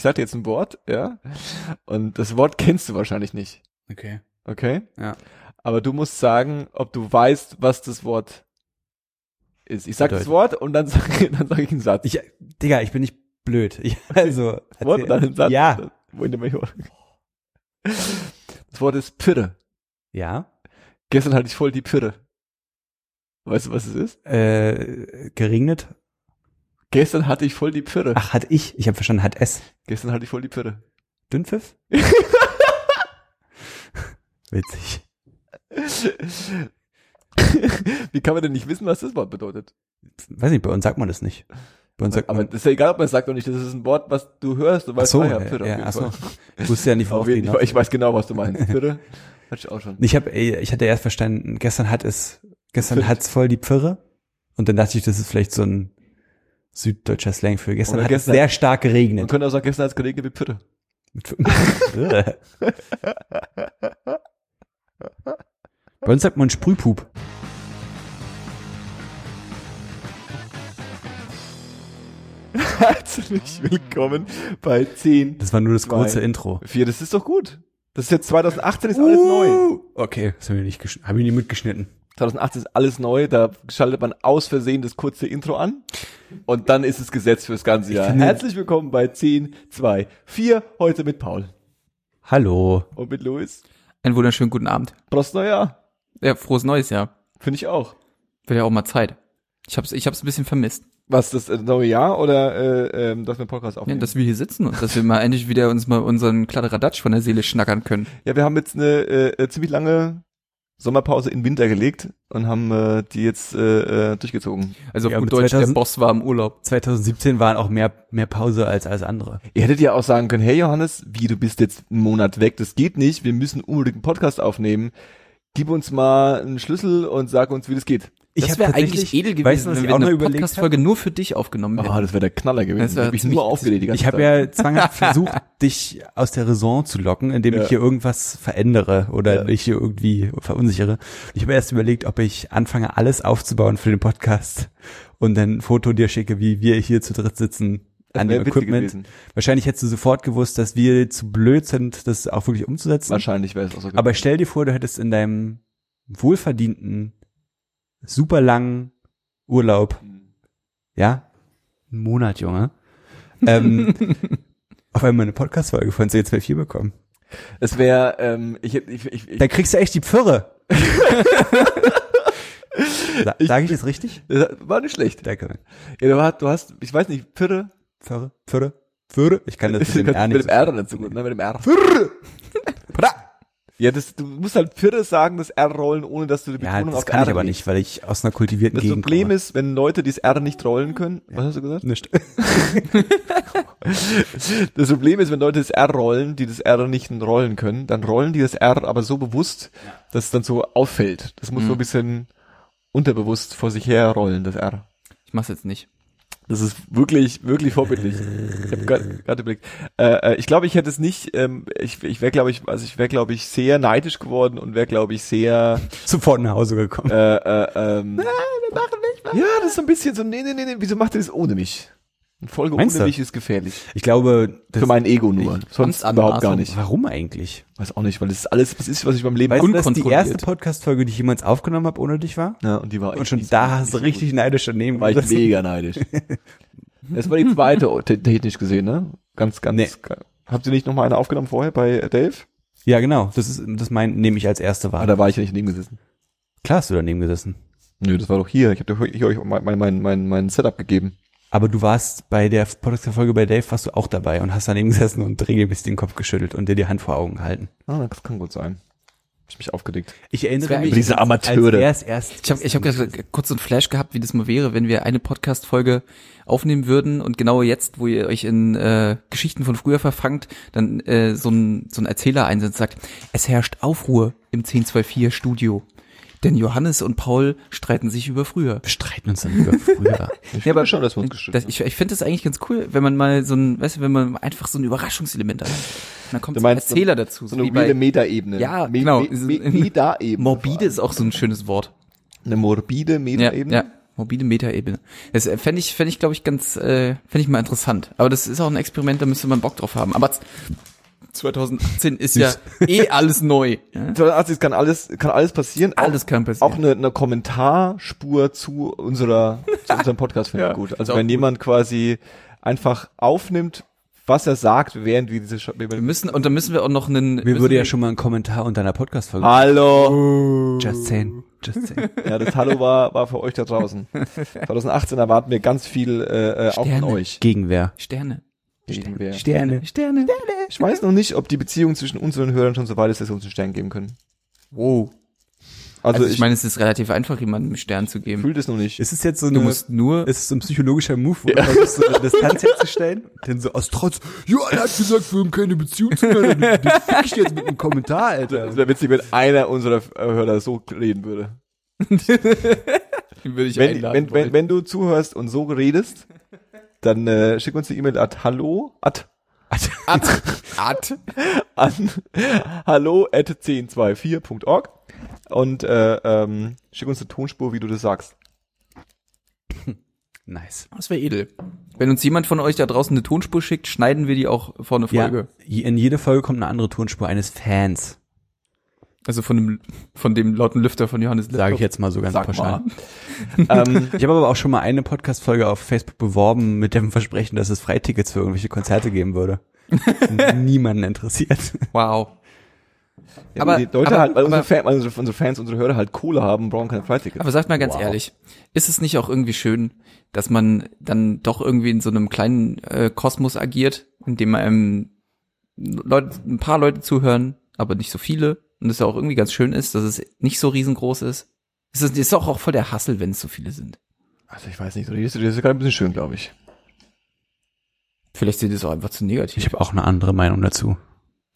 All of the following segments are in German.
ich sag dir jetzt ein Wort, ja. Und das Wort kennst du wahrscheinlich nicht. Okay. Okay? Ja. Aber du musst sagen, ob du weißt, was das Wort ist. Ich sag das. Wort und dann sage dann sag ich einen Satz. Ich, Digga, ich bin nicht blöd. Ich, also, Wort und dann einen Satz. Ja. Das Wort ist Pirre. Ja. Gestern hatte ich voll die Pirre. Weißt du, was es ist? Äh, geregnet? Gestern hatte ich voll die Pirre. Ach, hat ich. Ich habe verstanden, hat es. Gestern hatte ich voll die Pirre. Dünnpfiff? Witzig. Wie kann man denn nicht wissen, was das Wort bedeutet? Weiß nicht, bei uns sagt man das nicht. Bei uns sagt Aber man, ist ja egal, ob man es sagt oder nicht. Das ist ein Wort, was du hörst und ach weißt, so, ah ja, Pirre. ja, ach so. Ich wusste ja nicht, worauf Auf die. Ich weiß genau, was du meinst. Pirre hatte ich auch schon. Ich habe, ich hatte erst verstanden, gestern hat es, gestern hat's voll die Pfirre. Und dann dachte ich, das ist vielleicht so ein süddeutscher Slang für gestern Oder hat gestern- es sehr stark Man geregnet. könnte auch sagen, gestern hat es geregnet wie Pirre. Bei uns sagt man Sprühpup. Herzlich willkommen bei 10. Das war nur das Zwei. kurze Intro. 4, das ist doch gut. Das ist jetzt 2018 ist alles neu. Uh, Okay, das habe ich nicht, hab ich nicht mitgeschnitten. 2018 ist alles neu, da schaltet man aus Versehen das kurze Intro an und dann ist es Gesetz fürs ganze Jahr. Herzlich willkommen bei 10, 2, 4, heute mit Paul Hallo. und mit Luis. Einen wunderschönen guten Abend. Prost Neujahr, Ja, frohes neues Jahr. finde ich auch. Wird ja auch mal Zeit. Ich hab's, ich hab's ein bisschen vermisst. Was, das äh, neue Jahr oder äh, ähm, dass wir einen Podcast Ja, aufnehmen? dass wir hier sitzen und dass wir mal endlich wieder uns mal unseren Kladderadatsch von der Seele schnackern können. Ja, wir haben jetzt eine äh, äh, ziemlich lange Sommerpause in Winter gelegt und haben äh, die jetzt äh, äh, durchgezogen. Also auf Ja, gut Deutsch, der 2000 Boss war im Urlaub. 2017 waren auch mehr, mehr Pause als alles andere. Ihr hättet ja auch sagen können, hey Johannes, wie, du bist jetzt einen Monat weg, das geht nicht, wir müssen unbedingt einen Podcast aufnehmen. Gib uns mal einen Schlüssel und sag uns, wie das geht. Ich das wäre eigentlich edel gewesen, weißt du, wenn wir eine Podcast-Folge nur für dich aufgenommen Oh, hätten. das wäre der Knaller gewesen. Das wär ich mich nur aufgeregt Ich habe ja zwanghaft versucht, dich aus der Raison zu locken, indem Ja. ich hier irgendwas verändere oder Ja. ich hier irgendwie verunsichere. Ich habe erst überlegt, ob ich anfange, alles aufzubauen für den Podcast und dann ein Foto dir schicke, wie wir hier zu dritt sitzen an dem Equipment. gewesen. Wahrscheinlich hättest du sofort gewusst, dass wir zu blöd sind, das auch wirklich umzusetzen. Wahrscheinlich wäre es auch so. Aber stell dir vor, du hättest in deinem wohlverdienten, super langen Urlaub, ja, einen Monat, Junge, ähm, auf einmal eine Podcast-Folge von C24 bekommen. es wäre, ähm, ich, ich, ich, ich, Dann kriegst du echt die Pfirre. Sa Sage ich das richtig? war nicht schlecht. Danke. Ja, du hast, du hast, ich weiß nicht, Pirre. Pfirre, Pfirre, Pfirre. Ich kann das mit dem R mit nicht. dem R nicht so gut, ne, mit dem R. Pfirre. Ja, das, du musst halt Pirre sagen, das R rollen, ohne dass du die Ja, Betonung das auf kann R ich aber nicht, weil ich aus einer kultivierten Das Gegend Problem komme. ist, wenn Leute das R nicht rollen können, was hast du gesagt? Nicht. Das Problem ist, wenn Leute das R rollen, die das R nicht rollen können, dann rollen die das R aber so bewusst, dass es dann so auffällt. Das muss so ein bisschen unterbewusst vor sich her rollen, das R. Ich mach's jetzt nicht. Das ist wirklich, wirklich vorbildlich. Ich habe gerade überlegt. Äh, ich glaube, ich hätte es nicht, ähm, ich, ich wäre, glaube ich, also ich wäre, glaube ich, sehr neidisch geworden und wäre, glaube ich, sehr Sofort nach Hause gekommen. äh, äh, ähm, wir machen nicht Ja, das ist so ein bisschen so, nee, nee, nee, nee, wieso macht ihr das ohne mich? Eine Folge Meinst ohne du? mich ist gefährlich. Ich glaube, das, Für mein Ego nur. Sonst überhaupt gar nicht. warum eigentlich? Weiß auch nicht, weil das ist alles, das ist, was ich beim Leben Weißt du, dass die Unkontrolliert. erste Podcast-Folge, die ich jemals aufgenommen habe, ohne dich war? Ja, und die war Und schon da hast du richtig neidisch daneben war ich mega neidisch. Das war die zweite te- technisch gesehen, ne? Ganz, ganz. Nee. Habt ihr nicht noch mal eine aufgenommen vorher bei Dave? Ja, genau. Das ist, das mein, nehme ich als erste Ah, wahr. da war ich ja nicht neben gesessen. Klar hast du daneben gesessen. Nö, das war doch hier. Ich habe euch, mein, mein, mein, mein Setup gegeben. Aber du warst bei der Podcast-Folge bei Dave, warst du auch dabei und hast daneben gesessen und regelmäßig den Kopf geschüttelt und dir die Hand vor Augen gehalten. Ah, das kann gut sein. Hab ich mich aufgeregt. Ich erinnere mich, Diese Amateure. Als erst. Ich habe ich hab kurz so einen Flash gehabt, wie das mal wäre, wenn wir eine Podcast-Folge aufnehmen würden und genau jetzt, wo ihr euch in äh, Geschichten von früher verfangt, dann äh, so ein, so ein Erzähler einsetzt sagt, es herrscht Aufruhr im 1024 Studio. Denn Johannes und Paul streiten sich über früher. Wir streiten uns dann über früher. Ich Ja, aber- finde schon, dass wir uns gestritten Das, ich ich finde das eigentlich ganz cool, wenn man mal so ein, weißt du, wenn man einfach so ein Überraschungselement hat. Und dann kommt Du so ein meinst so- Erzähler dazu. So So eine weirde Metaebene. Ja, Me genau. Me Me Meta-Ebene. Morbide ist auch so ein schönes Wort. Eine morbide Ja, Meta-Ebene. ja. Morbide Metaebene. Das äh, fände ich, fände ich, glaube ich, ganz, äh, fände ich mal interessant. Aber das ist auch ein Experiment, da müsste man Bock drauf haben. Aber 2018 ist ja eh alles neu. Ja? 2018 kann alles, kann alles passieren. Alles auch, kann passieren. Auch eine, eine Kommentarspur zu unserer, zu unserem Podcast finde ich Ja, gut. Also wenn gut. jemand quasi einfach aufnimmt, was er sagt, während wir diese Sch Wir müssen, und dann müssen wir auch noch einen. Mir müssen würde ja wir- schon mal ein Kommentar unter einer Podcast-Folge. Hallo. Just saying. Just saying. Ja, das Hallo war, war für euch da draußen. 2018 erwarten wir ganz viel äh, äh, auch von Sterne. euch. Gegenwehr. Sterne. Gegenwehr. Sterne. Sterne. Ich weiß noch nicht, ob die Beziehung zwischen unseren Hörern schon so weit ist, dass wir uns einen Stern geben können. Wow. Also, Also, ich, ich, meine, es ist relativ einfach, jemandem einen Stern zu geben. fühle das noch nicht. Ist es jetzt so Du eine, musst nur. ist es so ein psychologischer Move, wo du versuchst, so eine Distanz herzustellen? Denn so aus Trotz, ja, er hat gesagt, wir haben keine Beziehung zueinander, den, den fick ich jetzt mit einem Kommentar, Es Alter. wäre witzig, wenn einer unserer Hörer so reden würde. Den würde ich Wenn, einladen wenn, wenn, wenn du zuhörst und so redest, dann äh, schick uns eine E-Mail at hallo at, Ad. Ad. an hallo at 1024.org und äh, ähm, schick uns eine Tonspur, wie du das sagst. Nice. Das wäre edel. Wenn uns jemand von euch da draußen eine Tonspur schickt, schneiden wir die auch vor eine Folge. Ja, in jede Folge kommt eine andere Tonspur eines Fans, Also von dem, von dem lauten Lüfter von Johannes Laptop. sage ich jetzt mal so ganz Sag pauschal. ähm, Ich habe aber auch schon mal eine Podcast-Folge auf Facebook beworben mit dem Versprechen, dass es Freitickets für irgendwelche Konzerte geben würde. Niemanden interessiert. Wow. ja, Aber- die Leute aber- halt, weil unsere, aber- Fan, weil unsere, unsere Fans, unsere Hörer halt Kohle haben, brauchen keine Freitickets. Aber sagt mal ganz Wow. ehrlich, ist es nicht auch irgendwie schön, dass man dann doch irgendwie in so einem kleinen äh, Kosmos agiert, in dem einem Leute, ein paar Leute zuhören, aber nicht so viele und es ja auch irgendwie ganz schön ist, dass es nicht so riesengroß ist. Es ist, ist doch auch voll der Hassel, wenn es so viele sind. Also ich weiß nicht, so das ist gerade ein bisschen schön, glaube ich. Vielleicht seht ihr es auch einfach zu negativ. Ich habe auch eine andere Meinung dazu.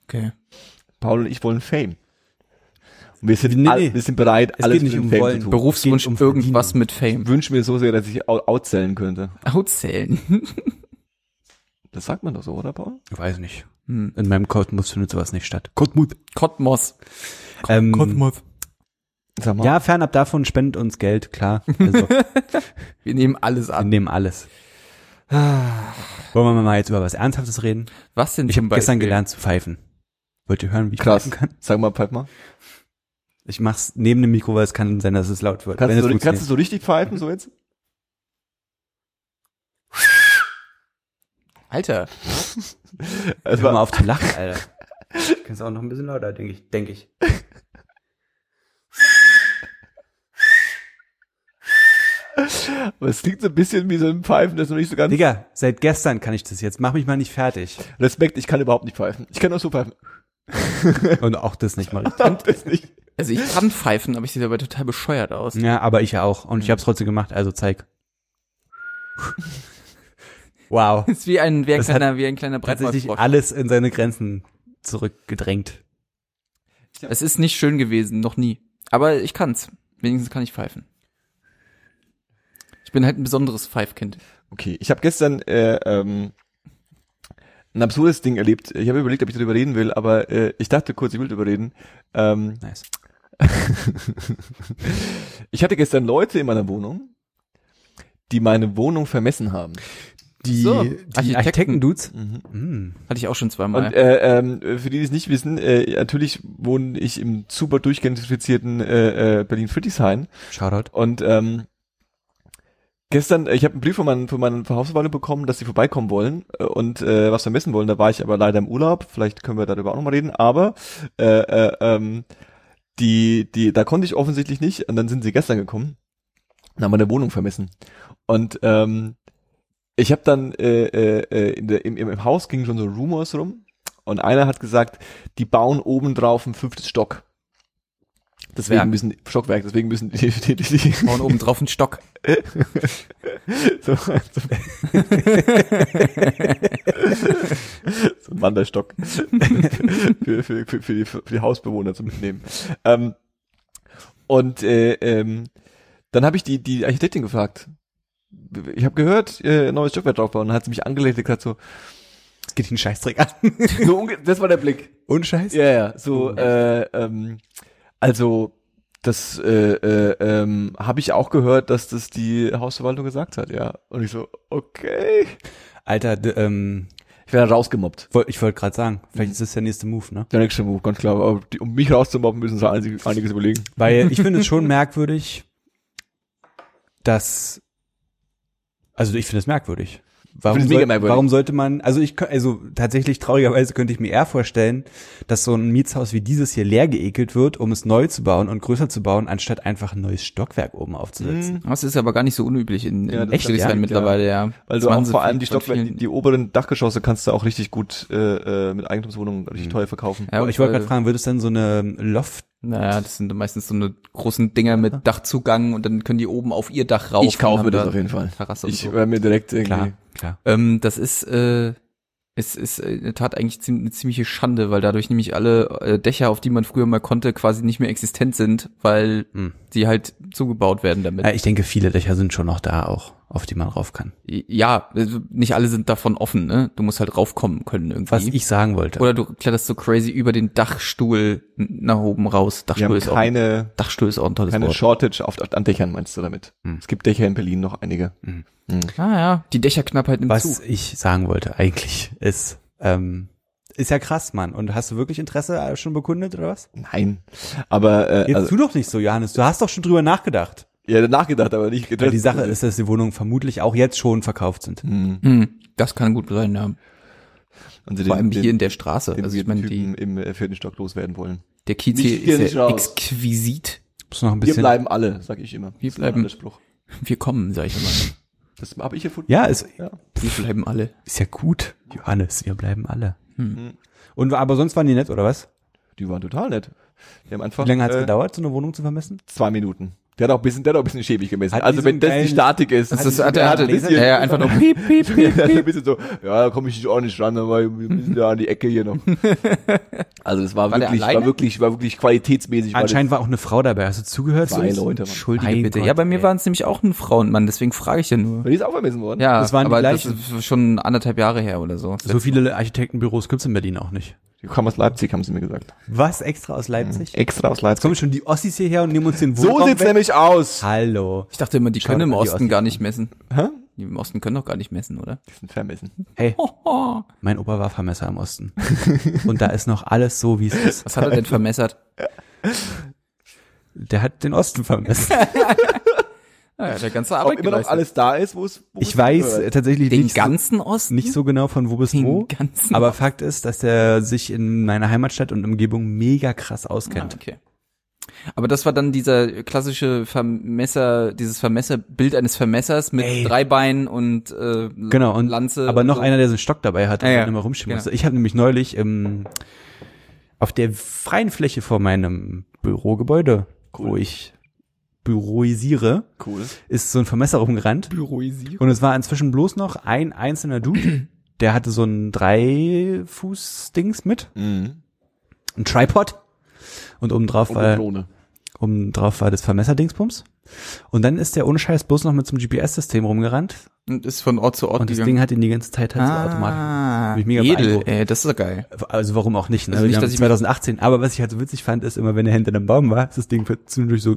okay. Paul und ich wollen Fame. Und wir sind, Nee, all, wir sind bereit, Es alles geht nicht um Fame wollen. zu tun. Berufswunsch um Verdienen. irgendwas mit Ich Fame. wünsche mir so sehr, dass ich out- outzählen könnte. Outzählen. Das sagt man doch so, oder Paul? Ich weiß nicht. Hm. In meinem Kosmos findet sowas nicht statt. Kotmut. Kotmos. Ähm, Sag mal. ja, fernab davon spendet uns Geld, klar. Also, Wir nehmen alles wir an. nehmen alles. Wollen wir mal jetzt über was Ernsthaftes reden? Was denn Ich habe gestern gelernt zu pfeifen. Wollt ihr hören, wie ich Krass. pfeifen kann? Sag mal, pfeif mal. Ich mach's neben dem Mikro, weil es kann sein, dass es laut wird. Kannst, wenn du kannst du so richtig pfeifen, so jetzt? Alter. Es Hör mal auf zu lachen, Alter. Kannst auch noch ein bisschen lauter, denke ich. Denke ich. aber es klingt so ein bisschen wie so ein Pfeifen, das ist noch nicht so ganz. Digga, seit gestern kann ich das jetzt. Mach mich mal nicht fertig. Respekt, ich kann überhaupt nicht pfeifen. Ich kann nur so pfeifen. Und auch das nicht mal richtig. Das nicht. Also ich kann pfeifen, aber ich sehe dabei total bescheuert aus. Ja, aber ich ja auch. Und ich hab's trotzdem gemacht, also zeig. Wow. Ist wie ein, wie ein Das kleiner, wie ein kleiner Tatsächlich alles in seine Grenzen zurückgedrängt. Es ist nicht schön gewesen, noch nie. Aber ich kann's. Wenigstens kann ich pfeifen. Ich bin halt ein besonderes Pfeifkind. Okay, ich habe gestern äh, ähm, ein absurdes Ding erlebt. Ich habe überlegt, ob ich darüber reden will, aber äh, ich dachte kurz, ich will darüber reden. Ähm, Nice. ich hatte gestern Leute in meiner Wohnung, die meine Wohnung vermessen haben. Die, So, die Architekten. Architekten-Dudes? Mhm. Hm. Hatte ich auch schon zweimal. Und äh, ähm, für die, die es nicht wissen, äh, natürlich wohne ich im super durchgentrifizierten äh, äh, Berlin-Friedrichshain. Shoutout. Und ähm, gestern, ich habe einen Brief von meinen, von meinen Hausverwaltung bekommen, dass sie vorbeikommen wollen äh, und äh, was vermessen wollen. Da war ich aber leider im Urlaub. Vielleicht können wir darüber auch nochmal reden. Aber äh, äh, ähm, die, die, da konnte ich offensichtlich nicht. Und dann sind sie gestern gekommen und haben meine Wohnung vermessen. Und ähm, ich habe dann äh, äh, äh, in der, im, im, Haus gingen schon so Rumors rum. Und einer hat gesagt, die bauen oben drauf ein fünftes Stock. Deswegen Werk. müssen Stockwerk, deswegen müssen die, die, die, die Bauen oben drauf einen Stock. so, so, so ein Wanderstock für, für, für, für, die, für die Hausbewohner zum Mitnehmen. Ähm, und äh, ähm, dann habe ich die, die Architektin gefragt. Ich habe gehört, äh, neues Stockwerk draufbauen. Und dann hat sie mich angelegt und gesagt so, Es geht den Scheißdreck an. so das war der Blick. Und Scheiß? Ja, ja, so, äh, ähm, also, Das äh, äh, ähm, habe ich auch gehört, dass das die Hausverwaltung gesagt hat, ja. Und ich so, okay. Alter, ähm, Ich werde rausgemobbt. ich wollte gerade sagen, vielleicht ist das der nächste Move, ne? Der nächste Move, ganz klar. Aber die, um mich rauszumobben, müssen sie einiges, einiges überlegen. Weil ich finde es schon merkwürdig, dass, also ich finde es merkwürdig. Warum, finde es mega soll, merkwürdig. warum sollte man, also ich, also tatsächlich traurigerweise könnte ich mir eher vorstellen, dass so ein Mietshaus wie dieses hier leer geekelt wird, um es neu zu bauen und größer zu bauen, anstatt einfach ein neues Stockwerk oben aufzusetzen. Das ist aber gar nicht so unüblich in, Ja, in das ist Friedrichshain ja, mittlerweile, ja. Das auch sie vor allem die Stockwerke, die, die oberen Dachgeschosse kannst du auch richtig gut äh, äh, mit Eigentumswohnungen richtig teuer verkaufen. Ja, Aber ich wollte äh, gerade fragen, wird es dann so eine Loft? Naja, das sind meistens so eine großen Dinger mit Dachzugang und dann können die oben auf ihr Dach rauf. ich kaufe mir das auf jeden Fall. Terrasse Ich so. werde mir direkt irgendwie. Klar, klar. Ähm, das ist, äh, es ist in der Tat eigentlich eine ziemliche Schande, weil dadurch nämlich alle äh, Dächer, auf die man früher mal konnte, quasi nicht mehr existent sind, weil Hm. die halt zugebaut werden damit. Ja, ich denke, viele Dächer sind schon noch da auch, auf die man rauf kann. Ja, also nicht alle sind davon offen, ne? Du musst halt raufkommen können irgendwie. Was ich sagen wollte. Oder du kletterst so crazy über den Dachstuhl nach oben raus. Wir Dachstuhl haben ist auch, keine, Dachstuhl ist auch ein tolles keine Wort. Shortage auf, an Dächern, meinst du damit? Hm. Es gibt Dächer in Berlin noch einige. Hm. Hm. Ah ja, die Dächerknappheit nimmt Was zu. ich sagen wollte eigentlich ist, ähm, ist ja krass, Mann. Und hast du wirklich Interesse äh, schon bekundet oder was? Nein. Aber äh, Jetzt also, tu doch nicht so, Johannes. Du hast doch schon drüber nachgedacht. Ja, nachgedacht, aber nicht Weil die Sache ist, dass die Wohnungen vermutlich auch jetzt schon verkauft sind. Hm. Hm, das kann gut sein, ja. Und sie Vor allem den, hier in der Straße. den Also ich meine, die, im äh, vierten Stock loswerden wollen. der Kiez hier hier, ist ja exquisit. Muss noch ein Wir bisschen. bleiben alle, sag ich immer. Wir Das ist mein bleiben. Wir kommen, sag ich immer. Das habe ich erfunden. Ja, ist, Ja. Wir bleiben alle. ist ja gut, Johannes. Wir bleiben alle. Hm. Und aber sonst waren die nett, oder was? Die waren total nett. Die haben einfach Wie lange hat es äh, gedauert, so eine Wohnung zu vermessen? zwei Minuten. Der hat auch ein bisschen, der hat auch ein bisschen schäbig gemessen. Hat die also so wenn das die Statik ist, Das hat ist, die- hat, der er hat, ein ja, bisschen- ja, einfach nur piep, piep, piep. Der hat ein bisschen so, ja, da komme ich auch nicht ran, aber wir müssen da an die Ecke hier noch. Also das war, War wirklich, war wirklich, war wirklich qualitätsmäßig. Anscheinend war auch eine Frau dabei. Hast du zugehört? zwei Louis? Leute. Mann. Entschuldige bitte. Gott, ja, bei mir waren es nämlich auch ein Frauenmann, deswegen frage ich ja nur. Die ist auch vermessen worden. Ja, Das waren die aber gleichen. das ist schon anderthalb Jahre her oder so. So viele Architektenbüros gibt's in Berlin auch nicht. Die kommen aus Leipzig, haben sie mir gesagt. Was? Extra aus Leipzig? Extra aus Jetzt Leipzig. kommen schon die Ossis hierher und nehmen uns den So Wohnraum sieht's weg. nämlich aus. Hallo. Ich dachte immer, die Schau können im die Osten Ossis. gar nicht messen. Hä? Die im Osten können doch gar nicht messen, oder? Die sind vermessen. Hey, mein Opa war Vermesser im Osten. und da ist noch alles so, wie es ist. Was hat er denn vermessert? Der hat den Osten vermessen. Ah, ja, der ganze Ob Arbeit immer noch alles da ist, wo es wo Ich es weiß hingehört. äh, tatsächlich Den nicht, ganzen Osten? so, nicht so genau von wo bis Den wo. ganzen Aber Fakt ist, dass der sich in meiner Heimatstadt und Umgebung mega krass Ah, auskennt. okay. Aber das war dann dieser klassische Vermesser, dieses Vermesserbild eines Vermessers mit Ey. drei Beinen und äh, Genau, und Lanze. aber und noch so. einer, der so einen Stock dabei hat und Ja, ja. dann immer rumschieben Genau. musste. Ich habe nämlich neulich ähm, auf der freien Fläche vor meinem Bürogebäude, Cool. wo ich büroisiere, Cool. ist so ein Vermesser rumgerannt. Büroisieren. Und es war inzwischen bloß noch ein einzelner Dude, der hatte so ein Drei-Fuß-Dings mit, Mhm. ein Tripod. Und obendrauf Und war, Drohne. obendrauf war das Vermesser-Dingsbums. Und dann ist der ohne Scheiß bloß noch mit so einem GPS-System rumgerannt. Und ist von Ort zu Ort Und das gegangen. Ding hat ihn die ganze Zeit halt so automatisch. ah, Hab ich mega edel, ey, das ist doch geil. Also warum auch nicht, ne? Also nicht, dass ich- 2018. Aber was ich halt so witzig fand, ist immer, wenn er hinter einem Baum war, ist das Ding zwischendurch so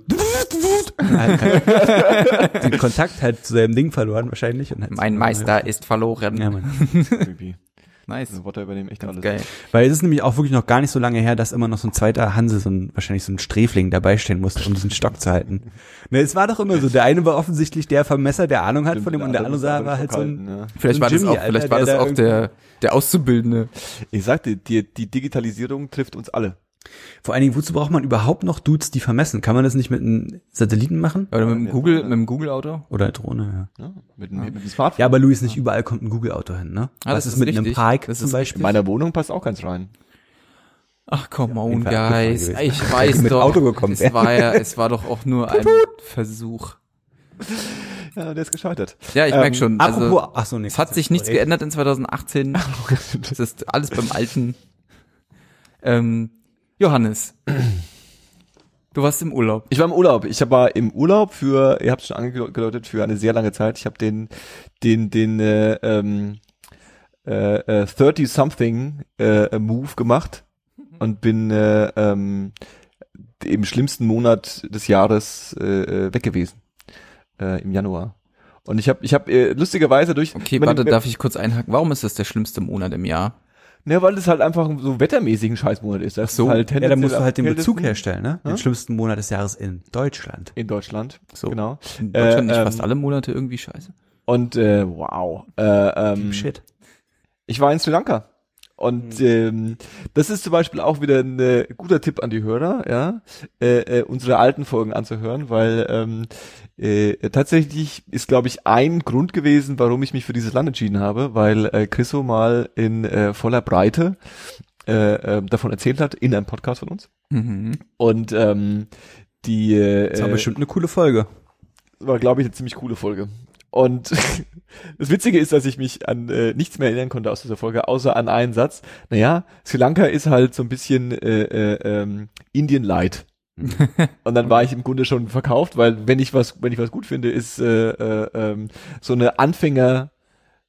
halt, halt, den Kontakt halt zu seinem Ding verloren wahrscheinlich. Und halt Mein so- Meister ist verloren. Ja, Mann. Nice. Also Roboter übernehmen echt alles. Geil. Weil es ist nämlich auch wirklich noch gar nicht so lange her, dass immer noch so ein zweiter Hanse, so ein, wahrscheinlich so ein Sträfling dabei stehen musste, um diesen Stock zu halten. Ne, es war doch immer so, der eine war offensichtlich der Vermesser, der Ahnung hat von dem, und der andere sah- war halt so ein, Ja. Vielleicht So ein war das Jimmy, auch, vielleicht war das auch der, der Auszubildende. Ich sagte, die, die Digitalisierung trifft uns alle. Vor allen Dingen, wozu braucht man überhaupt noch Dudes, die vermessen? Kann man das nicht mit einem Satelliten machen? Oder mit dem Ja. Google, mit dem Google-Auto. Oder eine Drohne, ja. Ja, mit, dem- mit dem Smartphone. Ja, aber Luis, nicht überall kommt ein Google-Auto hin, ne? Ah, das Was ist ist mit einem richtig. Park Das zum Beispiel? In meiner Wohnung passt auch keins rein. Ach, come on, Fall abgefahren guys. Ich weiß mit doch. Auto gekommen es war ja, es war doch auch nur ein Versuch. Ja, der ist gescheitert. Ja, ich Ähm, merk schon. Also, Apropos, ach so, nee, es hat sich nichts geändert in 2018. Es ist alles beim Alten. Ähm, Johannes. Du warst im Urlaub. Ich war im Urlaub. Ich war im Urlaub für, ihr habt es schon angedeutet, für eine sehr lange Zeit. Ich habe den, den, den äh, ähm, äh, äh, 30-something äh, Move gemacht und bin äh, ähm, im schlimmsten Monat des Jahres äh, weg gewesen. Äh, Im Januar. Und ich habe ich hab, äh, lustigerweise durch. Okay, meine- warte, darf ich kurz einhaken? Warum ist das der schlimmste Monat im Jahr? Ne, weil es halt einfach so wettermäßig ein Scheißmonat ist. Das Ach so. ist halt Ja, da musst du halt den Bezug herstellen, ne? Den Ja? schlimmsten Monat des Jahres in Deutschland. In Deutschland. So. Genau. In Deutschland Äh, nicht ähm, fast alle Monate irgendwie scheiße. Und äh, wow. Äh, ähm, Shit. Ich war in Sri Lanka. Und ähm, das ist zum Beispiel auch wieder ein äh, guter Tipp an die Hörer, ja, äh, äh, unsere alten Folgen anzuhören, weil ähm, äh, tatsächlich ist, glaube ich, ein Grund gewesen, warum ich mich für dieses Land entschieden habe, weil äh, Chriso mal in äh, voller Breite äh, äh, davon erzählt hat, in einem Podcast von uns. Mhm. Und ähm, die äh, Das war bestimmt eine coole Folge. war, glaube ich, eine ziemlich coole Folge. Und das Witzige ist, dass ich mich an äh, nichts mehr erinnern konnte aus dieser Folge, außer an einen Satz. Naja, Sri Lanka ist halt so ein bisschen äh, äh, ähm, Indian Light. Und dann war ich im Grunde schon verkauft, weil wenn ich was, wenn ich was gut finde, ist äh, äh, ähm, so eine Anfänger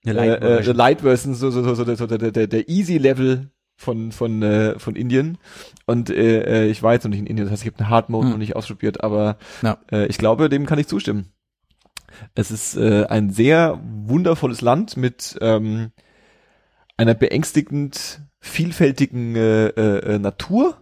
Eine äh, Light äh, Version. Light Version, so, so, so, so, so der, der, der Easy Level von von äh, von Indien. Und äh, äh, ich war jetzt noch nicht in Indien, das heißt, ich habe den Hard Mode Hm. noch nicht ausprobiert, aber Ja. äh, ich glaube, dem kann ich zustimmen. Es ist äh, ein sehr wundervolles Land mit ähm, einer beängstigend vielfältigen äh, äh, Natur.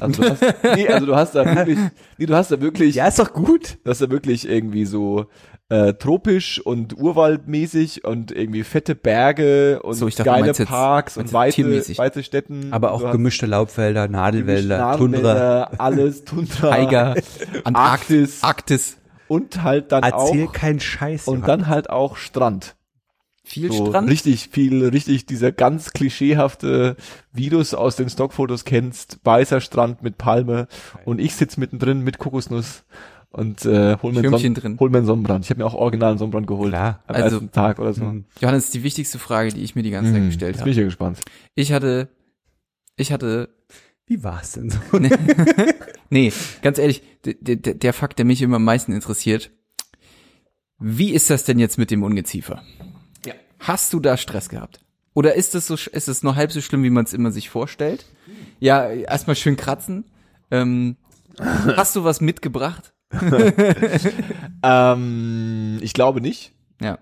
Also du hast, nee, also du hast da wirklich, nee, du hast da wirklich, Ja, ist doch gut. das ist ja wirklich irgendwie so äh, tropisch und urwaldmäßig und irgendwie fette Berge und So, dachte, du geile jetzt- Parks und weite, weite Städten. Aber Du auch hast gemischte Laubwälder, Nadelwälder, Tundra. Nadelwälder, alles, Tundra, Tiger, Arktis Antarktis, Arktis. Und halt dann Erzähl auch keinen Scheiß. und dann halt auch Strand. Viel so Strand. richtig viel, richtig dieser ganz klischeehafte, wie du es aus den Stockfotos kennst, weißer Strand mit Palme und ich sitz mittendrin mit Kokosnuss und äh, hol mir, Son drin. hol mir einen Sonnenbrand. Ich habe mir auch original einen Sonnenbrand geholt. Klar. Am Also- ersten Tag oder so. Mhm. Johannes, die wichtigste Frage, die ich mir die ganze Zeit Hm, gestellt Jetzt habe. bin ich ja gespannt. Ich hatte, ich hatte, Wie war's denn so? nee, ganz ehrlich, der, der, der Fakt, der mich immer am meisten interessiert, wie ist das denn jetzt mit dem Ungeziefer? Ja. Hast du da Stress gehabt? Oder ist es so, ist es nur halb so schlimm, wie man es immer sich vorstellt? Ja, erstmal schön kratzen. Ähm, hast du was mitgebracht? Ähm, ich glaube nicht. Ja.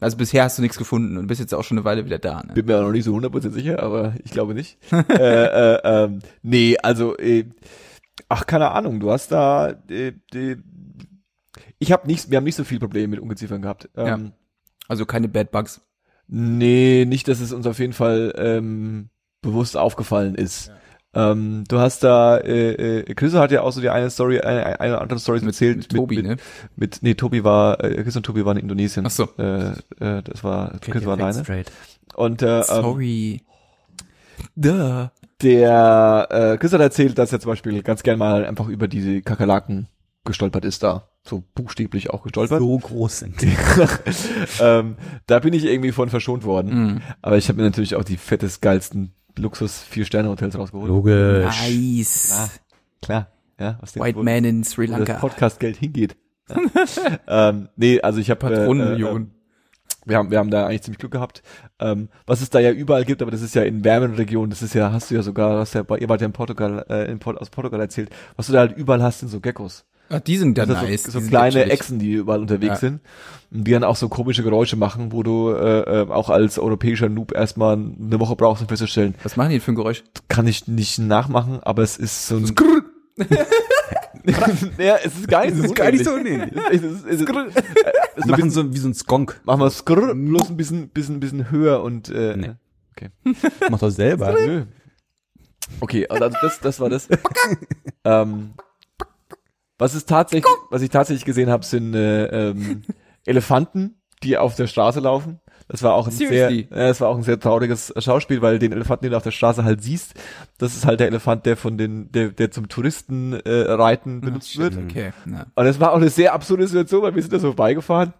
Also bisher hast du nichts gefunden und bist jetzt auch schon eine Weile wieder da. Ne? Bin mir auch noch nicht so 100% sicher, aber ich glaube nicht. äh, äh, ähm, nee, also, äh, ach, keine Ahnung, du hast da, äh, äh, ich habe nicht, wir haben nicht so viel Probleme mit Ungeziefern gehabt. Ähm, Ja. Also keine Bad Bugs. Nee, nicht, dass es uns auf jeden Fall ähm, bewusst aufgefallen ist. Ähm, du hast da, äh, äh, Chris hat ja auch so die eine Story, eine, eine andere Story erzählt mit Tobi, mit, ne? mit, nee, Tobi war, äh, Chris und Tobi waren in Indonesien. Ach so. Äh, äh, das war, Chris war alleine. Straight. Und äh, ähm, Sorry. Duh. der äh, Chris hat erzählt, dass er zum Beispiel ganz gern mal einfach über diese Kakerlaken gestolpert ist da. So buchstäblich auch gestolpert. So groß sind die. ähm, da bin ich irgendwie von verschont worden. Mhm. Aber ich habe mir natürlich auch die fettes, geilsten Luxus Vier-Sterne-Hotels rausgeholt. Logisch. Nice. Ah, Klar, ja. Was White wo, Man in Sri wo das Lanka. Podcast-Geld hingeht. Ja. ähm, nee, also ich habe Patronenmillionen. wir haben wir haben da eigentlich ziemlich Glück gehabt. Ähm, was es da ja überall gibt, aber das ist ja in wärmeren Regionen, das ist ja, hast du ja sogar, hast ja bei ihr wart ja in Portugal, äh, in Port, aus Portugal erzählt, was du da halt überall hast, sind so Geckos. Ah, die sind ja Also nice. so, so kleine. Echsen, die überall unterwegs Ja. sind. Und die dann auch so komische Geräusche machen, wo du äh, äh, auch als europäischer Noob erstmal eine Woche brauchst, um festzustellen. Was machen die denn für ein Geräusch? Kann ich nicht nachmachen, aber es ist so ein ja, es ist gar nicht so Es ist gar nicht so unähnlich. Es ist, es ist, es ist, äh, es ist so ein Machen bisschen, so wie so ein Skonk. machen wir skrrr, bloß ein bisschen, bisschen, bisschen höher und äh, Nee. okay. Mach doch selber. Nö. Okay, also das, das war das. ähm, was ist tatsächlich, was ich tatsächlich gesehen habe, sind äh, ähm, Elefanten, die auf der Straße laufen. Das war auch ein Seriously? sehr, äh, das war auch ein sehr trauriges Schauspiel, weil den Elefanten, den du auf der Straße halt siehst, das ist halt der Elefant, der von den, der, der zum Touristen äh, reiten benutzt wird. Okay. Na. Und es war auch eine sehr absurde Situation, weil wir sind da so vorbeigefahren.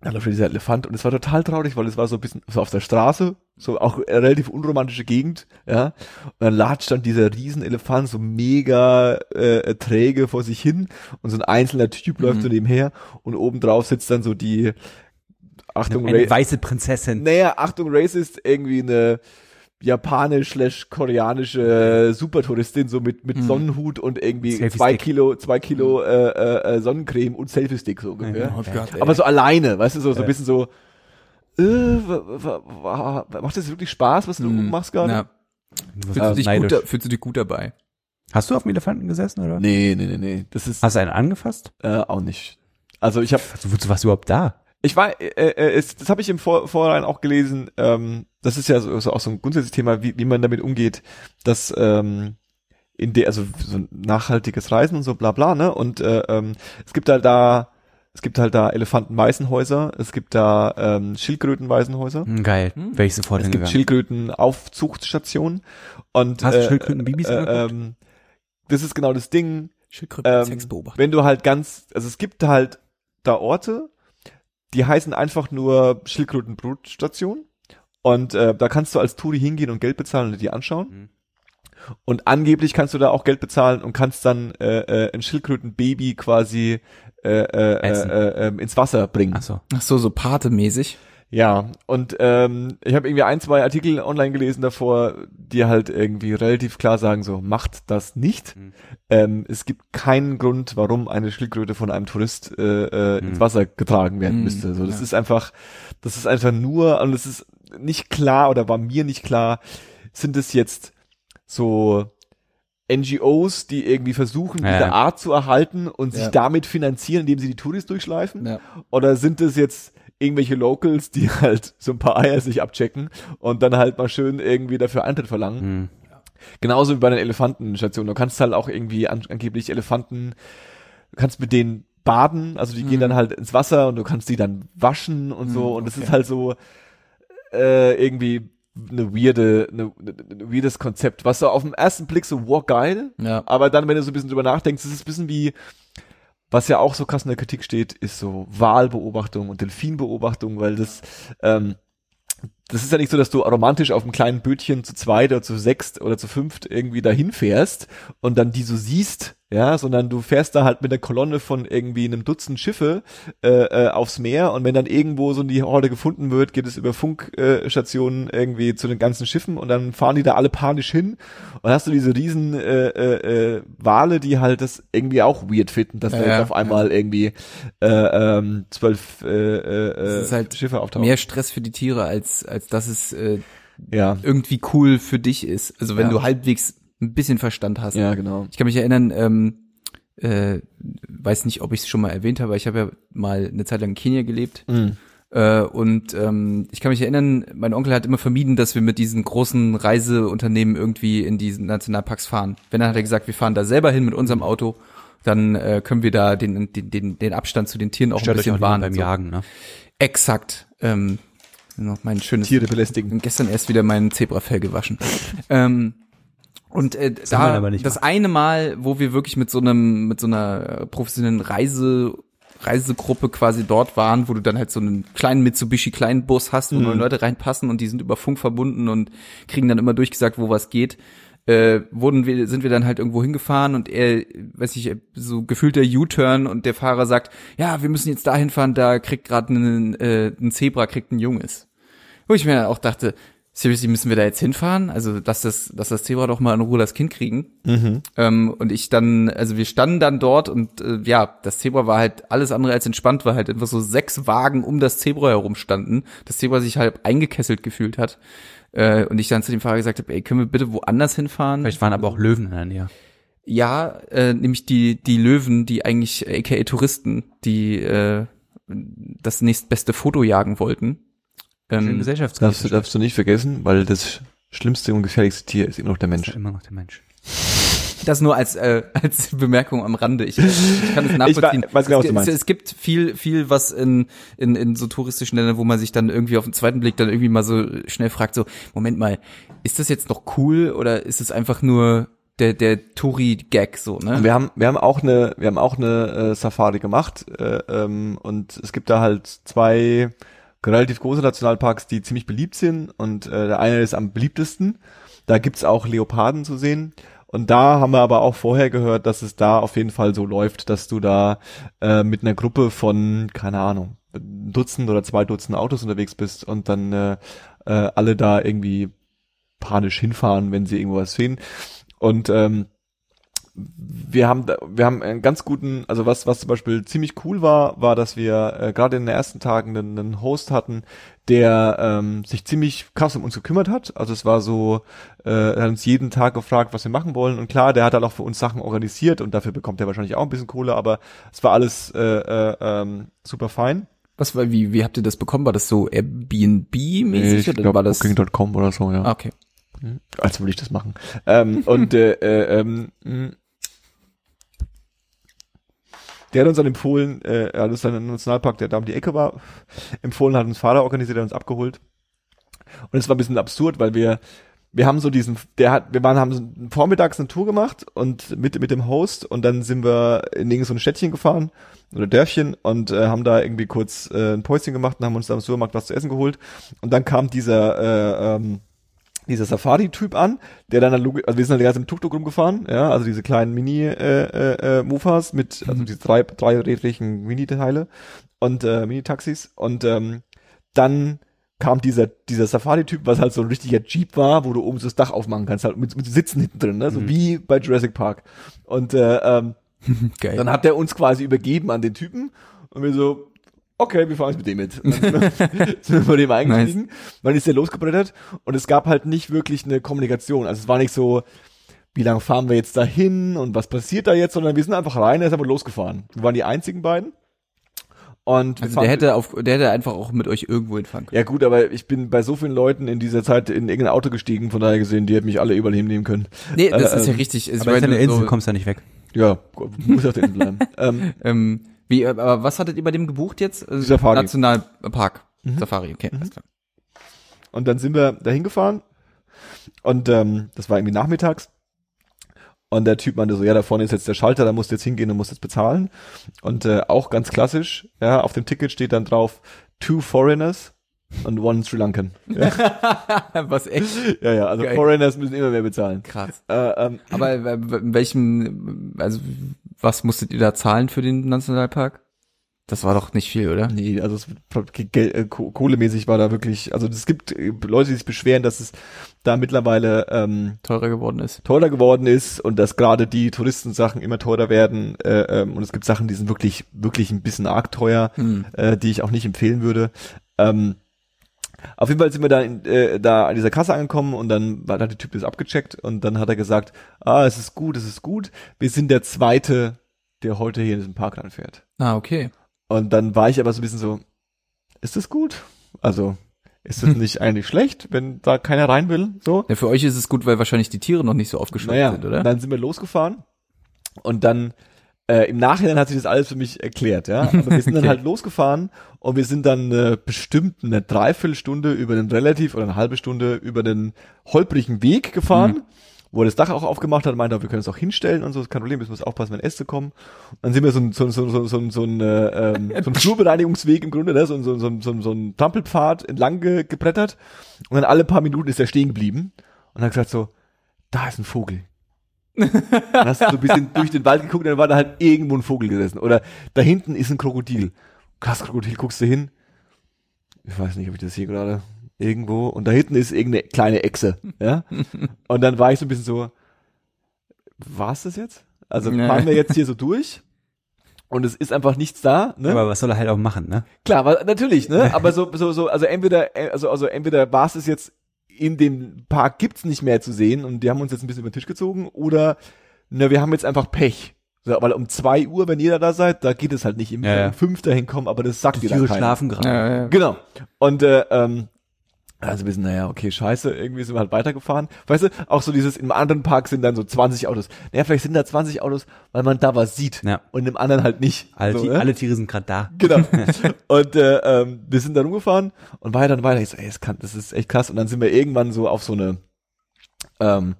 Da läuft dieser Elefant und es war total traurig, weil es war so ein bisschen so auf der Straße, so auch eine relativ unromantische Gegend, ja. Und dann latscht dann dieser Riesenelefant so mega äh, träge vor sich hin und so ein einzelner Typ läuft so nebenher und obendrauf sitzt dann so die Achtung, Eine Ra weiße Prinzessin. naja, Achtung, Racist, irgendwie eine japanisch slash koreanische Supertouristin so mit mit Sonnenhut und irgendwie zwei Kilo zwei Kilo äh, äh, äh, Sonnencreme und Selfie-Stick so ungefähr. Oh Gott. Aber so alleine, weißt du, so, so ein bisschen so, äh, macht das wirklich Spaß, was du Mhm. machst gerade? Ja. Du wirst Fühlst, du dich neidisch. gut, da- fühlst du dich gut dabei? Hast du auf dem Elefanten gesessen, oder? Nee, nee, nee, nee, das ist Hast du einen angefasst? äh, auch nicht. Also ich habe Also, wozu warst du überhaupt da? Ich war, äh, äh, es, das habe ich im Vor Vorhinein auch gelesen. Ähm, das ist ja so, so auch so ein grundsätzliches Thema, wie, wie man damit umgeht, dass ähm, in der, also so ein nachhaltiges Reisen und so bla bla, ne? Und äh, ähm, es gibt halt da, es gibt halt da Elefantenwaisenhäuser, es gibt da ähm, Schildkrötenwaisenhäuser, Hm, geil. Hm. Wäre ich sofort es gibt. Schildkrötenaufzuchtstationen und Hast du äh, Schildkröten-Babys äh, ähm, das ist genau das Ding. Schildkröten Ähm, Sex beobachten. wenn du halt ganz, also es gibt halt da Orte, die heißen einfach nur Schildkrötenbrutstation und äh, da kannst du als Touri hingehen und Geld bezahlen und dir die anschauen. Mhm. Und angeblich kannst du da auch Geld bezahlen und kannst dann äh, äh, ein Schildkrötenbaby quasi äh, äh, äh, äh, ins Wasser bringen. Ach so. Ach so, so Pate-mäßig. Ja, und ähm, ich habe irgendwie ein, zwei Artikel online gelesen davor, die halt irgendwie relativ klar sagen, so macht das nicht. Mhm. Ähm, es gibt keinen Grund, warum eine Schildkröte von einem Tourist äh, äh, ins Mhm. Wasser getragen werden Mhm, müsste. So, das ja. ist einfach, das ist einfach nur, und es ist nicht klar oder war mir nicht klar, sind es jetzt so NGOs, die irgendwie versuchen, Ja, diese. Art zu erhalten und sich damit finanzieren, indem sie die Touris durchschleifen? Ja. Oder sind es jetzt irgendwelche Locals, die halt so ein paar Eier sich abchecken und dann halt mal schön irgendwie dafür Eintritt verlangen? Hm. Genauso wie bei den Elefantenstationen. Du kannst halt auch irgendwie an, angeblich Elefanten, du kannst mit denen baden, also die gehen Mhm. dann halt ins Wasser und du kannst die dann waschen und so Mhm, und das okay. ist halt so äh, irgendwie eine weirde, eine, ein weirdes Konzept, was so auf den ersten Blick so, wow, geil, Ja. aber dann, wenn du so ein bisschen drüber nachdenkst, ist es ein bisschen wie, was ja auch so krass in der Kritik steht, ist so Walbeobachtung und Delfinbeobachtung, weil das, ähm, das ist ja nicht so, dass du romantisch auf einem kleinen Bötchen zu zweit oder zu sechst oder zu fünft irgendwie dahin fährst und dann die so siehst, ja, sondern du fährst da halt mit der Kolonne von irgendwie einem Dutzend Schiffe äh, äh, aufs Meer und wenn dann irgendwo so die Horde gefunden wird, geht es über Funkstationen äh, irgendwie zu den ganzen Schiffen und dann fahren die da alle panisch hin und hast du diese riesen äh, äh, äh, Wale, die halt das irgendwie auch weird finden, dass Ja, da jetzt ja, auf einmal irgendwie äh, ähm, zwölf äh, äh, halt Schiffe auftauchen. Mehr Stress für die Tiere, als, als dass es äh, ja, irgendwie cool für dich ist. Also wenn Ja. du halbwegs ein bisschen Verstand hast. ja, genau. Ich kann mich erinnern, ähm, äh, weiß nicht, ob ich es schon mal erwähnt habe, aber ich habe ja mal eine Zeit lang in Kenia gelebt. Mhm. Äh, und ähm, ich kann mich erinnern, mein Onkel hat immer vermieden, dass wir mit diesen großen Reiseunternehmen irgendwie in diesen Nationalparks fahren. Wenn dann hat er gesagt, wir fahren da selber hin mit unserem Auto, dann äh, können wir da den, den, den, den Abstand zu den Tieren auch Stört ein euch auch bisschen wahren. beim so. Jagen, ne? Exakt. Ähm, noch mein schönes Tiere belästigen. gestern erst wieder mein Zebrafell gewaschen. ähm, und äh, man da aber nicht das eine Mal, wo wir wirklich mit so einem mit so einer professionellen Reise Reisegruppe quasi dort waren, wo du dann halt so einen kleinen Mitsubishi kleinen Bus hast, wo Mhm. neun Leute reinpassen und die sind über Funk verbunden und kriegen dann immer durchgesagt, wo was geht. Äh, wurden wir, sind wir dann halt irgendwo hingefahren und er, weiß ich, so gefühlter U-Turn und der Fahrer sagt, ja, wir müssen jetzt dahin fahren, da kriegt gerade ein, äh, ein Zebra, kriegt ein Junges. Wo ich mir dann auch dachte, seriously, müssen wir da jetzt hinfahren? Also, lass das, lass das Zebra doch mal in Ruhe das Kind kriegen. Mhm. Ähm, und ich dann, also wir standen dann dort und äh, ja, das Zebra war halt alles andere als entspannt, weil halt einfach so sechs Wagen um das Zebra herum standen. Das Zebra sich halb eingekesselt gefühlt hat. Äh, und ich dann zu dem Fahrer gesagt habe, ey, können wir bitte woanders hinfahren? Vielleicht waren aber auch Löwen in der Nähe. Ja, äh, nämlich die, die Löwen, die eigentlich, aka Touristen, die äh, das nächstbeste Foto jagen wollten. Ähm. Darfst, du- darfst du nicht vergessen, weil das schlimmste und gefährlichste Tier ist immer noch der Mensch. immer noch der Mensch. Das nur als äh, als Bemerkung am Rande. Ich, ich kann es nachvollziehen. weiß genau, was du meinst. Es, es gibt viel viel was in, in in so touristischen Ländern, wo man sich dann irgendwie auf den zweiten Blick dann irgendwie mal so schnell fragt, so Moment mal, ist das jetzt noch cool oder ist es einfach nur der der Touri-Gag so Und ne? wir haben, wir haben auch eine, wir haben auch eine äh, Safari gemacht äh, ähm, und es gibt da halt zwei relativ große Nationalparks, die ziemlich beliebt sind und äh, der eine ist am beliebtesten. Da gibt's auch Leoparden zu sehen. Und da haben wir aber auch vorher gehört, dass es da auf jeden Fall so läuft, dass du da äh, mit einer Gruppe von, keine Ahnung, Dutzend oder zwei Dutzend Autos unterwegs bist und dann äh, äh, alle da irgendwie panisch hinfahren, wenn sie irgendwo was sehen. Und ähm, wir haben da, wir haben einen ganz guten, also was was zum Beispiel ziemlich cool war, war, dass wir äh, gerade in den ersten Tagen einen, einen Host hatten, der ähm, sich ziemlich krass um uns gekümmert hat. Also es war so, äh, er hat uns jeden Tag gefragt, was wir machen wollen. Und klar, der hat halt auch für uns Sachen organisiert und dafür bekommt er wahrscheinlich auch ein bisschen Kohle, aber es war alles äh, äh, ähm, super fein. Was war, wie, wie habt ihr das bekommen? War das so Airbnb-mäßig ich oder glaub, war das? Booking.com oder so, ja. Ah, okay. Als würde ich das machen. ähm, und äh, äh, ähm. Der hat uns dann empfohlen, äh, er hat uns dann einen Nationalpark, der da um die Ecke war, empfohlen, hat uns Fahrer organisiert, hat uns abgeholt. Und es war ein bisschen absurd, weil wir wir haben so diesen, der hat, wir waren, haben vormittags eine Tour gemacht und mit, mit dem Host und dann sind wir in irgend so ein Städtchen gefahren oder Dörfchen und äh, haben da irgendwie kurz äh, ein Päuschen gemacht und haben uns da im Supermarkt was zu essen geholt und dann kam dieser, äh, ähm, dieser Safari-Typ an, der dann, also wir sind halt die ganze Zeit im Tuk-Tuk rumgefahren, ja, also diese kleinen Mini, äh, äh, äh, mit, also diese drei, dreirädrigen Mini-Teile und äh, Mini-Taxis und ähm, dann kam dieser, dieser Safari-Typ, was halt so ein richtiger Jeep war, wo du oben so das Dach aufmachen kannst, halt mit, mit Sitzen hinten drin, ne? so Mhm. wie bei Jurassic Park. Und äh, ähm, Geil. dann hat er uns quasi übergeben an den Typen und wir so, okay, wir fahren jetzt mit dem mit. Und dann sind wir- bei dem eingestiegen, dann ist er losgebrettert und es gab halt nicht wirklich eine Kommunikation. Also es war nicht so, wie lange fahren wir jetzt dahin und was passiert da jetzt, sondern wir sind einfach rein, er ist einfach losgefahren. Wir waren die einzigen beiden. Und also fahren- der hätte auf, der hätte einfach auch mit euch irgendwo hinfahren können. ja gut, aber ich bin bei so vielen Leuten in dieser Zeit in irgendein Auto gestiegen, von daher gesehen, die hätten mich alle überall hinnehmen können. Nee, das Äh, ist ja ähm, richtig. Also Aber ist ja eine du Insel, so, kommst ja nicht weg. Ja, muss auf der Insel bleiben. ähm, ähm, wie, aber was hattet ihr bei dem gebucht jetzt? Also Safari. Nationalpark. Mhm. Safari, okay. alles klar. und dann sind wir dahin gefahren und ähm, das war irgendwie nachmittags. Und der Typ meinte so, ja, da vorne ist jetzt der Schalter, da musst du jetzt hingehen und musst jetzt bezahlen. Und äh, auch ganz klassisch, ja, auf dem Ticket steht dann drauf, two foreigners und one Sri Lankan. Ja, was echt ja, ja also Geil. Foreigners müssen immer mehr bezahlen. krass. Äh, ähm, Aber äh, in welchem, also was musstet ihr da zahlen für den Nationalpark? Das war doch nicht viel, oder? Nee, also es, äh, Ko- kohlemäßig war da wirklich, also es gibt äh, Leute, die sich beschweren, dass es da mittlerweile ähm, Teurer geworden ist. teurer geworden ist und dass gerade die Touristensachen immer teurer werden äh, ähm, und es gibt Sachen, die sind wirklich, wirklich ein bisschen arg teuer, Hm. äh, die ich auch nicht empfehlen würde. Ähm, auf jeden Fall sind wir da, in, äh, da an dieser Kasse angekommen und dann war da der Typ ist abgecheckt und dann hat er gesagt, ah, es ist gut, es ist gut, wir sind der Zweite, der heute hier in diesem Park fährt. Ah, okay. Und dann war ich aber so ein bisschen so, ist das gut? Also, ist das nicht eigentlich schlecht, wenn da keiner rein will? So? Ja, für euch ist es gut, weil wahrscheinlich die Tiere noch nicht so aufgescheucht Naja, sind, oder? dann sind wir losgefahren und dann äh, im Nachhinein hat sich das alles für mich erklärt, ja. Aber wir sind dann Okay. halt losgefahren und wir sind dann äh, bestimmt eine Dreiviertelstunde über den relativ oder eine halbe Stunde über den holprigen Weg gefahren. Mhm. Wo er das Dach auch aufgemacht hat, meinte, wir können es auch hinstellen und so, ist kein Problem, müssen wir aufpassen, wenn Äste kommen. Und dann sind wir so ein, so, ein- so, ein- so, ein- so, ein- so ein, äh, ähm, so ein Flurbereinigungsweg im Grunde, ne? so, ein- so, ein- so, ein- so, ein- so ein Trampelpfad entlang ge, gebrettert. Und dann alle paar Minuten ist er stehen geblieben und hat gesagt so, da ist ein Vogel. Dann hast du so ein bisschen durch den Wald geguckt und dann war da halt irgendwo ein Vogel gesessen. Oder da hinten ist ein Krokodil. Krass, Krokodil, guckst du hin. Ich weiß nicht, ob ich das hier gerade irgendwo. Und da hinten ist irgendeine kleine Echse. Ja. Und dann war ich so ein bisschen so, war's das jetzt? Also Nee. fahren wir jetzt hier so durch? Und es ist einfach nichts da, ne? Aber was soll er halt auch machen, ne? Klar, natürlich, ne? Aber so, so, so, also entweder, äh, also, also entweder war es jetzt in dem Park gibt's nicht mehr zu sehen und die haben uns jetzt ein bisschen über den Tisch gezogen oder, ne, wir haben jetzt einfach Pech. So, weil um zwei Uhr, wenn ihr da seid, da geht es halt nicht. Ihr müsst Ja, ja. um fünf dahin kommen, aber das sagt Die dir dann Tiere keiner. schlafen gerade. Ja, ja. Genau. Und äh, ähm, also wir sind, naja, okay, scheiße, irgendwie sind wir halt weitergefahren. Weißt du, auch so dieses, im anderen Park sind dann so 20 Autos. Naja, vielleicht sind da 20 Autos, weil man da was sieht. Ja. Und im anderen halt nicht. Alle, so, Ti- ne? alle Tiere sind gerade da. Genau. und äh, ähm, wir sind dann rumgefahren und weiter und weiter. Ich so, ey, das, kann, das ist echt krass. Und dann sind wir irgendwann so auf so eine, ähm,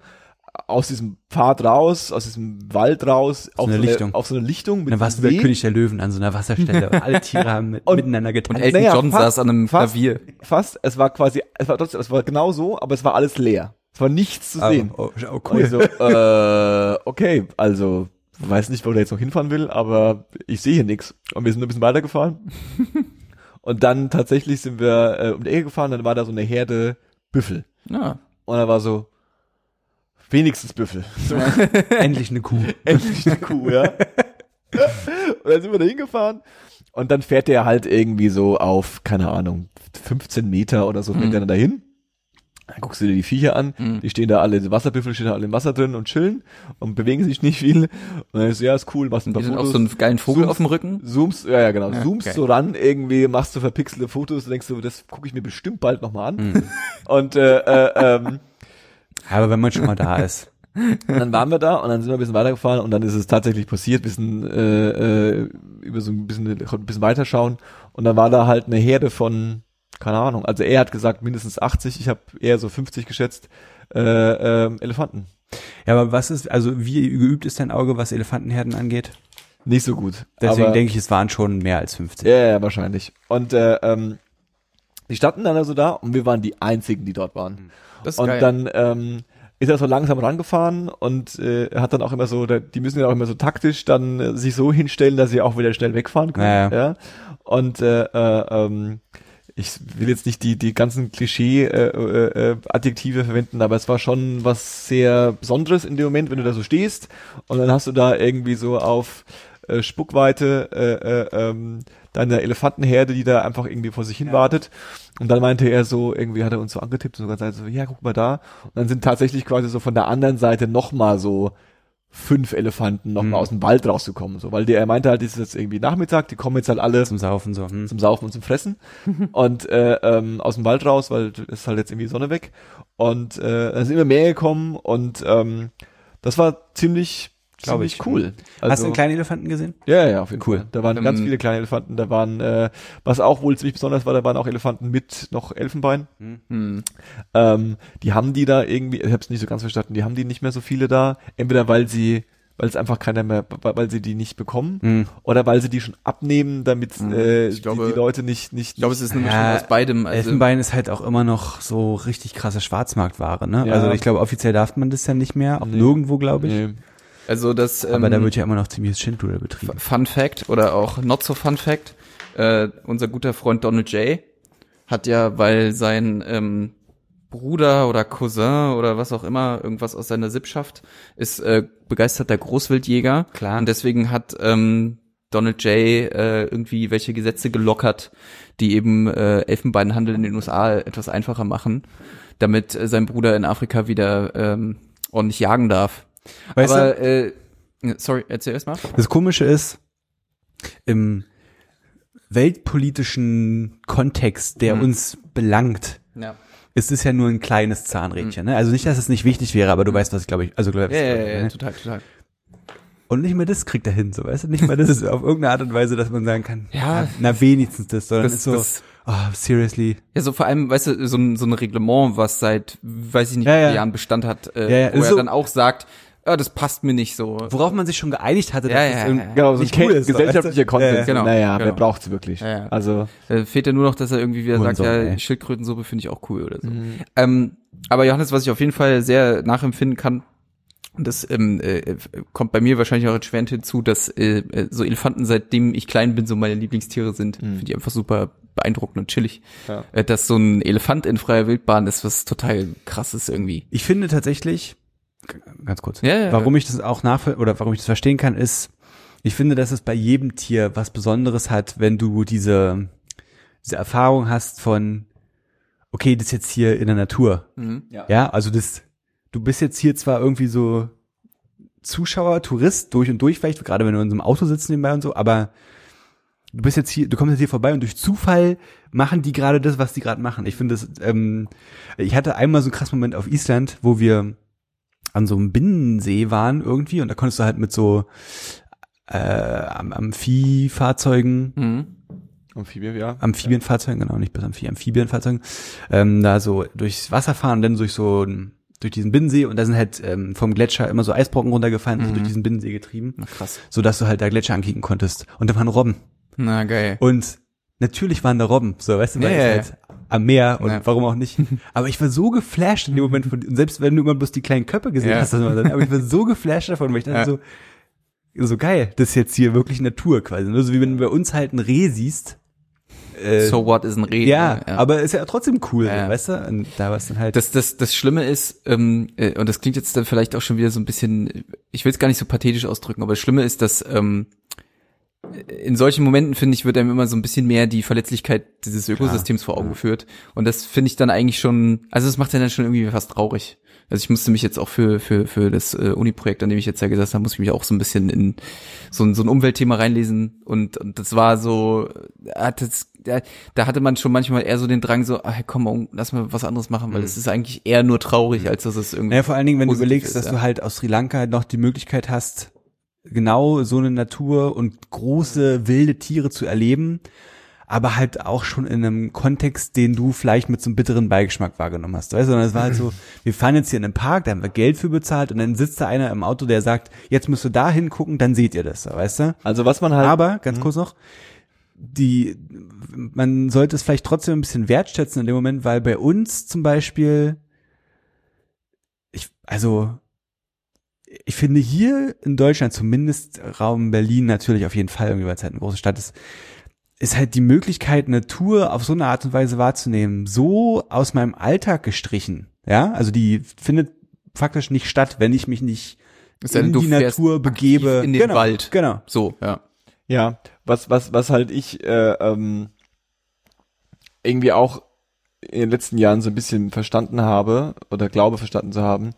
aus diesem Pfad raus, aus diesem Wald raus, auf, eine so eine, Lichtung. auf so eine Lichtung mit Dann warst du der. König der Löwen an so einer Wasserstelle. Und alle Tiere haben mit, Und- miteinander Und getanzt. Elton Naja, John fast- saß an einem fast. Klavier. Fast, es war quasi, es war trotzdem, es war genau so, aber es war alles leer. Es war nichts zu sehen. Oh, oh, oh, Und ich cool. so, äh, okay, also weiß nicht, wo der jetzt noch hinfahren will, aber ich sehe hier nichts. Und wir sind ein bisschen weitergefahren. und dann tatsächlich sind wir äh, um die Ecke gefahren, dann war da so eine Herde Büffel. Ja. und er war so, wenigstens Büffel. So, Endlich eine Kuh. endlich eine Kuh, ja. und dann sind wir da hingefahren und dann fährt der halt irgendwie so auf, keine Ahnung, 15 Meter oder so, fährt Mhm. er dann dahin. Dann guckst du dir die Viecher an, Mhm. die stehen da alle, die Wasserbüffel stehen da alle im Wasser drin und chillen und bewegen sich nicht viel. Und dann ist so, ja, ist cool, machst ein paar Die sind auch Fotos. so einen geilen Vogel Zoomst- auf dem Rücken. Zoomst, ja, ja, genau, Ja, zoomst geil. so ran, irgendwie machst du verpixelte Fotos, denkst du, das gucke ich mir bestimmt bald nochmal an. Mhm. Und äh, äh, ähm, Aber wenn man schon mal da ist. und dann waren wir da und dann sind wir ein bisschen weitergefahren und dann ist es tatsächlich passiert, bisschen äh, äh, über so ein bisschen, ein bisschen weiterschauen und dann war da halt eine Herde von, keine Ahnung, also er hat gesagt mindestens 80, ich habe eher so 50 geschätzt, äh, ähm, Elefanten. Ja, aber was ist, also wie geübt ist dein Auge, was Elefantenherden angeht? Nicht so gut. Deswegen denke ich, es waren schon mehr als 50. Ja, ja, wahrscheinlich. Und äh, ähm, die standen dann also da und wir waren die einzigen, die dort waren. Ist Und geil. dann ähm, ist er so langsam rangefahren und äh, hat dann auch immer so, die müssen ja auch immer so taktisch dann äh, sich so hinstellen, dass sie auch wieder schnell wegfahren können. Ja, Ja. Und äh, äh, ähm, ich will jetzt nicht die die ganzen Klischee äh, äh, äh, Adjektive verwenden, aber es war schon was sehr Besonderes in dem Moment, wenn du da so stehst und dann hast du da irgendwie so auf äh, Spuckweite äh, äh, ähm, deine Elefantenherde, die da einfach irgendwie vor sich hin wartet. Und dann meinte er so, irgendwie hat er uns so angetippt und sogar gesagt so, ja, guck mal da. Und dann sind tatsächlich quasi so von der anderen Seite nochmal so fünf Elefanten nochmal Mhm. aus dem Wald rausgekommen. So, weil der, er meinte halt, es ist jetzt irgendwie Nachmittag, die kommen jetzt halt alle Zum Saufen so. Hm. zum Saufen und zum Fressen und äh, ähm, aus dem Wald raus, weil ist halt jetzt irgendwie die Sonne weg und äh, dann sind immer mehr gekommen und ähm, das war ziemlich Glaub ziemlich ich. cool. Hast du Also- einen kleinen Elefanten gesehen? ja, ja, auf jeden Cool. Fall. Da waren ganz Ähm, viele kleine Elefanten, da waren, äh, was auch wohl ziemlich besonders war, da waren auch Elefanten mit noch Elfenbein. Hm. Ähm, die haben die da irgendwie, ich habe es nicht so ganz verstanden, die haben die nicht mehr so viele da, entweder weil sie, weil es einfach keiner mehr, weil sie die nicht bekommen, Hm. oder weil sie die schon abnehmen, damit äh, Ich glaube- die, die Leute nicht, nicht, Ich glaube, es ist eine Mischung Ja, aus beidem. Also, Elfenbein ist halt auch immer noch so richtig krasse Schwarzmarktware, ne? Ja. Also ich glaube, offiziell darf man das ja nicht mehr, auch Nee. nirgendwo, glaube ich. Nee. Also das. Ähm, Aber da wird ja immer noch ziemliches Schindluder betrieben. Fun Fact oder auch not so Fun Fact. Äh, unser guter Freund Donald J. hat ja, weil sein ähm, Bruder oder Cousin oder was auch immer, irgendwas aus seiner Sippschaft, ist äh, begeisterter Großwildjäger. Klar. Und deswegen hat ähm, Donald J. Äh, irgendwie welche Gesetze gelockert, die eben äh, Elfenbeinhandel in den USA etwas einfacher machen, damit äh, sein Bruder in Afrika wieder ähm, ordentlich jagen darf. Weißt Aber, äh, sorry, erzähl erst mal. Das Komische ist, im weltpolitischen Kontext, der Mhm. uns belangt, Ja. ist es ja nur ein kleines Zahnrädchen. Ne? Also nicht, dass es nicht wichtig wäre, aber du weißt, was ich glaube ich, also glaube Ja, ich. ja, ja, ja, ne? total, total. Und nicht mal das kriegt er hin, so weißt du? Nicht mal das ist auf irgendeine Art und Weise, dass man sagen kann, Ja. na wenigstens das, sondern Das- ist so, das- oh, seriously. Ja, so vor allem, weißt du, so ein, so ein Reglement, was seit, weiß ich nicht, Ja, ja. Jahren Bestand hat, äh, ja, wo er so- dann auch sagt, ja, das passt mir nicht so. Worauf man sich schon geeinigt hatte, Ja, dass ja, es ja. Genau, so ein Nicht cool ist, so, gesellschaftlicher weißt? Konsens. Ja, ja. Genau, naja, wer genau. braucht's wirklich? Ja, ja. Also, Äh, fehlt ja nur noch, dass er irgendwie wieder sagt, Hurensohn, ja, ey. Schildkrötensuppe finde ich auch cool oder so. Mhm. Ähm, aber Johannes, was ich auf jeden Fall sehr nachempfinden kann, und das ähm, äh, kommt bei mir wahrscheinlich auch erschwerend hinzu, dass äh, äh, so Elefanten, seitdem ich klein bin, so meine Lieblingstiere sind. Mhm. Finde ich einfach super beeindruckend und chillig. Ja. Äh, dass so ein Elefant in freier Wildbahn ist was total krasses irgendwie. Ich finde tatsächlich, ganz kurz, Ja, ja, warum ich das auch nachvoll oder warum ich das verstehen kann, ist, ich finde, dass es bei jedem Tier was Besonderes hat, wenn du diese, diese Erfahrung hast von, okay, das ist jetzt hier in der Natur. Mhm. Ja, also das, du bist jetzt hier zwar irgendwie so Zuschauer, Tourist durch und durch vielleicht, gerade wenn du in so einem Auto sitzt nebenbei und so, aber du bist jetzt hier, du kommst jetzt hier vorbei und durch Zufall machen die gerade das, was die gerade machen. Ich finde das, ähm, ich hatte einmal so einen krassen Moment auf Island, wo wir an so einem Binnensee waren irgendwie und da konntest du halt mit so äh, Am- Amphifahrzeugen Mhm. Amphibien, ja. Amphibienfahrzeugen, genau, nicht bis Amphi Amphibienfahrzeugen, ähm, da so durchs Wasser fahren, dann durch so durch diesen Binnensee und da sind halt ähm, vom Gletscher immer so Eisbrocken runtergefallen, Mhm. durch diesen Binnensee getrieben, Na krass. so dass du halt da Gletscher ankicken konntest. Und da waren Robben. Na geil. Und natürlich waren da Robben, so weißt du, weil Ja, ja, halt am Meer und Ja. warum auch nicht. Aber ich war so geflasht in dem Moment von, und selbst wenn du immer bloß die kleinen Köpfe gesehen Ja. hast, dann, aber ich war so geflasht davon, weil ich dachte Ja. so, so geil, das ist jetzt hier wirklich Natur quasi. Ne? So wie wenn du bei uns halt ein Reh siehst, äh, so what ist ein Reh. ja, ne? aber ist ja trotzdem cool, Ja, ja. weißt du? Und da war es dann halt. Das, das, das Schlimme ist, ähm, äh, und das klingt jetzt dann vielleicht auch schon wieder so ein bisschen, ich will es gar nicht so pathetisch ausdrücken, aber das Schlimme ist, dass ähm, in solchen Momenten, finde ich, wird einem immer so ein bisschen mehr die Verletzlichkeit dieses Ökosystems vor Augen geführt. Und das finde ich dann eigentlich schon, also das macht ja dann schon irgendwie fast traurig. Also ich musste mich jetzt auch für, für, für das äh, Uni-Projekt, an dem ich jetzt ja gesessen habe, muss ich mich auch so ein bisschen in so ein, so ein Umweltthema reinlesen. Und, und das war so, äh, hat das, da, da hatte man schon manchmal eher so den Drang, so, ach, komm, lass mal was anderes machen, weil das ist eigentlich eher nur traurig, als dass es irgendwie. Naja, vor allen Dingen, wenn du überlegst, ist, dass ja. du halt aus Sri Lanka noch die Möglichkeit hast, genau so eine Natur und große wilde Tiere zu erleben, aber halt auch schon in einem Kontext, den du vielleicht mit so einem bitteren Beigeschmack wahrgenommen hast. Weißt du, sondern es war halt so, wir fahren jetzt hier in einen Park, da haben wir Geld für bezahlt und dann sitzt da einer im Auto, der sagt, jetzt müsst du da hingucken, dann seht ihr das, weißt du? Also was man halt. Aber, ganz kurz noch, die, man sollte es vielleicht trotzdem ein bisschen wertschätzen in dem Moment, weil bei uns zum Beispiel, ich, also, ich finde hier in Deutschland, zumindest Raum Berlin natürlich auf jeden Fall, irgendwie, weil es halt eine große Stadt ist, ist halt die Möglichkeit, Natur auf so eine Art und Weise wahrzunehmen, so aus meinem Alltag gestrichen. Ja, also die findet faktisch nicht statt, wenn ich mich nicht denn, in die Natur begebe. in den genau, Wald. Genau. So, ja. Ja, was, was, was halt ich äh, ähm, irgendwie auch in den letzten Jahren so ein bisschen verstanden habe oder glaube verstanden zu haben,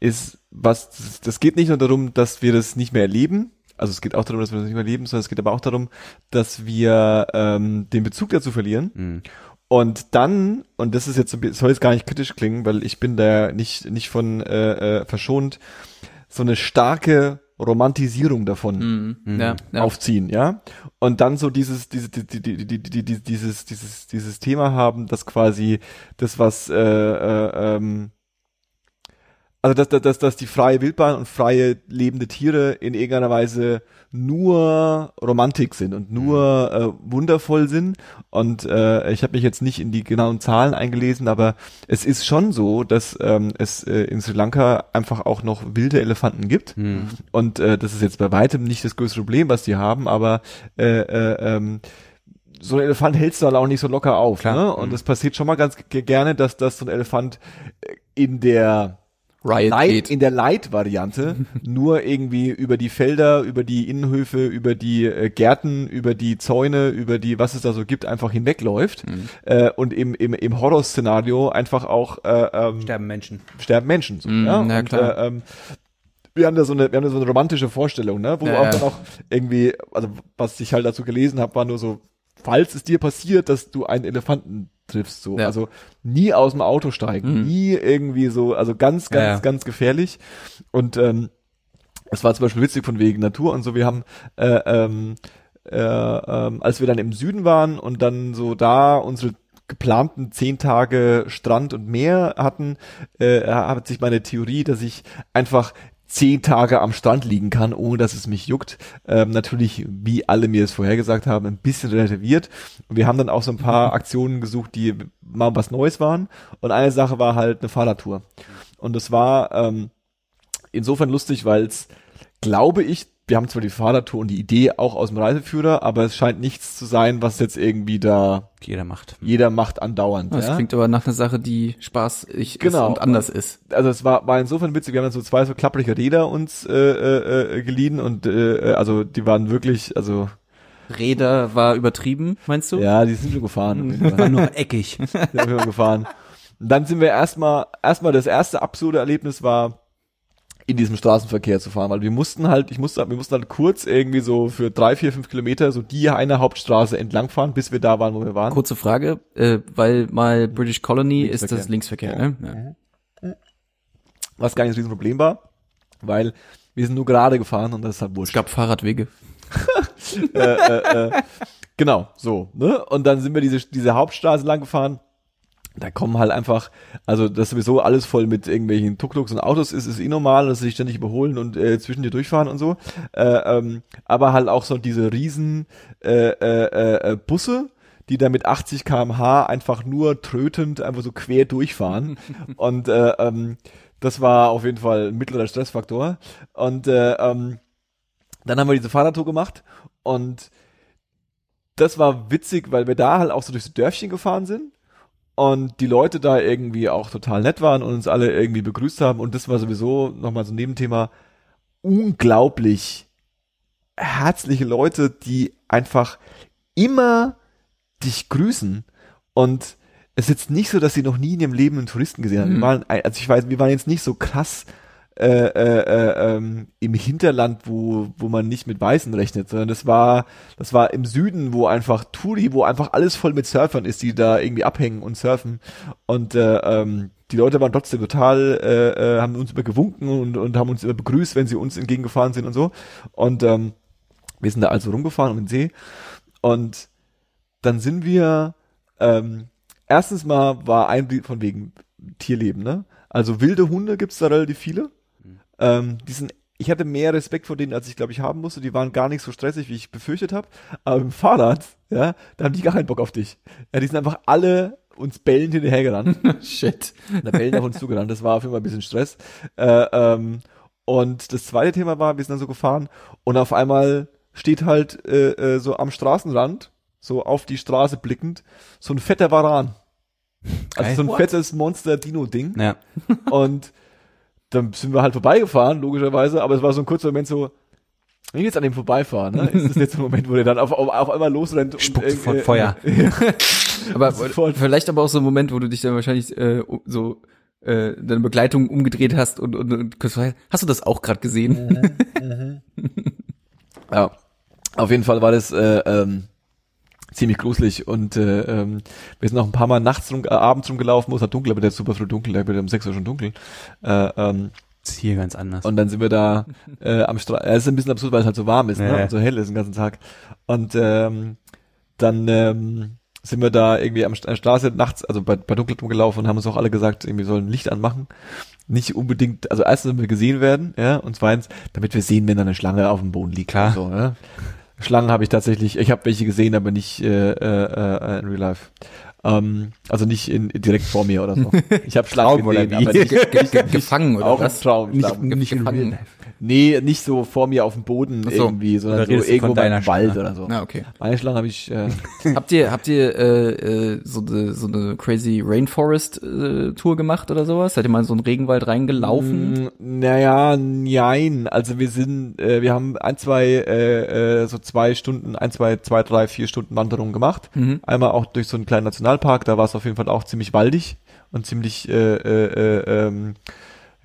ist, was, das, geht nicht nur darum, dass wir das nicht mehr erleben, also es geht auch darum, dass wir das nicht mehr erleben, sondern es geht aber auch darum, dass wir ähm, den Bezug dazu verlieren. Mhm. Und dann, und das ist jetzt, so ein bi- soll jetzt gar nicht kritisch klingen, weil ich bin da nicht, nicht von äh, äh, verschont, so eine starke Romantisierung davon Mhm. Ja, ja. aufziehen, ja. Und dann so dieses, diese, die, die, die, die, die, die, dieses, dieses, dieses Thema haben, dass quasi das, was, äh, äh, ähm, also dass, dass, dass, die freie Wildbahn und freie lebende Tiere in irgendeiner Weise nur Romantik sind und nur äh, wundervoll sind. Und äh, ich habe mich jetzt nicht in die genauen Zahlen eingelesen, aber es ist schon so, dass ähm, es äh, in Sri Lanka einfach auch noch wilde Elefanten gibt. Hm. Und äh, das ist jetzt bei weitem nicht das größte Problem, was die haben, aber äh, äh, ähm, so ein Elefant hältst du halt auch nicht so locker auf. Klar. Ne? Und es passiert schon mal ganz ge- gerne, dass, dass so ein Elefant äh, in der Riot Light, geht. in der Light-Variante nur irgendwie über die Felder, über die Innenhöfe, über die äh, Gärten, über die Zäune, über die, was es da so gibt, einfach hinwegläuft. Äh, und im, im, im Horror-Szenario einfach auch äh, ähm, Sterben Menschen. sterben Menschen. So, Mm, ja? na und, klar. Äh, ähm, wir haben da so eine, wir haben da so eine romantische Vorstellung, ne? Wo Ja, auch ja. dann auch irgendwie, also was ich halt dazu gelesen habe, war nur so, falls es dir passiert, dass du einen Elefanten triffst, so, Ja. also nie aus dem Auto steigen, Mhm. nie irgendwie so, also ganz, ganz, Ja, ganz gefährlich. Und ähm, es war zum Beispiel witzig von wegen Natur und so, wir haben äh, ähm, äh, ähm, als wir dann im Süden waren und dann so da unsere geplanten zehn Tage Strand und Meer hatten, äh, hat sich meine Theorie, dass ich einfach zehn Tage am Strand liegen kann, ohne dass es mich juckt, ähm, natürlich, wie alle mir es vorhergesagt haben, ein bisschen relativiert. Und wir haben dann auch so ein paar Aktionen gesucht, die mal was Neues waren. Und eine Sache war halt eine Fahrradtour. Und das war ähm, insofern lustig, weil es, glaube ich, wir haben zwar die Fahrradtour und die Idee auch aus dem Reiseführer, aber es scheint nichts zu sein, was jetzt irgendwie da Jeder macht. jeder macht andauernd. Das ja? klingt aber nach einer Sache, die spaßig Genau. ist und anders ist. also es war, war insofern witzig, wir haben dann so zwei so klapprige Räder uns äh, äh, äh, geliehen und äh, also die waren wirklich, also Räder war übertrieben, meinst du? ja, die sind schon gefahren. War nur eckig. Die sind schon gefahren. Und dann sind wir erstmal, erstmal das erste absurde Erlebnis war, in diesem Straßenverkehr zu fahren, weil wir mussten halt, ich musste, wir mussten halt kurz irgendwie so für drei, vier, fünf Kilometer so die eine Hauptstraße entlang fahren, bis wir da waren, wo wir waren. Kurze Frage, äh, weil mal British Colony ist das Linksverkehr, Ja. ne? Ja. Was gar nicht das Riesenproblem war, weil wir sind nur gerade gefahren und das ist halt Es wurscht. gab Fahrradwege. äh, äh, äh, genau, so, ne? Und dann sind wir diese, diese Hauptstraße lang gefahren. Da kommen halt einfach, also das sowieso alles voll mit irgendwelchen Tuk-Tuks und Autos ist, ist eh normal, dass sie sich ständig überholen und äh, zwischen dir durchfahren und so. Äh, ähm, aber halt auch so diese riesen äh, äh, äh, Busse, die da mit 80 kmh einfach nur trötend einfach so quer durchfahren. und äh, ähm, das war auf jeden Fall ein mittlerer Stressfaktor. Und äh, ähm, dann haben wir diese Fahrradtour gemacht und das war witzig, weil wir da halt auch so durchs Dörfchen gefahren sind und die Leute da irgendwie auch total nett waren und uns alle irgendwie begrüßt haben und das war sowieso nochmal so ein Nebenthema unglaublich herzliche Leute, die einfach immer dich grüßen und es ist jetzt nicht so, dass sie noch nie in ihrem Leben einen Touristen gesehen haben. Wir Mhm. waren, also ich weiß, wir waren jetzt nicht so krass äh, äh, äh, ähm, im Hinterland, wo wo man nicht mit Weißen rechnet, sondern das war das war im Süden, wo einfach Turi, wo einfach alles voll mit Surfern ist, die da irgendwie abhängen und surfen und äh, ähm, die Leute waren trotzdem total, äh, äh, haben uns immer gewunken und, und haben uns immer begrüßt, wenn sie uns entgegengefahren sind und so. Und ähm, wir sind da also rumgefahren um den See und dann sind wir ähm, erstens mal war ein von wegen Tierleben, ne? Also wilde Hunde gibt's da relativ viele. Ähm, die sind, ich hatte mehr Respekt vor denen, als ich glaube ich haben musste. Die waren gar nicht so stressig, wie ich befürchtet habe. Aber im Fahrrad, ja, da haben die gar keinen Bock auf dich. Ja, die sind einfach alle uns bellend hinterhergerannt. Shit. Da bellen auf uns zugerannt. Das war auf jeden Fall ein bisschen Stress. Äh, ähm, und das zweite Thema war, wir sind dann so gefahren und auf einmal steht halt äh, äh, so am Straßenrand, so auf die Straße blickend, so ein fetter Varan. Also so ein What? fettes Monster-Dino-Ding. Ja. Und dann sind wir halt vorbeigefahren, logischerweise, aber es war so ein kurzer Moment so, wenn ich jetzt an dem vorbeifahren, ne, ist das jetzt ein Moment, wo der dann auf, auf, auf einmal losrennt und Spuckt äh, sofort äh, Feuer. Aber vielleicht aber auch so ein Moment, wo du dich dann wahrscheinlich äh, so äh, deine Begleitung umgedreht hast und, und, und hast du das auch gerade gesehen? Ja, auf jeden Fall war das äh, ähm, ziemlich gruselig und äh, ähm, wir sind noch ein paar Mal nachts rum, äh, abends rumgelaufen, wo es halt dunkel, aber der ist super früh dunkel, da wird um 6 Uhr schon dunkel. Äh, ähm, Ist hier ganz anders. und dann sind wir da äh, am Strand. Es ist ein bisschen absurd, weil es halt so warm ist, ne? Ja. Und so hell ist den ganzen Tag. Und ähm, dann ähm, sind wir da irgendwie am, St- an der Straße nachts, also bei, bei Dunkelheit rumgelaufen und haben uns auch alle gesagt, irgendwie sollen Licht anmachen. Nicht unbedingt, also erstens, damit wir gesehen werden, ja, und zweitens, damit wir sehen, wenn da eine Schlange auf dem Boden liegt. Klar. So, ja. Schlangen habe ich tatsächlich, ich habe welche gesehen, aber nicht äh, äh, äh, in Real Life. Ähm, also nicht in, direkt vor mir oder so. Ich habe Schlangen Traum oder gesehen, wie? aber nicht, Ge ge ge gefangen oder auch was? Traum. nicht, nicht in gefangen. Nee, nicht so vor mir auf dem Boden so. irgendwie, sondern so irgendwo im Wald oder so. Na, okay. Meine Schlange habe ich, äh, Habt ihr, habt ihr äh, äh, so eine so eine crazy Rainforest äh, Tour gemacht oder sowas? Seid ihr mal in so einen Regenwald reingelaufen? Mm, Naja, nein. Also wir sind, äh, wir haben ein, zwei, äh, äh, so zwei Stunden, ein, zwei, zwei, drei, vier Stunden Wanderung gemacht. Mhm. Einmal auch durch so einen kleinen Nationalpark, da war es auf jeden Fall auch ziemlich waldig und ziemlich, äh, äh, äh, ähm,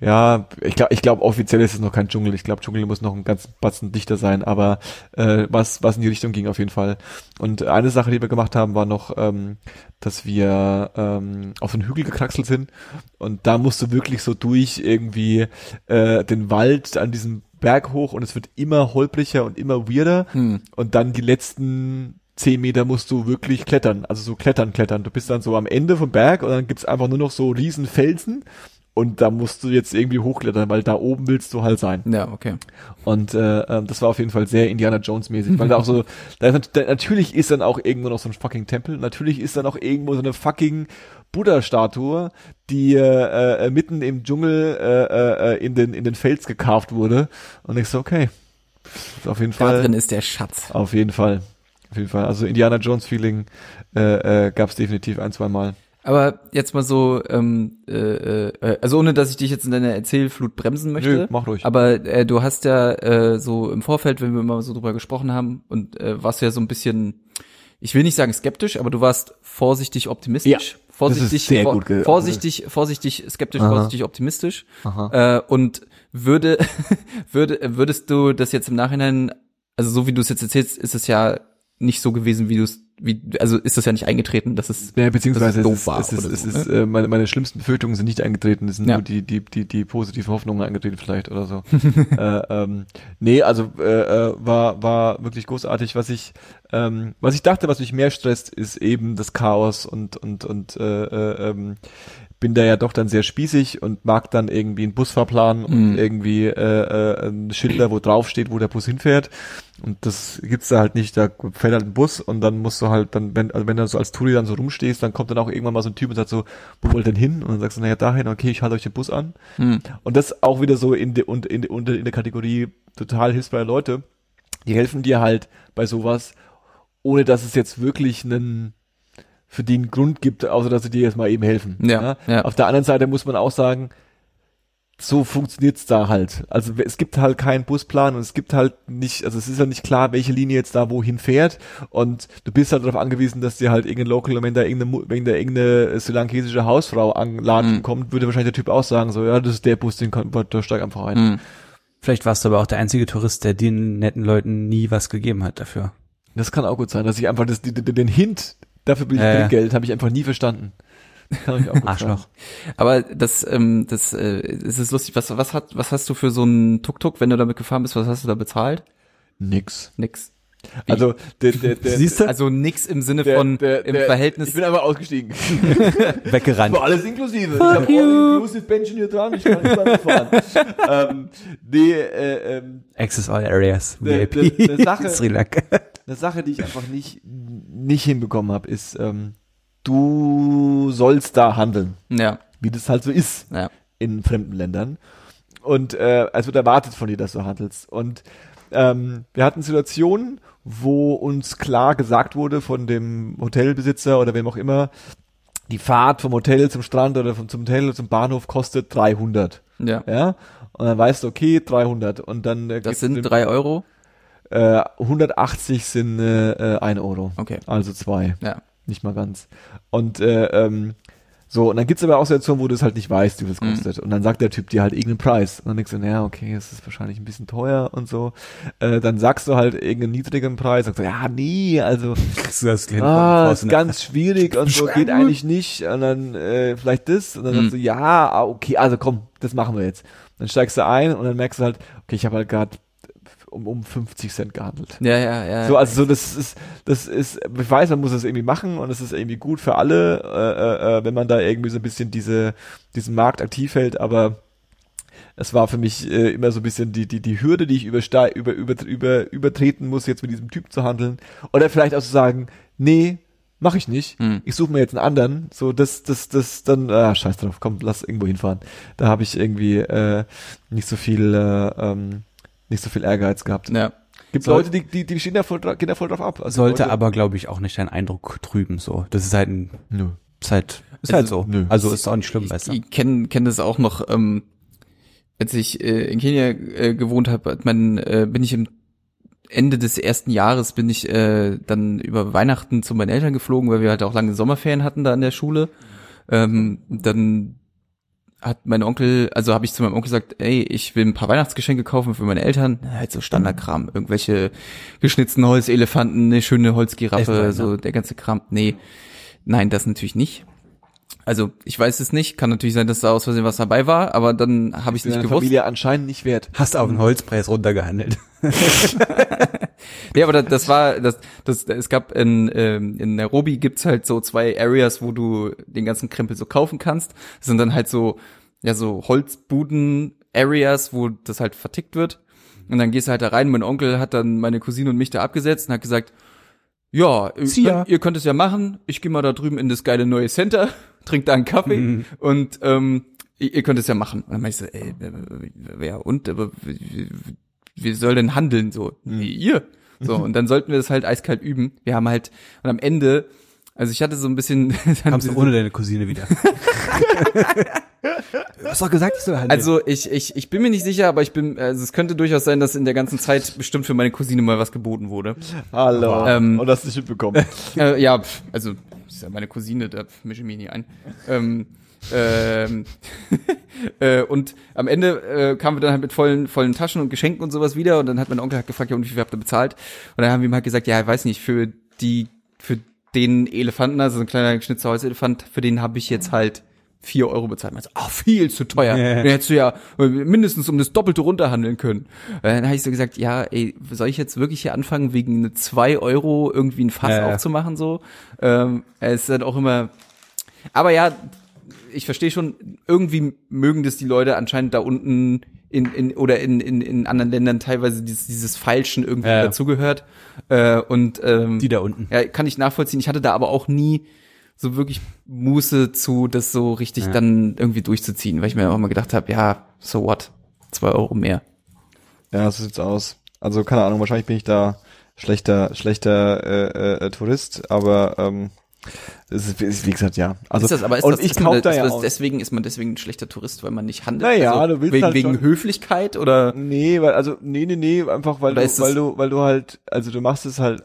ja, ich glaube, ich glaube offiziell ist es noch kein Dschungel. Ich glaube, Dschungel muss noch ein ganz Batzen dichter sein, aber äh, was was in die Richtung ging auf jeden Fall. Und eine Sache, die wir gemacht haben, war noch, ähm, dass wir ähm, auf einen Hügel gekraxelt sind und da musst du wirklich so durch irgendwie äh, den Wald an diesem Berg hoch und es wird immer holpriger und immer weirder Hm. und dann die letzten zehn Meter musst du wirklich klettern, also so klettern, klettern. Du bist dann so am Ende vom Berg und dann gibt's einfach nur noch so riesen Felsen und da musst du jetzt irgendwie hochklettern, weil da oben willst du halt sein. Ja, okay. Und äh, ähm, das war auf jeden Fall sehr Indiana Jones mäßig, weil da auch so, da ist, nat- da, natürlich ist dann auch irgendwo noch so ein fucking Tempel, natürlich ist dann auch irgendwo so eine fucking Buddha-Statue, die äh, äh, mitten im Dschungel äh, äh, in den in den Fels gekarft wurde. Und ich so, okay, auf jeden Da Fall. drin ist der Schatz. Auf jeden Fall. Auf jeden Fall. Also Indiana Jones Feeling äh, äh, gab es definitiv ein, zwei Mal. Aber jetzt mal so, ähm, äh, äh, also ohne dass ich dich jetzt in deiner Erzählflut bremsen möchte. Nö, mach ruhig. Aber äh, du hast ja äh, so im Vorfeld, wenn wir mal so drüber gesprochen haben, und äh, warst ja so ein bisschen, ich will nicht sagen skeptisch, aber du warst vorsichtig optimistisch. Ja, vorsichtig, vor- vorsichtig, vorsichtig skeptisch, Aha. vorsichtig optimistisch. Aha. Äh, und würde, würde, würdest du das jetzt im Nachhinein, also so wie du es jetzt erzählst, ist es ja nicht so gewesen, wie du es, wie, also ist das ja nicht eingetreten, dass es Ja, beziehungsweise dass es es doof ist, war es ist, es so, ist äh, meine, meine schlimmsten Befürchtungen sind nicht eingetreten, es sind Ja. nur die, die, die, die positiven Hoffnungen eingetreten vielleicht oder so. äh, ähm, nee, also äh, äh, war, war wirklich großartig. Was ich, ähm, was ich dachte, was mich mehr stresst, ist eben das Chaos und, und, und äh, äh, ähm, bin da ja doch dann sehr spießig und mag dann irgendwie einen Busfahrplan und Mhm. irgendwie äh, äh, ein Schilder, wo drauf steht, wo der Bus hinfährt. Und das gibt's da halt nicht. Da fährt halt ein Bus und dann musst du halt dann, wenn, also wenn du so als Touri dann so rumstehst, dann kommt dann auch irgendwann mal so ein Typ und sagt so, wo wollt ihr denn hin? Und dann sagst du, naja, dahin, okay, ich halte euch den Bus an. hm, Und das auch wieder so in der und in, in, in der Kategorie total hilfsfreie Leute. Die helfen dir halt bei sowas ohne dass es jetzt wirklich einen für die einen Grund gibt, außer dass sie dir jetzt mal eben helfen. Ja, ja. Auf der anderen Seite muss man auch sagen, so funktioniert's da halt. Also es gibt halt keinen Busplan und es gibt halt nicht, also es ist ja nicht klar, welche Linie jetzt da wohin fährt und du bist halt darauf angewiesen, dass dir halt irgendein Local, wenn da irgendeine, wenn da irgendeine sri lankesische Hausfrau anladen Mhm. kommt, würde wahrscheinlich der Typ auch sagen, so, ja, das ist der Bus, den kann, da steig einfach ein. Hm. Vielleicht warst du aber auch der einzige Tourist, der den netten Leuten nie was gegeben hat dafür. Das kann auch gut sein, dass ich einfach das, die, den Hint, dafür bin ich ja. Trinkgeld, habe ich einfach nie verstanden. Arschloch. Aber das, ähm, das, äh, es ist lustig. Was, was hat, was hast du für so einen Tuk-Tuk, wenn du damit gefahren bist? Was hast du da bezahlt? Nix. Nix. Also, der, der, der, Siehst du? Also nix im Sinne der, von der, im der, Verhältnis. Ich bin einfach ausgestiegen. Weggerannt. War alles inklusive. ich habe all-inclusive Pension hier dran, ich kann nicht mehr fahren. ähm, nee, äh, ähm, Access All Areas. VIP. ne- ne Sache- Sri Lanka. Eine Sache, die ich einfach nicht, nicht hinbekommen habe, ist, ähm, du sollst da handeln, ja, wie das halt so ist ja. in fremden Ländern. Und äh, es wird erwartet von dir, dass du handelst. Und ähm, wir hatten Situationen, wo uns klar gesagt wurde von dem Hotelbesitzer oder wem auch immer, die Fahrt vom Hotel zum Strand oder vom, zum Hotel zum Bahnhof kostet 300. Ja. Ja, und dann weißt du, okay, 300. Und dann äh, Das sind drei Euro. Äh, 180 sind äh, äh, 1 Euro. Okay. Also zwei, Ja. nicht mal ganz. Und äh, ähm, so, und dann gibt's aber auch Situationen, wo du es halt nicht weißt, wie viel es Mhm. kostet. Und dann sagt der Typ dir halt irgendeinen Preis. Und dann denkst du, naja, okay, es ist wahrscheinlich ein bisschen teuer und so. Äh, dann sagst du halt irgendeinen niedrigen Preis. Sagst du, ja, nee, also, das ah, ist draußen? ganz schwierig und so, geht eigentlich nicht. Und dann äh, vielleicht das. Und dann Mhm. sagst du, ja, ah, okay, also komm, das machen wir jetzt. Dann steigst du ein und dann merkst du halt, okay, ich habe halt gerade um, um 50 Cent gehandelt. Ja, ja, ja. So, also so, das ist, das ist, ich weiß, man muss das irgendwie machen und es ist irgendwie gut für alle, äh, äh, äh, wenn man da irgendwie so ein bisschen diese, diesen Markt aktiv hält, aber es war für mich äh, immer so ein bisschen die, die, die Hürde, die ich überste über, über, über, übertreten muss, jetzt mit diesem Typ zu handeln. Oder vielleicht auch zu sagen, nee, mach ich nicht. Hm. Ich suche mir jetzt einen anderen. So, das, das, das, dann, ah, scheiß drauf, komm, lass irgendwo hinfahren. Da habe ich irgendwie äh, nicht so viel, äh, ähm, nicht so viel Ehrgeiz gehabt. ja. Gibt Leute, die, die, die stehen da voll, gehen da voll drauf ab. Also Sollte Leute, aber, glaube ich, auch nicht deinen Eindruck trüben, so. Das ist halt ein, Nö. ist halt, ist Also, halt so. nö. Also ist auch nicht schlimm, ich, weißt du. Ich kenne kenn das auch noch, ähm, als ich äh, in Kenia äh, gewohnt habe, hat man, äh, bin ich im Ende des ersten Jahres bin ich äh, dann über Weihnachten zu meinen Eltern geflogen, weil wir halt auch lange Sommerferien hatten da in der Schule. Ähm, dann hat mein Onkel, also habe ich zu meinem Onkel gesagt, ey, ich will ein paar Weihnachtsgeschenke kaufen für meine Eltern. Ja, Halt so Standardkram, irgendwelche geschnitzten Holzelefanten, eine schöne Holzgiraffe, so der ganze Kram. Nee, nein, das natürlich nicht. Also ich weiß es nicht, kann natürlich sein, dass da aus Versehen was dabei war, aber dann habe ich es nicht gewusst. Familie anscheinend nicht wert. Hast auf den Holzpreis runtergehandelt. Nee, aber das, das war, das, das, es gab in, ähm, in Nairobi gibt's halt so zwei Areas, wo du den ganzen Krempel so kaufen kannst. Das sind dann halt so, ja, so Holzbuden-Areas, wo das halt vertickt wird. Und dann gehst du halt da rein. Mein Onkel hat dann meine Cousine und mich da abgesetzt und hat gesagt, ja, ihr ihr könnt es ja machen. Ich gehe mal da drüben in das geile neue Center, trink da einen Kaffee Mhm. und ähm, ihr, ihr könnt es ja machen. Und dann meinte ich so, ey, wer und? Aber wie, soll denn handeln so? Wie ihr? So, und dann sollten wir das halt eiskalt üben. Wir haben halt, und am Ende, also ich hatte so ein bisschen, Kamst du ohne deine Cousine wieder. du hast doch gesagt, ich soll handeln. also ich, ich, ich bin mir nicht sicher, aber ich bin, also es könnte durchaus sein, dass in der ganzen Zeit bestimmt für meine Cousine mal was geboten wurde. Hallo. Ähm, und hast nicht mitbekommen. äh, ja, pf, also ist ja meine Cousine, da mische ich mich nie ein. Ähm, ähm, äh, und am Ende äh, kamen wir dann halt mit vollen, vollen Taschen und Geschenken und sowas wieder und dann hat mein Onkel halt gefragt, ja, und wie viel habt ihr bezahlt? Und dann haben wir ihm halt gesagt, ja, ich weiß nicht, für die, für den Elefanten, also so ein kleiner geschnitzter Holzelefant, für den habe ich jetzt halt vier Euro bezahlt. Meinte, ah, viel zu teuer. Dann hättest du ja mindestens um das Doppelte runterhandeln können. Äh, Dann habe ich so gesagt, ja, ey, soll ich jetzt wirklich hier anfangen, wegen eine zwei Euro irgendwie ein Fass Ja, aufzumachen so? Ähm, es ist halt auch immer. Aber ja, ich verstehe schon, irgendwie mögen das die Leute anscheinend da unten in, in oder in, in, in anderen Ländern teilweise dieses, dieses Feilschen irgendwie ja. dazugehört. Äh, und ähm, die da unten. ja, kann ich nachvollziehen. Ich hatte da aber auch nie so wirklich Muße zu, das so richtig Ja. dann irgendwie durchzuziehen, weil ich mir auch mal gedacht habe, ja, so what? Zwei Euro mehr. Ja, so sieht's aus. Also, keine Ahnung, wahrscheinlich bin ich da schlechter, schlechter äh, äh, Tourist, aber ähm, es ist, ist, wie gesagt, ja. Also ist das, aber ist und das, ich ist man, kauf da ja das auch. deswegen ist man deswegen ein schlechter Tourist, weil man nicht handelt. Naja, also du willst wegen, halt wegen Höflichkeit oder Nee, weil also nee, nee, nee, einfach weil Oder du, weil du weil du halt also du machst es halt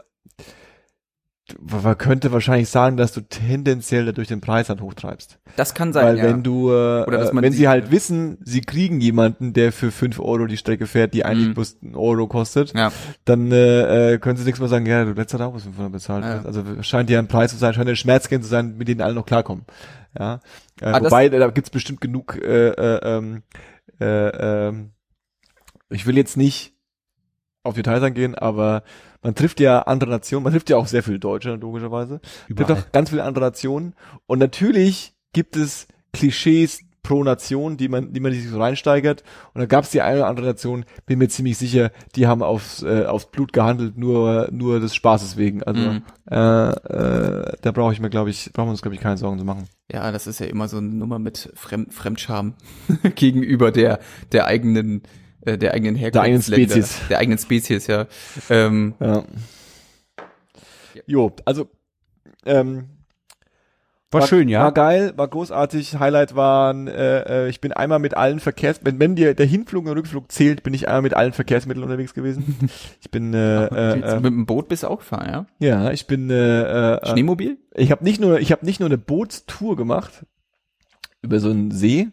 man könnte wahrscheinlich sagen, dass du tendenziell dadurch den Preis halt hochtreibst. das kann sein. Weil ja. wenn du, äh, wenn sie halt wissen, sie kriegen jemanden, der für fünf Euro die Strecke fährt, die eigentlich Mhm. bloß einen Euro kostet, ja. dann äh, äh, können sie nichts mehr sagen, ja, du letzter Tag was 500 bezahlt. Ja. Also scheint ja ein Preis zu sein, scheint ein Schmerzgrenze zu sein, mit denen alle noch klarkommen. Ja, äh, Ah, wobei, da gibt's bestimmt genug, äh, äh, ähm, äh, ähm, ich will jetzt nicht auf Details eingehen, aber man trifft ja andere Nationen, man trifft ja auch sehr viele Deutsche, logischerweise. Überall. auch ganz viele andere Nationen. Und natürlich gibt es Klischees pro Nation, die man, die man sich so reinsteigert. Und da gab es die eine oder andere Nation, bin mir ziemlich sicher, die haben aufs, äh, aufs Blut gehandelt, nur, nur des Spaßes wegen. Also Mhm. äh, äh, da brauche ich mir, glaube ich, brauchen wir uns, glaube ich, keine Sorgen zu machen. Ja, das ist ja immer so eine Nummer mit Fremd Fremdscham gegenüber der der eigenen äh, der eigenen Der eigenen Spezies. der eigenen Spezies, ja. Ähm, Ja. Jo, also ähm, War schön, ja. War geil, war großartig. Highlight waren, äh, äh, ich bin einmal mit allen Verkehrs, wenn, wenn dir der Hinflug und Rückflug zählt, bin ich einmal mit allen Verkehrsmitteln unterwegs gewesen. Ich bin, äh, äh, äh, mit dem Boot bist du auch gefahren, ja? ja, ich bin, äh, äh, Schneemobil? ich habe nicht nur, ich habe nicht nur eine Bootstour gemacht über so einen See,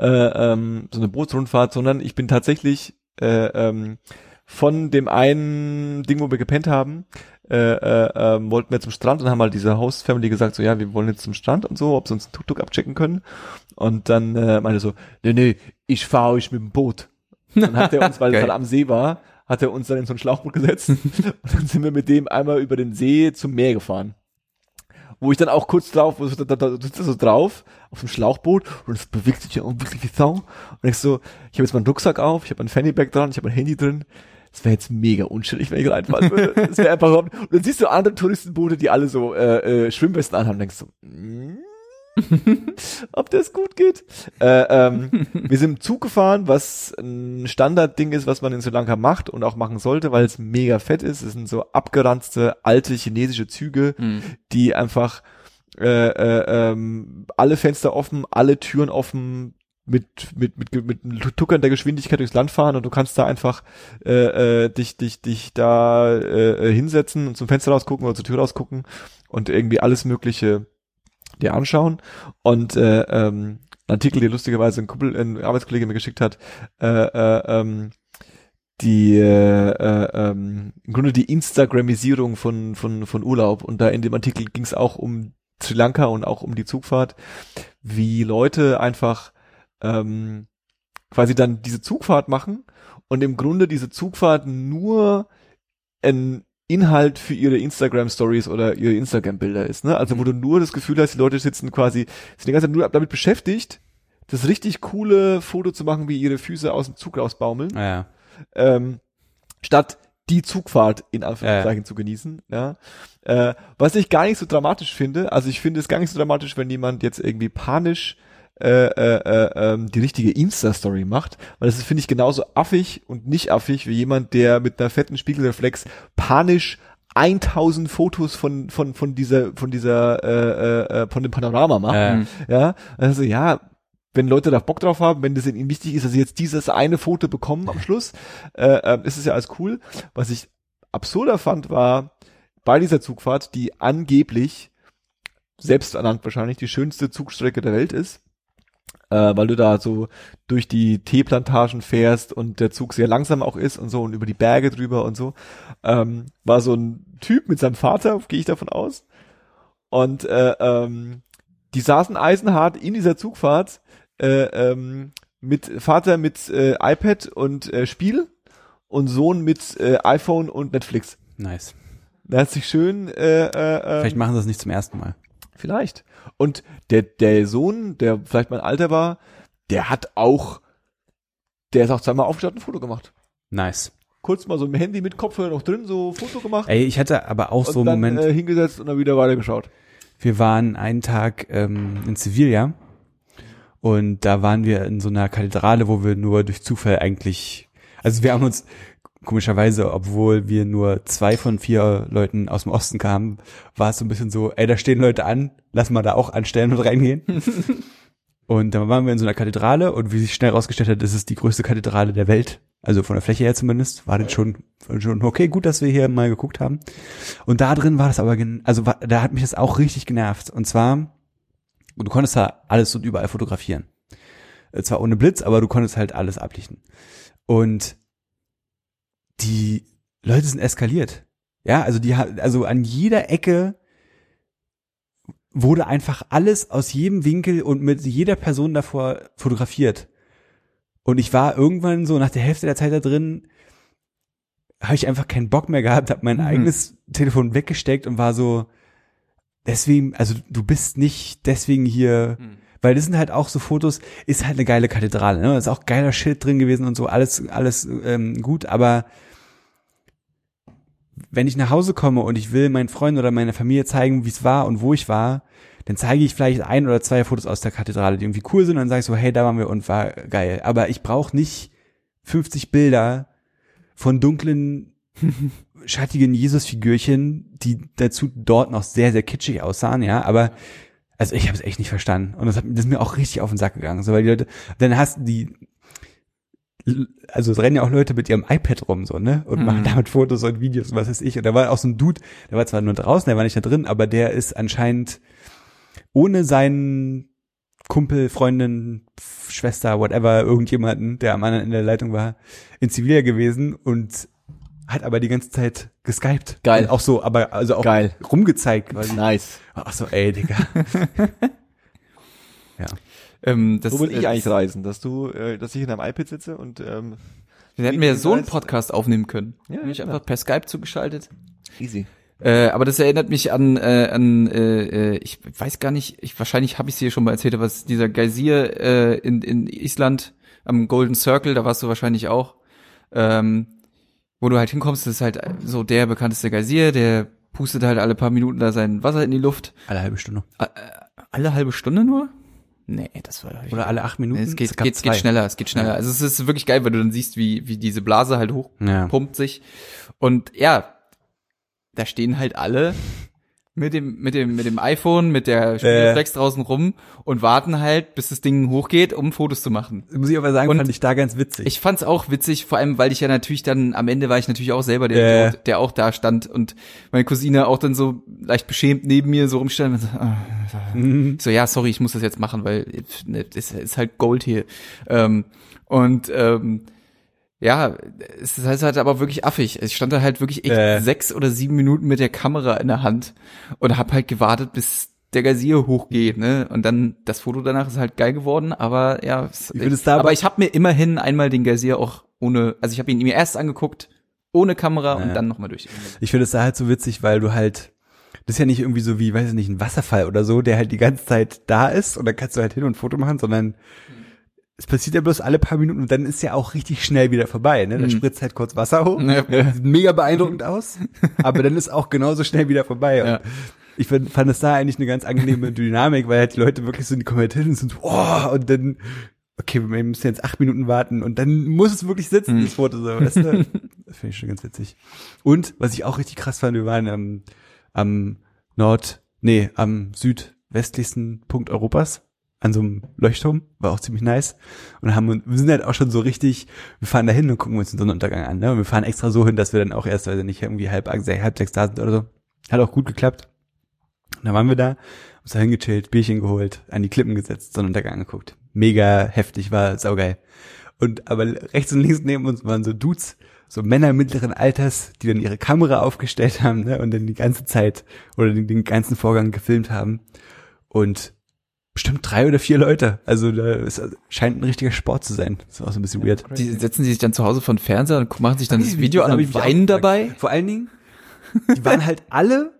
äh, ähm, so eine Bootsrundfahrt, sondern ich bin tatsächlich äh, ähm, von dem einen Ding, wo wir gepennt haben, äh, äh, ähm, wollten wir zum Strand und haben halt diese Host-Family gesagt, so ja, wir wollen jetzt zum Strand und so, ob sie uns einen Tuk-Tuk abchecken können. Und dann äh, meinte so, nee, nee, ich fahre euch mit dem Boot. Dann hat er uns, weil es Geil. halt am See war, hat er uns dann in so ein Schlauchboot gesetzt und dann sind wir mit dem einmal über den See zum Meer gefahren wo ich dann auch kurz drauf, wo so, da, da, da sitzt so drauf, auf dem Schlauchboot und es bewegt sich ja auch wirklich wie Sau. Und ich so, ich habe jetzt meinen Rucksack auf, ich habe mein Fannyback dran, ich habe mein Handy drin. Es wäre jetzt mega unschillig, wenn ich reinfallen würde. Es wäre einfach überhaupt, und dann siehst du andere Touristenboote, die alle so äh, äh, Schwimmwesten anhaben, denkst du, mm, ob das gut geht. Äh, ähm, wir sind im Zug gefahren, was ein Standardding ist, was man in Sri Lanka macht und auch machen sollte, weil es mega fett ist. Es sind so abgeranzte alte chinesische Züge, Hm. die einfach äh, äh, ähm, alle Fenster offen, alle Türen offen, mit mit mit mit tuckernder Geschwindigkeit durchs Land fahren und du kannst da einfach äh, äh, dich dich dich da äh, hinsetzen und zum Fenster rausgucken oder zur Tür rausgucken und irgendwie alles mögliche dir anschauen. Und äh, ähm, Artikel, der lustigerweise ein Kumpel, ein Arbeitskollege mir geschickt hat, äh, äh, ähm, die äh, äh, ähm, im Grunde die Instagramisierung von von von Urlaub. Und da in dem Artikel ging es auch um Sri Lanka und auch um die Zugfahrt, wie Leute einfach ähm, quasi dann diese Zugfahrt machen und im Grunde diese Zugfahrt nur ein Inhalt für ihre Instagram Stories oder ihre Instagram Bilder ist, ne? Also wo du nur das Gefühl hast, die Leute sitzen quasi sind die ganze Zeit nur damit beschäftigt, das richtig coole Foto zu machen, wie ihre Füße aus dem Zug rausbaumeln Ja. ähm, statt die Zugfahrt in Anführungszeichen zu genießen. Ja. Äh, was ich gar nicht so dramatisch finde, also ich finde es gar nicht so dramatisch, wenn jemand jetzt irgendwie panisch äh, äh, äh, ähm, die richtige Insta-Story macht, weil das ist, finde ich, genauso affig und nicht affig wie jemand, der mit einer fetten Spiegelreflex panisch 1000 Fotos von von von dieser von dieser äh, äh, äh, von dem Panorama macht. Äh, Ja, also ja, wenn Leute da Bock drauf haben, wenn das ihnen wichtig ist, dass sie jetzt dieses eine Foto bekommen am Schluss, äh, äh, ist es ja alles cool. Was ich absurder fand, war bei dieser Zugfahrt, die angeblich, selbst ernannt wahrscheinlich, die schönste Zugstrecke der Welt ist, äh, weil du da so durch die Teeplantagen fährst und der Zug sehr langsam auch ist und so und über die Berge drüber und so, ähm, war so ein Typ mit seinem Vater, gehe ich davon aus, und äh, ähm, die saßen eisenhart in dieser Zugfahrt äh, ähm, mit Vater mit äh, iPad und äh, Spiel und Sohn mit äh, iPhone und Netflix. nice. Da hat sich schön äh, äh, Vielleicht machen sie das nicht zum ersten Mal. Vielleicht. Und der, der Sohn, der vielleicht mein Alter war, der hat auch, der ist auch zweimal aufgestanden und ein Foto gemacht. Nice. Kurz mal so im Handy mit Kopfhörer noch drin, so Foto gemacht. Ey, ich hatte aber auch und so einen dann Moment, Äh, hingesetzt und dann wieder weitergeschaut. wir waren einen Tag ähm, in Sevilla und da waren wir in so einer Kathedrale, wo wir nur durch Zufall eigentlich, also wir haben uns komischerweise, obwohl wir nur zwei von vier Leuten aus dem Osten kamen, war es so ein bisschen so, ey, da stehen Leute an, lass mal da auch anstellen und reingehen. und dann waren wir in so einer Kathedrale und wie sich schnell rausgestellt hat, ist es die größte Kathedrale der Welt. Also von der Fläche her zumindest, war das schon, schon okay, gut, dass wir hier mal geguckt haben. Und da drin war das aber, also war, da hat mich das auch richtig genervt. Und zwar, du konntest da alles und überall fotografieren. Äh, Zwar ohne Blitz, aber du konntest halt alles ablichten. Und die Leute sind eskaliert. Ja, also die, also an jeder Ecke wurde einfach alles aus jedem Winkel und mit jeder Person davor fotografiert. Und ich war irgendwann so nach der Hälfte der Zeit da drin, habe ich einfach keinen Bock mehr gehabt, habe mein Mhm. eigenes Telefon weggesteckt und war so, deswegen, also du bist nicht deswegen hier, weil das sind halt auch so Fotos, ist halt eine geile Kathedrale, ne? Ist auch geiler Shit drin gewesen und so, alles, alles ähm, gut, aber wenn ich nach Hause komme und ich will meinen Freunden oder meiner Familie zeigen, wie es war und wo ich war, dann zeige ich vielleicht ein oder zwei Fotos aus der Kathedrale, die irgendwie cool sind, und dann sage ich so, hey, da waren wir und war geil. Aber ich brauche nicht 50 Bilder von dunklen, schattigen Jesus-Figürchen, die dazu dort noch sehr, sehr kitschig aussahen, ja, aber also ich habe es echt nicht verstanden. Und das, hat, das ist mir auch richtig auf den Sack gegangen. So, weil die Leute, dann hast du die, also es rennen ja auch Leute mit ihrem iPad rum, so, ne? Und Mhm. machen damit Fotos und Videos und was weiß ich. Und da war auch so ein Dude, der war zwar nur draußen, der war nicht da drin, aber der ist anscheinend ohne seinen Kumpel, Freundin, Schwester, whatever, irgendjemanden, der am anderen Ende der Leitung war, in Zivil gewesen und hat aber die ganze Zeit geskypt. Geil. Und auch so, aber also auch Geil. rumgezeigt quasi. Nice. Ach so, ey, Digga. ja. Ähm, das, Wo will ich äh, eigentlich reisen? Dass du, äh, dass ich in einem iPad sitze und ähm, Wir hätten ja so einen. Podcast aufnehmen können. Ja, Mich ja, einfach per Skype zugeschaltet. easy. Äh, aber das erinnert mich an, äh, an äh, äh, ich weiß gar nicht, ich, wahrscheinlich habe ich es hier schon mal erzählt, aber es ist dieser Geysir äh, in, in Island am Golden Circle, da warst du wahrscheinlich auch, ähm, wo du halt hinkommst, das ist halt so der bekannteste Geysir, der pustet halt alle paar Minuten da sein Wasser in die Luft. Alle halbe Stunde. Alle halbe Stunde nur? Nee, das war Oder alle acht Minuten. Nee, es geht, gab geht, geht schneller, es geht schneller. Ja. Also es ist wirklich geil, weil du dann siehst, wie, wie diese Blase halt Ja. hochpumpt sich. Und ja, da stehen halt alle mit dem, mit dem, mit dem iPhone, mit der Spielreflex draußen rum und warten halt, bis das Ding hochgeht, um Fotos zu machen. Muss ich aber sagen, Und fand ich da ganz witzig. Ich fand's auch witzig, vor allem, weil ich ja natürlich dann, am Ende war ich natürlich auch selber der, Ja. Idiot, der auch da stand und meine Cousine auch dann so leicht beschämt neben mir so rumstand und so, ah, Mhm. so, ja, sorry, ich muss das jetzt machen, weil ne, das ist halt Gold hier. Ähm, und ähm, ja, es ist halt aber wirklich affig. Ich stand da halt wirklich echt Äh. sechs oder sieben Minuten mit der Kamera in der Hand und hab halt gewartet, bis der Gazier hochgeht, ne? Und dann das Foto danach ist halt geil geworden, aber ja, es, Ich würde es da aber ich habe mir immerhin einmal den Gazier auch ohne, also ich habe ihn mir erst angeguckt ohne Kamera Ja. und dann nochmal durch. Ich finde es da halt so witzig, weil du halt, das ist ja nicht irgendwie so wie, weiß ich nicht, ein Wasserfall oder so, der halt die ganze Zeit da ist und dann kannst du halt hin und ein Foto machen, sondern es passiert ja bloß alle paar Minuten und dann ist ja auch richtig schnell wieder vorbei, ne? Dann Mhm. spritzt halt kurz Wasser hoch, Ja. sieht mega beeindruckend aus, aber dann ist auch genauso schnell wieder vorbei. Und Ja. Ich find, fand es da eigentlich eine ganz angenehme Dynamik, weil halt die Leute wirklich so in die Kommentare sind, oh, und dann, okay, wir müssen jetzt acht Minuten warten und dann muss es wirklich sitzen, Mhm. das Foto so, weißt du? Das finde ich schon ganz witzig. Und, was ich auch richtig krass fand, wir waren am, am Nord, nee, am südwestlichsten Punkt Europas, an so einem Leuchtturm, war auch ziemlich nice. Und haben, wir sind halt auch schon so richtig, wir fahren da hin und gucken uns den Sonnenuntergang an, ne? Und wir fahren extra so hin, dass wir dann auch erst, weiß ich nicht, irgendwie halb, halb sechs da sind oder so. Hat auch gut geklappt. Und dann waren wir da, uns da hingechillt, Bierchen geholt, an die Klippen gesetzt, Sonnenuntergang angeguckt. Mega heftig, war saugeil. Und aber rechts und links neben uns waren so Dudes, so Männer mittleren Alters, die dann ihre Kamera aufgestellt haben ne, und dann die ganze Zeit oder den, den ganzen Vorgang gefilmt haben. Und bestimmt drei oder vier Leute. Also da ist, scheint ein richtiger Sport zu sein. Das ist auch so ein bisschen weird. Die setzen sich dann zu Hause vor den Fernseher und machen sich dann das Video an und weinen dabei. Vor allen Dingen, die waren halt alle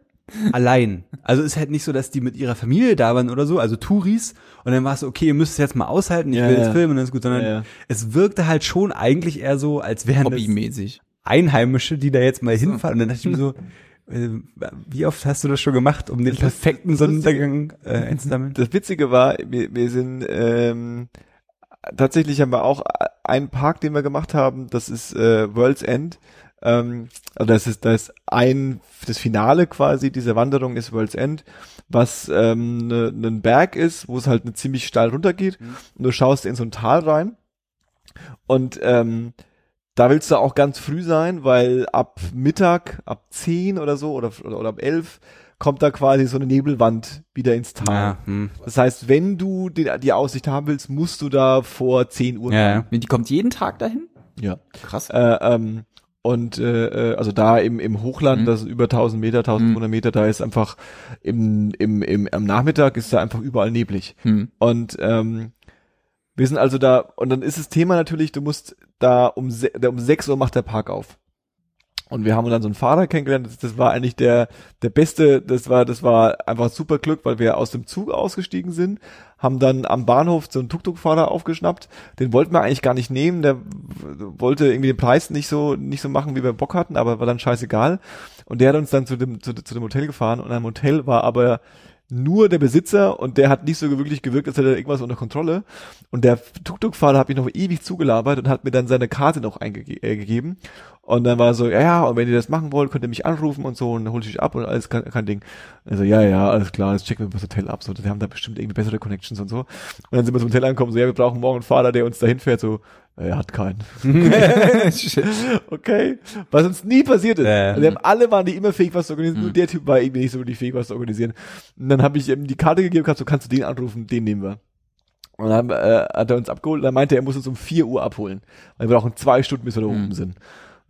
allein. Also ist halt nicht so, dass die mit ihrer Familie da waren oder so, also Touris. Und dann war es so, okay, ihr müsst es jetzt mal aushalten, ich Ja, will jetzt ja. filmen und dann ist gut, sondern Ja, es wirkte halt schon eigentlich eher so, als wären Hobbymäßig. Einheimische, die da jetzt mal hinfahren. Und dann dachte ich mir so, wie oft hast du das schon gemacht, um den perfekten Sonnenuntergang äh, einzusammeln? Das Witzige war, wir, wir sind ähm, tatsächlich haben wir auch einen Park, den wir gemacht haben, das ist äh, World's End. Ähm, also das ist das ein das Finale quasi dieser Wanderung ist World's End, was ähm, ne, ein Berg ist, wo es halt eine ziemlich steil runtergeht Mhm. und du schaust in so ein Tal rein und ähm, da willst du auch ganz früh sein, weil ab Mittag, ab 10 oder so oder, oder, oder ab 11 kommt da quasi so eine Nebelwand wieder ins Tal. Ja, hm. Das heißt, wenn du die, die Aussicht haben willst, musst du da vor 10 Uhr ja, ja. Die kommt jeden Tag dahin? Ja. Krass. Äh, ähm, und äh, äh, also da im, im Hochland, Mhm. das ist über 1000 Meter, 1200 Meter, da ist einfach im, im, im, am Nachmittag ist da einfach überall neblig. Hm. Und ähm, wir sind also da, und dann ist das Thema natürlich, du musst da um, um 6 Uhr macht der Park auf. Und wir haben dann so einen Fahrer kennengelernt, das, das war eigentlich der, der beste, das war, das war einfach super Glück, weil wir aus dem Zug ausgestiegen sind, haben dann am Bahnhof so einen Tuk-Tuk-Fahrer aufgeschnappt, den wollten wir eigentlich gar nicht nehmen, der wollte irgendwie den Preis nicht so, nicht so machen, wie wir Bock hatten, aber war dann scheißegal. Und der hat uns dann zu dem, zu, zu dem Hotel gefahren und am Hotel war aber nur der Besitzer und der hat nicht so wirklich gewirkt, als hätte er irgendwas unter Kontrolle. Und der Tuk-Tuk-Fahrer hat mich noch ewig zugelabert und hat mir dann seine Karte noch eingegeben. Und dann war so, ja, ja, und wenn ihr das machen wollt, könnt ihr mich anrufen und so und dann hol ich dich ab und alles kein, kein Ding. Also, ja, ja, alles klar, jetzt checken wir das Hotel ab. So, wir haben da bestimmt irgendwie bessere Connections und so. Und dann sind wir zum Hotel angekommen, so, ja, wir brauchen morgen einen Fahrer, der uns dahin fährt, so, er hat keinen. Okay. Was uns nie passiert ist. Ja. Also, wir haben alle waren die immer fähig, was zu organisieren. Mhm. Nur der Typ war irgendwie nicht so wirklich fähig, was zu organisieren. Und dann habe ich ihm die Karte gegeben, gesagt, so kannst du den anrufen, den nehmen wir. Und dann äh, hat er uns abgeholt und dann meinte er, er muss uns um 4 Uhr abholen. Weil wir brauchen zwei Stunden, bis wir da Mhm. oben sind.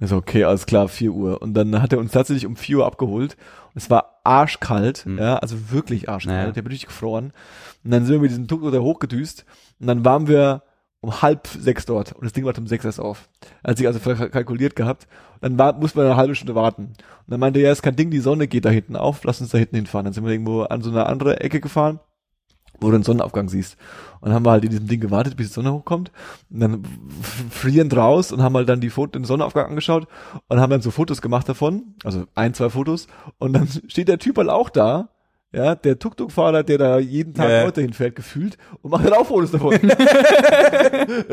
Und ich so, okay, alles klar, 4 Uhr. Und dann hat er uns tatsächlich um 4 Uhr abgeholt. Und es war arschkalt, Mhm. ja, also wirklich arschkalt. Ja. Der bin richtig gefroren. Und dann sind wir mit diesem Tuk da hochgedüst. Und dann waren wir um halb sechs dort. Und das Ding war um sechs erst auf. Als ich also kalkuliert gehabt. Dann war, muss man eine halbe Stunde warten. Und dann meinte er, ja, ist kein Ding, die Sonne geht da hinten auf, lass uns da hinten hinfahren. Dann sind wir irgendwo an so eine andere Ecke gefahren, wo du den Sonnenaufgang siehst. Und haben wir halt in diesem Ding gewartet, bis die Sonne hochkommt. Und dann f- frierend raus und haben halt dann die Foto, den Sonnenaufgang angeschaut und haben dann so Fotos gemacht davon. Also ein, zwei Fotos. Und dann steht der Typ halt auch da. Ja, der Tuk-Tuk-Fahrer, der da jeden Tag Ja. Leute hinfährt, gefühlt, und macht dann auch Fotos davon.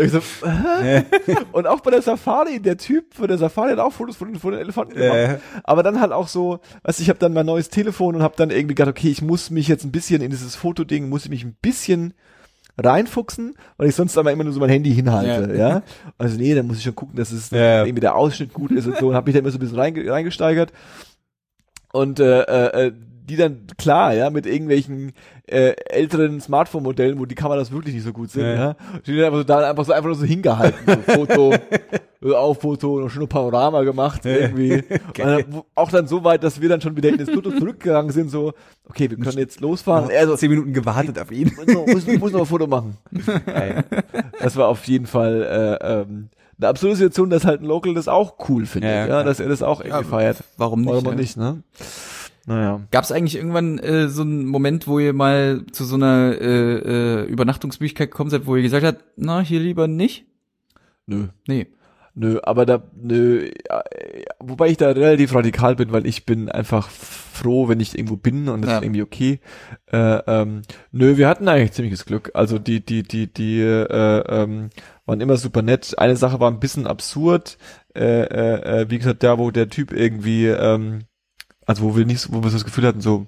so, hä? Und auch bei der Safari, der Typ von der Safari hat auch Fotos von, von den Elefanten gemacht. Äh, Aber dann halt auch so, weißt ich habe dann mein neues Telefon und habe dann irgendwie gedacht, okay, ich muss mich jetzt ein bisschen in dieses Fotoding, muss ich mich ein bisschen reinfuchsen, weil ich sonst aber immer nur so mein Handy hinhalte, ja. Also nee, dann muss ich schon gucken, dass es Ja. irgendwie der Ausschnitt gut ist und so und habe mich da immer so ein bisschen reinge reingesteigert. Und äh, äh, äh, die dann klar, ja, mit irgendwelchen äh, älteren Smartphone-Modellen, wo die Kameras wirklich nicht so gut sind, Ja. ja, die dann einfach so da einfach so einfach nur so hingehalten, so Foto, äh, auf Foto, noch schon ein Panorama gemacht irgendwie. Und dann, auch dann so weit, dass wir dann schon wieder in das Foto zurückgegangen sind, so, okay, wir können jetzt losfahren. Er so, zehn Minuten gewartet auf ihn. muss noch, muss, muss noch ein Foto machen. Das war auf jeden Fall äh, ähm, eine absurde Situation, dass halt ein Local das auch cool findet, Ja, ja, ja, dass er das auch irgendwie Ja, feiert. Warum nicht? Warum ja. nicht, ne? Naja. Gab es eigentlich irgendwann äh, so einen Moment, wo ihr mal zu so einer äh, äh, Übernachtungsmöglichkeit gekommen seid, wo ihr gesagt habt, na, hier lieber nicht? Nö. Nee. Nö, aber da, nö, ja, äh, wobei ich da relativ radikal bin, weil ich bin einfach froh, wenn ich irgendwo bin und das Ja. ist irgendwie okay. Äh, ähm, nö, wir hatten eigentlich ziemliches Glück. Also die, die, die, die äh, ähm, waren immer super nett. Eine Sache war ein bisschen absurd. Äh, äh, äh, wie gesagt, da wo der Typ irgendwie, ähm, also wo wir nicht, so- wo wir so das Gefühl hatten, so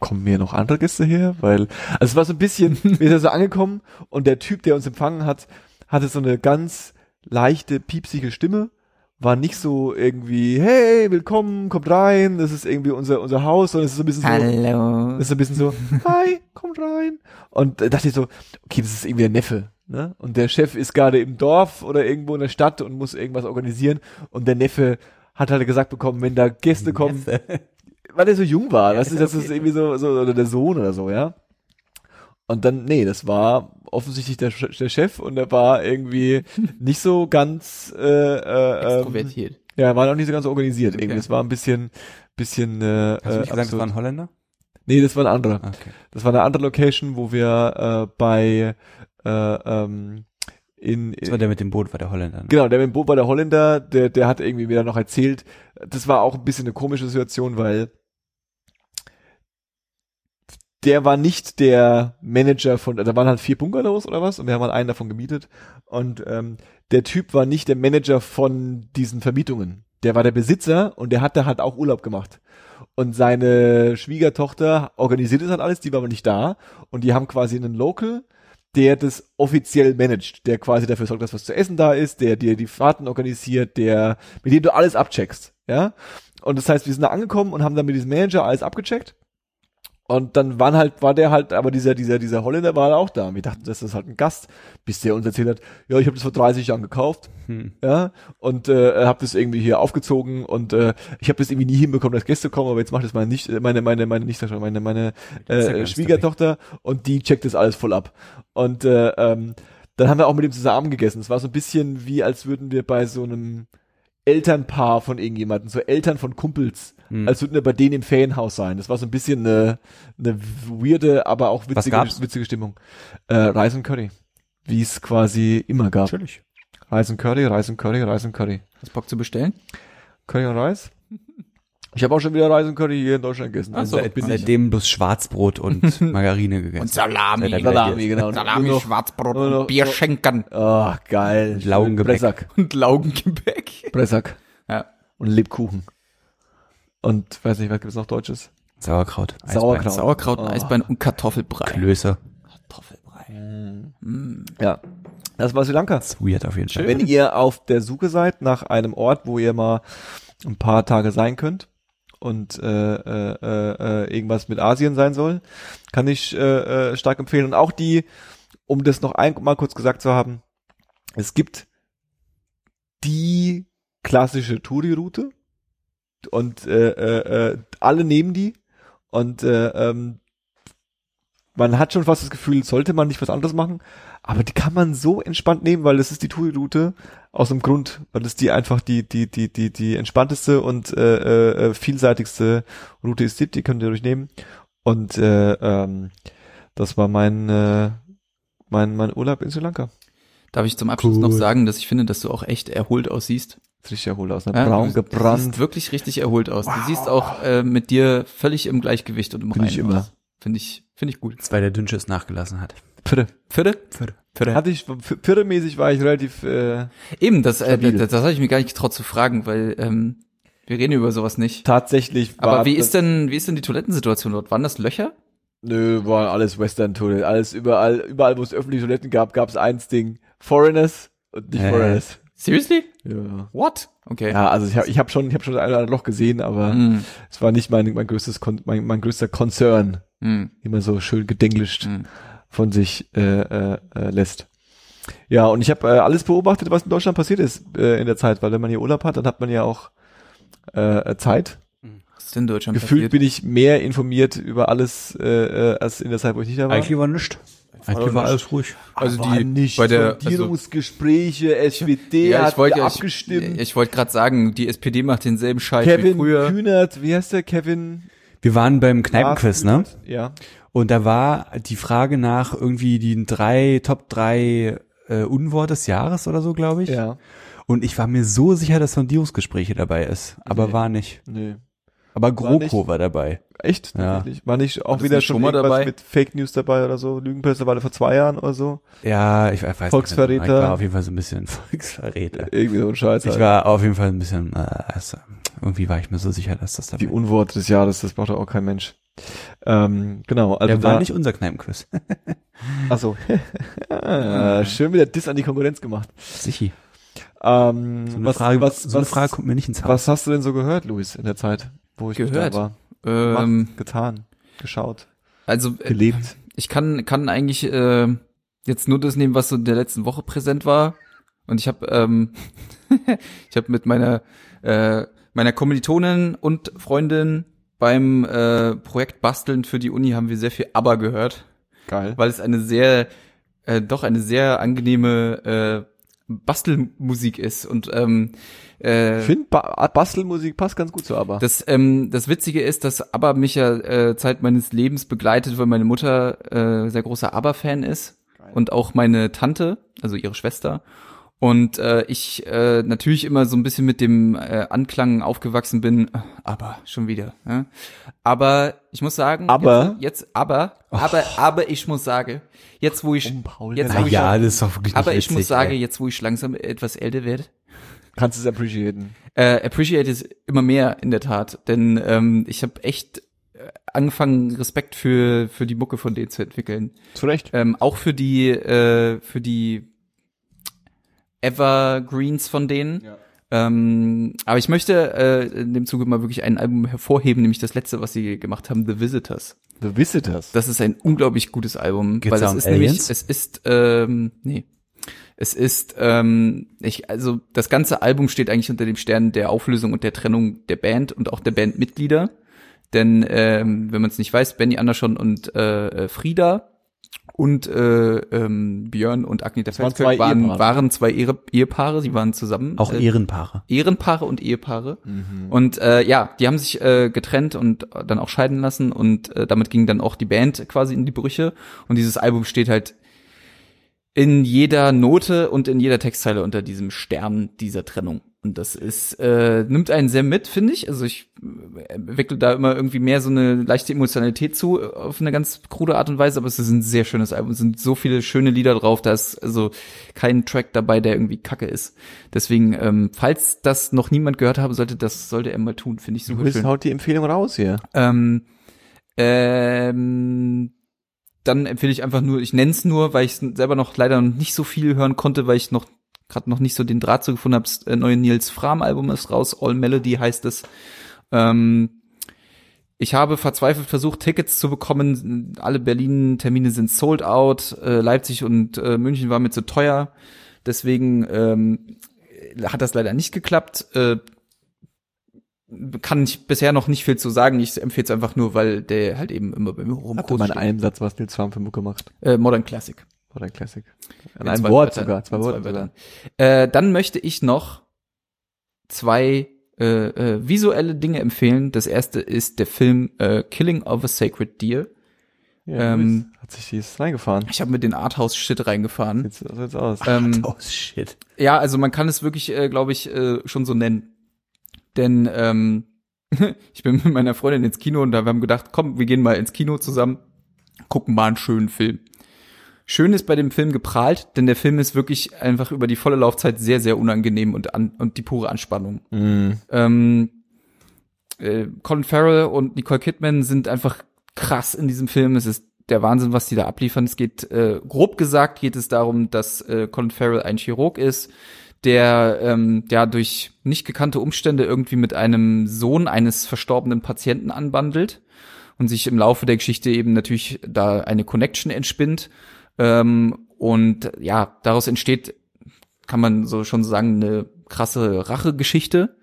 kommen mir noch andere Gäste her, weil also es war so ein bisschen, wir sind so angekommen und der Typ, der uns empfangen hat, hatte so eine ganz leichte, piepsige Stimme, war nicht so irgendwie, hey, willkommen, kommt rein, das ist irgendwie unser, unser Haus, sondern es ist so ein bisschen so, Hallo. das ist so ein bisschen so, hi, kommt rein. Und da dachte ich so, okay, das ist irgendwie der Neffe, ne? Und der Chef ist gerade im Dorf oder irgendwo in der Stadt und muss irgendwas organisieren und der Neffe hat halt gesagt bekommen, wenn da Gäste kommen, weil er so jung war, Ja, weißt du, das ist irgendwie so, so, oder der Sohn oder so, ja. Und dann, nee, das war offensichtlich der, der Chef und er war irgendwie nicht so ganz, äh, äh, ähm, Extrovertiert. ja, er war noch nicht so ganz organisiert. Irgendwie. Okay. Das war ein bisschen, bisschen, äh, Hast du nicht äh, gesagt, das war ein Holländer? Nee, das war ein anderer. Ah, Okay. Das war eine andere Location, wo wir äh, bei äh, ähm, in, Das war der mit dem Boot, war der Holländer. ne? genau, der mit dem Boot war der Holländer, der, der hat irgendwie mir dann noch erzählt, das war auch ein bisschen eine komische Situation, weil der war nicht der Manager von, da waren halt vier Bungalows oder was und wir haben halt einen davon gemietet und ähm, der Typ war nicht der Manager von diesen Vermietungen. Der war der Besitzer und der hat da halt auch Urlaub gemacht. Und seine Schwiegertochter organisiert das halt alles, die war aber nicht da und die haben quasi einen Local, der das offiziell managt, der quasi dafür sorgt, dass was zu essen da ist, der dir die Fahrten organisiert, der, mit dem du alles abcheckst, ja. Und das heißt, wir sind da angekommen und haben dann mit diesem Manager alles abgecheckt. Und dann waren halt, war der halt, aber dieser, dieser, dieser Holländer war auch da. Und wir dachten, das ist halt ein Gast, bis der uns erzählt hat, ja, ich habe das vor 30 Jahren gekauft, Hm. ja, und äh, habe das irgendwie hier aufgezogen und äh, ich habe das irgendwie nie hinbekommen, dass Gäste kommen, aber jetzt macht das meine nicht, meine, meine, meine, nicht schon, meine, meine äh. Schwiegertochter und die checkt das alles voll ab. Und äh, ähm, dann haben wir auch mit dem zusammen gegessen. Es war so ein bisschen wie, als würden wir bei so einem Elternpaar von irgendjemandem, so Eltern von Kumpels, Hm. als würden wir bei denen im Ferienhaus sein. Das war so ein bisschen eine, eine weirde, aber auch Was witzige, witzige Stimmung. Äh, Reis und Curry. Wie es quasi immer gab. Natürlich. Reis und Curry, Reis und Curry, Reis und Curry. Hast Bock zu bestellen? Curry und Reis? Ich habe auch schon wieder Reis und Curry hier in Deutschland gegessen. Ach so, Seit- Seit, seitdem bloß Schwarzbrot und Margarine gegessen. Und Salami. Salami, genau. Salami, noch- Schwarzbrot noch- und Bierschenkern Ah, geil. Laugengebäck. Bressack. und Laugengebäck. Bressack. Ja. Und Lebkuchen. Und weiß nicht, was gibt's noch Deutsches? Sauerkraut. Sauerkraut. Sauerkraut, Oh. Eisbein und Kartoffelbrei. Klöße. Kartoffelbrei. Ja. Das war Sri Lanka. Das ist weird auf jeden Fall. Wenn ihr auf der Suche seid nach einem Ort, wo ihr mal ein paar Tage sein könnt und äh, äh, äh, äh, irgendwas mit Asien sein soll, kann ich äh, äh, stark empfehlen. Und auch die, um das noch einmal kurz gesagt zu haben, es gibt die klassische Touri-Route und äh, äh, äh, alle nehmen die und äh, ähm, man hat schon fast das Gefühl, sollte man nicht was anderes machen, aber die kann man so entspannt nehmen, weil das ist die Touri-Route aus dem Grund, weil das die einfach die die die die die entspannteste und äh, äh, vielseitigste Route ist, die die könnt ihr durchnehmen und äh, ähm, das war mein äh, mein mein Urlaub in Sri Lanka. Darf ich zum Abschluss Cool. noch sagen, dass ich finde, dass du auch echt erholt aussiehst? Richtig erholt aus, ne? Ja, braun du, Du gebrannt. siehst wirklich richtig erholt aus. Du siehst auch äh, mit dir völlig im Gleichgewicht und im Reinen ich immer. Finde ich, finde ich gut. Weil der Dünnschiss nachgelassen hat. Pfirre. Vierte? Vierte. Vierte. Hatte ich pfirremäßig war ich relativ äh, Eben, das, äh, Stabil. das, das habe ich mir gar nicht getraut zu fragen, weil ähm, wir reden über sowas nicht. tatsächlich war Aber wie ist denn, wie ist denn die Toilettensituation dort? Waren das Löcher? Nö, war alles Western Toilette. Alles überall, überall, wo es öffentliche Toiletten gab, gab es eins Ding. Foreigners und nicht Äh. Foreigners. Seriously? Ja. What? Okay. Ja, also ich habe ich hab schon, ich habe schon ein Loch gesehen, aber Mm, es war nicht mein, mein größtes, Kon mein, mein größter Concern, mm, immer so schön gedenglischt mm. von sich äh, äh, äh, lässt. Ja, und ich habe äh, alles beobachtet, was in Deutschland passiert ist äh, in der Zeit, weil wenn man hier Urlaub hat, dann hat man ja auch äh, Zeit. Was ist denn in Deutschland Gefühlt passiert? bin ich mehr informiert über alles äh, äh, als in der Zeit, wo ich nicht da war. Eigentlich war nichts. Eigentlich war alles ruhig. Also Aber die- nicht bei der- Sondierungsgespräche, SPD ja, hat ich wollte, abgestimmt. ich, ich wollte gerade sagen, die SPD macht denselben Scheiß wie Kevin früher. Kühnert, wie heißt der Kevin? Wir waren beim Kneipenquiz, ne? Ja. Und da war die Frage nach irgendwie die drei, Top drei äh, Unwort des Jahres oder so, glaube ich. Ja. Und ich war mir so sicher, dass Sondierungsgespräche dabei ist. Aber Nee. war nicht. Nee. Aber War nicht. GroKo war dabei. Echt? Ja. Tatsächlich. War nicht auch wieder nicht schon mal dabei? mit Fake News dabei oder so? Lügenpresse war da vor zwei Jahren oder so? Ja, ich weiß nicht. Volksverräter. Ich war auf jeden Fall so ein bisschen Volksverräter. Irgendwie so ein Scheiß. Ich war auf jeden Fall ein bisschen, äh, also, irgendwie war ich mir so sicher, dass das dabei Die Unworte des Jahres, das braucht doch auch kein Mensch. Ähm, genau, also Der war da, nicht unser Kneipenquiz. Achso. ah, schön wieder Diss an die Konkurrenz gemacht. Sichi. Ähm, So eine was, Frage, was, so eine was, Frage kommt mir nicht ins Haus. was hast du denn so gehört, Luis, in der Zeit, wo ich Gehört? war? Ähm, getan, geschaut, also äh, gelebt. ich kann kann eigentlich äh, jetzt nur das nehmen, was so in der letzten Woche präsent war. Und ich habe ähm, ich habe mit meiner äh, meiner Kommilitonin und Freundin beim äh, Projekt Basteln für die Uni haben wir sehr viel ABBA gehört, Geil. weil es eine sehr äh, doch eine sehr angenehme äh, Bastelmusik ist und ähm, äh, Ich finde, ba Bastelmusik passt ganz gut zu aber. das, ähm, das Witzige ist, dass ABBA mich ja äh, Zeit meines Lebens begleitet, weil meine Mutter äh, sehr großer ABBA-Fan ist und auch meine Tante, also ihre Schwester. Und äh, ich äh, natürlich immer so ein bisschen mit dem äh, Anklang aufgewachsen bin, äh, aber schon wieder. Ja? Aber ich muss sagen, Aber? jetzt, jetzt aber, aber, aber ich muss sagen, jetzt wo ich, Paul, jetzt ja, wo ich, ja, das ist doch wirklich aber ich muss sagen, ey. jetzt wo ich langsam etwas älter werde, Kannst es appreciaten. äh, appreciate es immer mehr in der Tat, denn ähm, ich habe echt äh, angefangen Respekt für für die Mucke von denen zu entwickeln, Zu Recht. ähm, auch für die äh, für die Evergreens von denen. Ja. Ähm, aber ich möchte äh, in dem Zuge mal wirklich ein Album hervorheben, nämlich das letzte, was sie gemacht haben, The Visitors. The Visitors. Das ist ein unglaublich gutes Album, Geht's weil es ist nämlich, Aliens? es ist, ähm, nee. Es ist, ähm, ich, also das ganze Album steht eigentlich unter dem Stern der Auflösung und der Trennung der Band und auch der Bandmitglieder. Denn ähm, wenn man es nicht weiß, Benny Andersson und äh, äh, Frieda und äh, ähm, Björn und waren Felskirk zwei waren, Ehepaare. waren zwei Ehe Ehepaare, sie waren zusammen. Auch äh, Ehrenpaare. Ehrenpaare und Ehepaare. Mhm. Und äh, ja, die haben sich äh, getrennt und dann auch scheiden lassen und äh, damit ging dann auch die Band quasi in die Brüche. Und dieses Album steht halt in jeder Note und in jeder Textzeile unter diesem Stern dieser Trennung. Und das ist, äh, nimmt einen sehr mit, finde ich. Also ich äh, entwickle da immer irgendwie mehr so eine leichte Emotionalität zu, äh, auf eine ganz krude Art und Weise, aber es ist ein sehr schönes Album. Es sind so viele schöne Lieder drauf, da ist also kein Track dabei, der irgendwie kacke ist. Deswegen, ähm, falls das noch niemand gehört haben sollte, das sollte er mal tun, finde ich Du super bist schön. haut die Empfehlung raus hier. Ähm, ähm, dann empfehle ich einfach nur, ich nenne es nur, weil ich selber noch leider noch nicht so viel hören konnte, weil ich noch gerade noch nicht so den Draht zu gefunden habe. Das äh, neue Nils Fram Album ist raus, All Melody heißt es. Ähm, ich habe verzweifelt versucht, Tickets zu bekommen. Alle Berlin-Termine sind sold out. Äh, Leipzig und äh, München war mir zu teuer. Deswegen ähm, hat das leider nicht geklappt. Äh, kann ich bisher noch nicht viel zu sagen. Ich empfehle es einfach nur, weil der halt eben immer bei mir Hatte rumgroß mal in einem Satz, was Nils Farm für Mucke macht. Äh, Modern Classic. Oder ein Classic. In einem zwei Wort sogar. Zwei Worte. Äh, dann möchte ich noch zwei äh, äh, visuelle Dinge empfehlen. Das erste ist der Film äh, Killing of a Sacred Deer. Ja, Ähm, hat sich dies reingefahren. Ich habe mit den Arthouse-Shit reingefahren. Sieht so jetzt aus. Ähm, Oh shit. Ja, also man kann es wirklich, äh, glaube ich, äh, schon so nennen. Denn ähm, ich bin mit meiner Freundin ins Kino und da wir haben gedacht, komm, wir gehen mal ins Kino zusammen, gucken mal einen schönen Film. Schön ist bei dem Film geprahlt, denn der Film ist wirklich einfach über die volle Laufzeit sehr, sehr unangenehm und, an, und die pure Anspannung. Mhm. Ähm, äh, Colin Farrell und Nicole Kidman sind einfach krass in diesem Film. Es ist der Wahnsinn, was die da abliefern. Es geht, äh, grob gesagt, geht es darum, dass äh, Colin Farrell ein Chirurg ist, der ähm, ja durch nicht gekannte Umstände irgendwie mit einem Sohn eines verstorbenen Patienten anbandelt und sich im Laufe der Geschichte eben natürlich da eine Connection entspinnt. Ähm, und ja, daraus entsteht, kann man so schon sagen, eine krasse Rachegeschichte,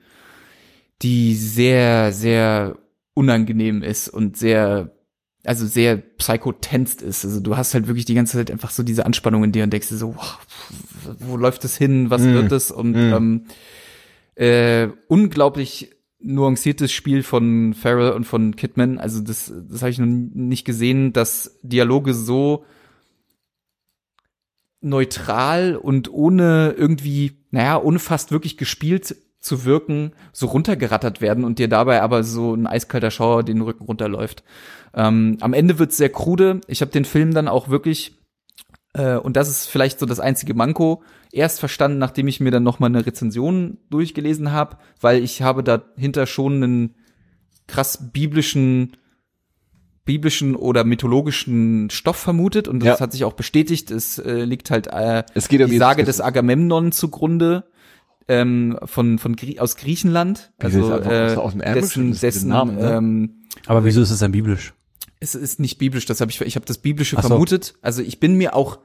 die sehr, sehr unangenehm ist und sehr, also sehr psychotenst ist. Also du hast halt wirklich die ganze Zeit einfach so diese Anspannung in dir und denkst dir so, wow, wo läuft es hin, was Mm. wird es? Und Mm. ähm, äh, unglaublich nuanciertes Spiel von Farrell und von Kidman. Also das, das habe ich noch nicht gesehen, dass Dialoge so neutral und ohne irgendwie, naja, ohne fast wirklich gespielt zu wirken, so runtergerattert werden und dir dabei aber so ein eiskalter Schauer den Rücken runterläuft. Ähm, am Ende wird's sehr krude. Ich habe den Film dann auch wirklich, äh, und das ist vielleicht so das einzige Manko, erst verstanden, nachdem ich mir dann noch mal eine Rezension durchgelesen habe, weil ich habe dahinter schon einen krass biblischen biblischen oder mythologischen Stoff vermutet und das Ja. hat sich auch bestätigt. Es äh, liegt halt äh, Es geht um die Sage des Agamemnon zugrunde ähm, von von Grie aus Griechenland, also äh, aus- dem dessen, dessen Namen, ne? ähm, Aber wieso ist es dann biblisch? es ist nicht biblisch, das habe ich ich habe das biblische Ach so. vermutet. Also ich bin mir auch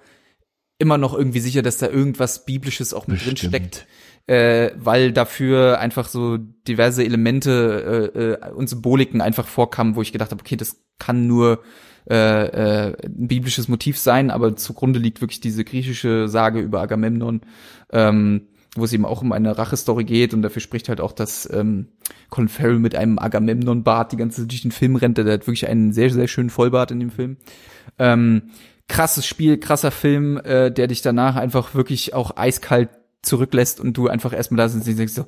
immer noch irgendwie sicher, dass da irgendwas biblisches auch mit drin Bestimmt. steckt, äh, weil dafür einfach so diverse Elemente äh, äh, und Symboliken einfach vorkamen, wo ich gedacht habe, okay, das kann nur äh, äh, ein biblisches Motiv sein, aber zugrunde liegt wirklich diese griechische Sage über Agamemnon, ähm, wo es eben auch um eine Rachestory geht und dafür spricht halt auch, dass ähm, Colin Farrell mit einem Agamemnon-Bart die ganze Zeit durch den Film rennt, der hat wirklich einen sehr, sehr schönen Vollbart in dem Film. Ähm, krasses Spiel, krasser Film, äh, der dich danach einfach wirklich auch eiskalt zurücklässt und du einfach erstmal da sitzt und denkst so,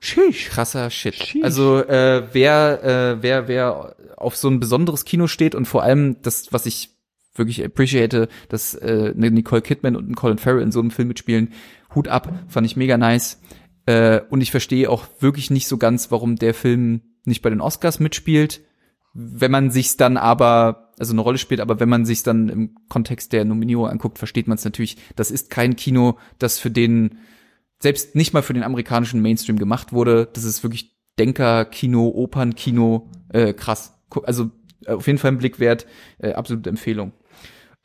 Sheesh. krasser Shit. Also äh, wer, äh, wer, wer auf so ein besonderes Kino steht und vor allem das, was ich wirklich appreciate, dass äh, Nicole Kidman und Colin Farrell in so einem Film mitspielen, Hut ab, fand ich mega nice. Äh, und ich verstehe auch wirklich nicht so ganz, warum der Film nicht bei den Oscars mitspielt. Wenn man sich's dann aber, also eine Rolle spielt, aber wenn man sich's dann im Kontext der Nominierung anguckt, versteht man es natürlich. Das ist kein Kino, das für den, selbst nicht mal für den amerikanischen Mainstream gemacht wurde. Das ist wirklich Denker-Kino, Opern-Kino, äh, krass. Also äh, auf jeden Fall ein Blick wert, äh, absolute Empfehlung.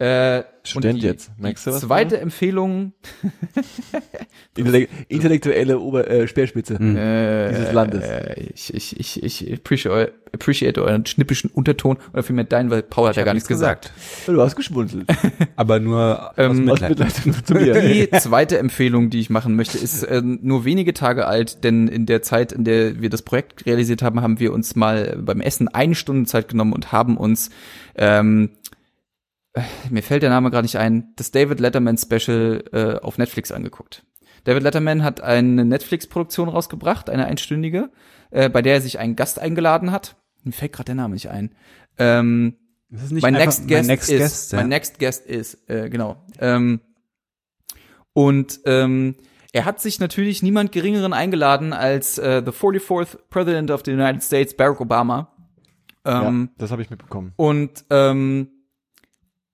Äh, Student und die, jetzt. Merkst du was? Zweite Empfehlung, Intellek intellektuelle Ober äh, Speerspitze äh, dieses Landes. Äh, ich, ich, ich, ich appreciate, appreciate euren schnippischen Unterton oder vielmehr deinen, weil Paul hat ja gar nichts gesagt. Du hast geschmunzelt. Aber nur Ähm, aus Aus Mitleid. Zu mir. Die zweite Empfehlung, die ich machen möchte, ist äh, nur wenige Tage alt, denn in der Zeit, in der wir das Projekt realisiert haben, haben wir uns mal beim Essen eine Stunde Zeit genommen und haben uns ähm, äh, mir fällt der Name gerade nicht ein, das David Letterman Special äh, auf Netflix angeguckt. David Letterman hat eine Netflix-Produktion rausgebracht, eine einstündige, äh, bei der er sich einen Gast eingeladen hat. Mir fällt gerade der Name nicht ein. Ähm, Das ist nicht mein next guest mein next is, guest, ja. mein next guest is, äh, genau. Ähm, und ähm, er hat sich natürlich niemand geringeren eingeladen als äh, the 44th President of the United States, Barack Obama. Ähm, ja, das habe ich mitbekommen. Und ähm,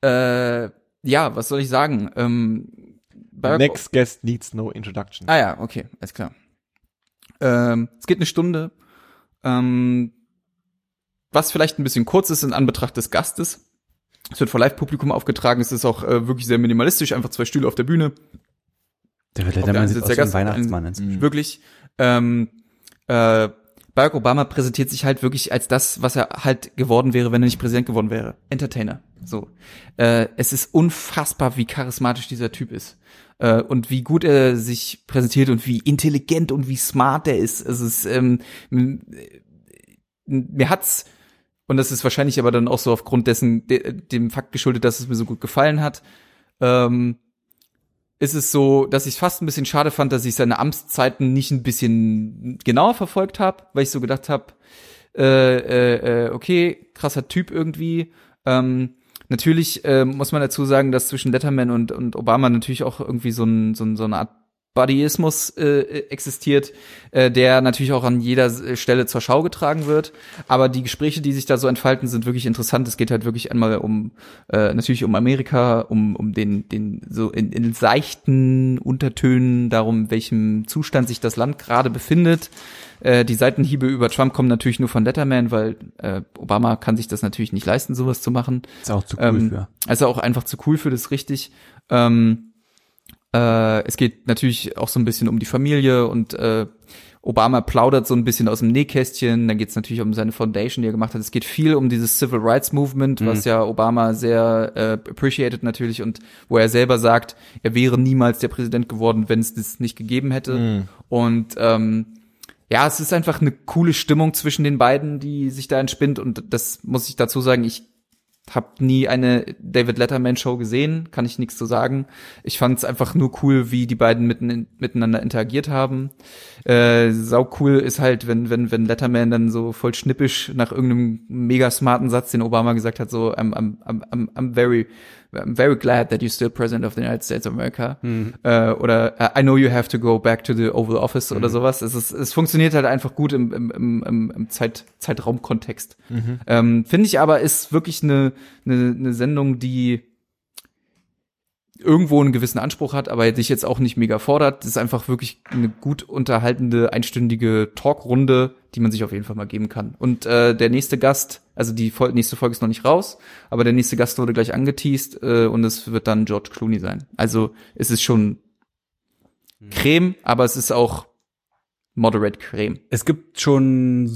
äh, ja, was soll ich sagen? Ähm, Barack Next guest needs no introduction. Ah ja, okay, alles klar. Ähm, es geht eine Stunde. Ähm, was vielleicht ein bisschen kurz ist in Anbetracht des Gastes. Es wird vor Live-Publikum aufgetragen. Es ist auch äh, wirklich sehr minimalistisch. Einfach zwei Stühle auf der Bühne. Der wird der leider einen sieht sitzt aus der Gast, Weihnachtsmann. ein- inzwischen. Wirklich. Ähm, äh, Barack Obama präsentiert sich halt wirklich als das, was er halt geworden wäre, wenn er nicht Präsident geworden wäre. Entertainer. So. Äh, es ist unfassbar, wie charismatisch dieser Typ ist. Äh, und wie gut er sich präsentiert und wie intelligent und wie smart er ist. Es ist, ähm, äh, mir hat's, und das ist wahrscheinlich aber dann auch so aufgrund dessen, de, dem Fakt geschuldet, dass es mir so gut gefallen hat, ähm, ist es so, dass ich fast ein bisschen schade fand, dass ich seine Amtszeiten nicht ein bisschen genauer verfolgt habe, weil ich so gedacht habe, äh, äh, äh, okay, krasser Typ irgendwie. Ähm, natürlich äh, muss man dazu sagen, dass zwischen Letterman und, und Obama natürlich auch irgendwie so, ein, so, ein, so eine Art Buddyismus äh, existiert, äh, der natürlich auch an jeder äh, Stelle zur Schau getragen wird. Aber die Gespräche, die sich da so entfalten, sind wirklich interessant. Es geht halt wirklich einmal um äh, natürlich um Amerika, um um den den so in, in seichten Untertönen darum, welchem Zustand sich das Land gerade befindet. Äh, die Seitenhiebe über Trump kommen natürlich nur von Letterman, weil äh, Obama kann sich das natürlich nicht leisten, sowas zu machen. Ist auch zu cool Ähm, für. Also auch einfach zu cool für das richtig. Ähm, äh, es geht natürlich auch so ein bisschen um die Familie und äh, Obama plaudert so ein bisschen aus dem Nähkästchen. Dann geht es natürlich um seine Foundation, die er gemacht hat. Es geht viel um dieses Civil Rights Movement, was ja Obama sehr äh, appreciated natürlich und wo er selber sagt, er wäre niemals der Präsident geworden, wenn es das nicht gegeben hätte. Und ähm, ja, es ist einfach eine coole Stimmung zwischen den beiden, die sich da entspinnt. Und das muss ich dazu sagen, ich habe nie eine David Letterman Show gesehen, kann ich nichts zu sagen. Ich fand es einfach nur cool, wie die beiden mitten, miteinander interagiert haben. Äh, sau cool ist halt, wenn wenn wenn Letterman dann so voll schnippisch nach irgendeinem mega smarten Satz, den Obama gesagt hat, so I'm I'm I'm I'm, very I'm very glad that you're still president of the United States of America. Äh, oder äh, I know you have to go back to the Oval Office oder sowas. Es ist, es funktioniert halt einfach gut im im im, im, Zeit Zeitraumkontext. Ähm, Finde ich aber ist wirklich eine, eine, eine Sendung, die irgendwo einen gewissen Anspruch hat, aber dich jetzt auch nicht mega fordert. Das ist einfach wirklich eine gut unterhaltende, einstündige Talkrunde, die man sich auf jeden Fall mal geben kann. Und äh, der nächste Gast, also die Fol nächste Folge ist noch nicht raus, aber der nächste Gast wurde gleich angeteased äh, und es wird dann George Clooney sein. Also es ist schon Creme, aber es ist auch moderate Creme. Es gibt schon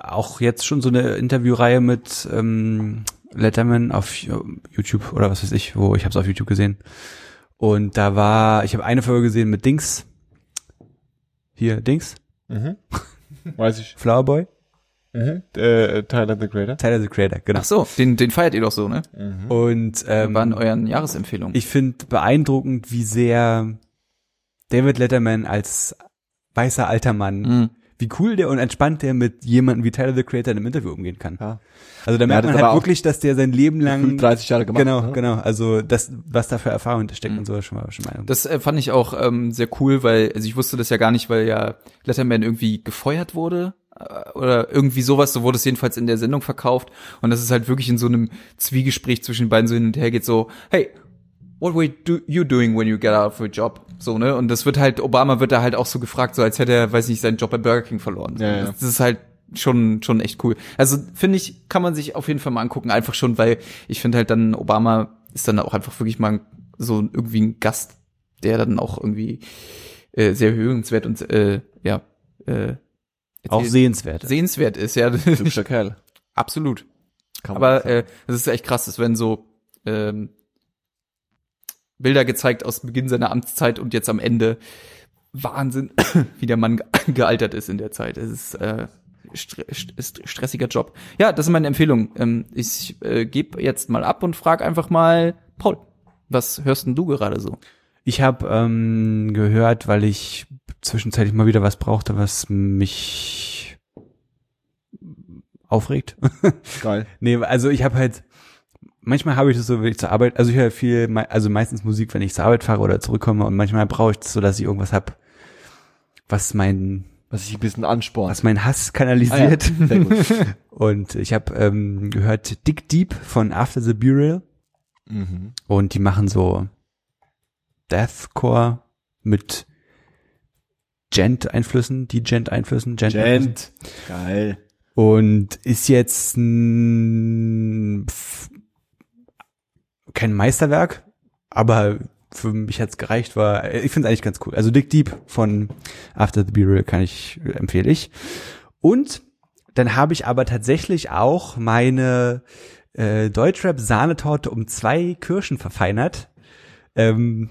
auch jetzt schon so eine Interviewreihe mit ähm, Letterman auf YouTube oder was weiß ich, wo ich habe es auf YouTube gesehen. Und da war, ich habe eine Folge gesehen mit Dings. Hier, Dings, Mhm. Weiß ich. Flower Boy, Mhm. Äh, Tyler the Creator. Tyler the Creator, genau. Ach so, den, den feiert ihr doch so, ne? Mhm. Und ähm, Waren euren Jahresempfehlungen. ich finde beeindruckend, wie sehr David Letterman als weißer alter Mann, Mhm. Wie cool der und entspannt der mit jemandem wie Tyler the Creator in einem Interview umgehen kann. Ja. Also da Ja, merkt das man halt wirklich, dass der sein Leben lang Gefühlt 30 Jahre gemacht. genau, ne? genau. Also das, was da für Erfahrung hintersteckt und so, schon mal schon Meinung. Das äh, fand ich auch ähm, sehr cool, weil, also ich wusste das ja gar nicht, weil ja Letterman irgendwie gefeuert wurde äh, oder irgendwie sowas, so wurde es jedenfalls in der Sendung verkauft und das ist halt wirklich in so einem Zwiegespräch zwischen den beiden so hin und her geht, so, hey, what were do you doing when you get out of a job? So, ne? Und das wird halt, Obama wird da halt auch so gefragt, so als hätte er, weiß nicht, seinen Job bei Burger King verloren. Ja, ja. Das ist halt schon, schon echt cool. Also, finde ich, kann man sich auf jeden Fall mal angucken, einfach schon, weil ich finde halt dann, Obama ist dann auch einfach wirklich mal so irgendwie ein Gast, der dann auch irgendwie äh, sehr hörenswert und äh, ja, äh, Auch sehenswert. sehenswert ist, ja. Hübscher Kerl. Absolut. Kann Aber äh, das ist echt krass, es werden so ähm, Bilder gezeigt aus Beginn seiner Amtszeit und jetzt am Ende Wahnsinn, wie der Mann ge gealtert ist in der Zeit. Es ist, äh, stre ist stressiger Job. Ja, das ist meine Empfehlung. Ähm, ich äh, gebe jetzt mal ab und frag einfach mal Paul, was hörst denn du gerade so? Ich habe ähm, gehört, weil ich zwischenzeitlich mal wieder was brauchte, was mich aufregt. Geil. nee, also ich habe halt manchmal habe ich das so, wenn ich zur Arbeit, also ich höre viel, also meistens Musik, wenn ich zur Arbeit fahre oder zurückkomme und manchmal brauche ich das so, dass ich irgendwas hab, was mein Was ich ein bisschen anspornt. was mein Hass kanalisiert. Ah, ja. Und ich habe ähm, gehört Dick Deep von After the Burial mhm. und die machen so Deathcore mit Gent-Einflüssen, die Gent-Einflüssen, Gent-Einflüssen. Gent. Geil. Und ist jetzt ein, pf, kein Meisterwerk, aber für mich hat's gereicht, war, ich finde es eigentlich ganz cool. Also Dick Deep von After the Burial kann ich, äh, empfehle ich. Und dann habe ich aber tatsächlich auch meine äh, Deutschrap-Sahnetorte um zwei Kirschen verfeinert. Ähm,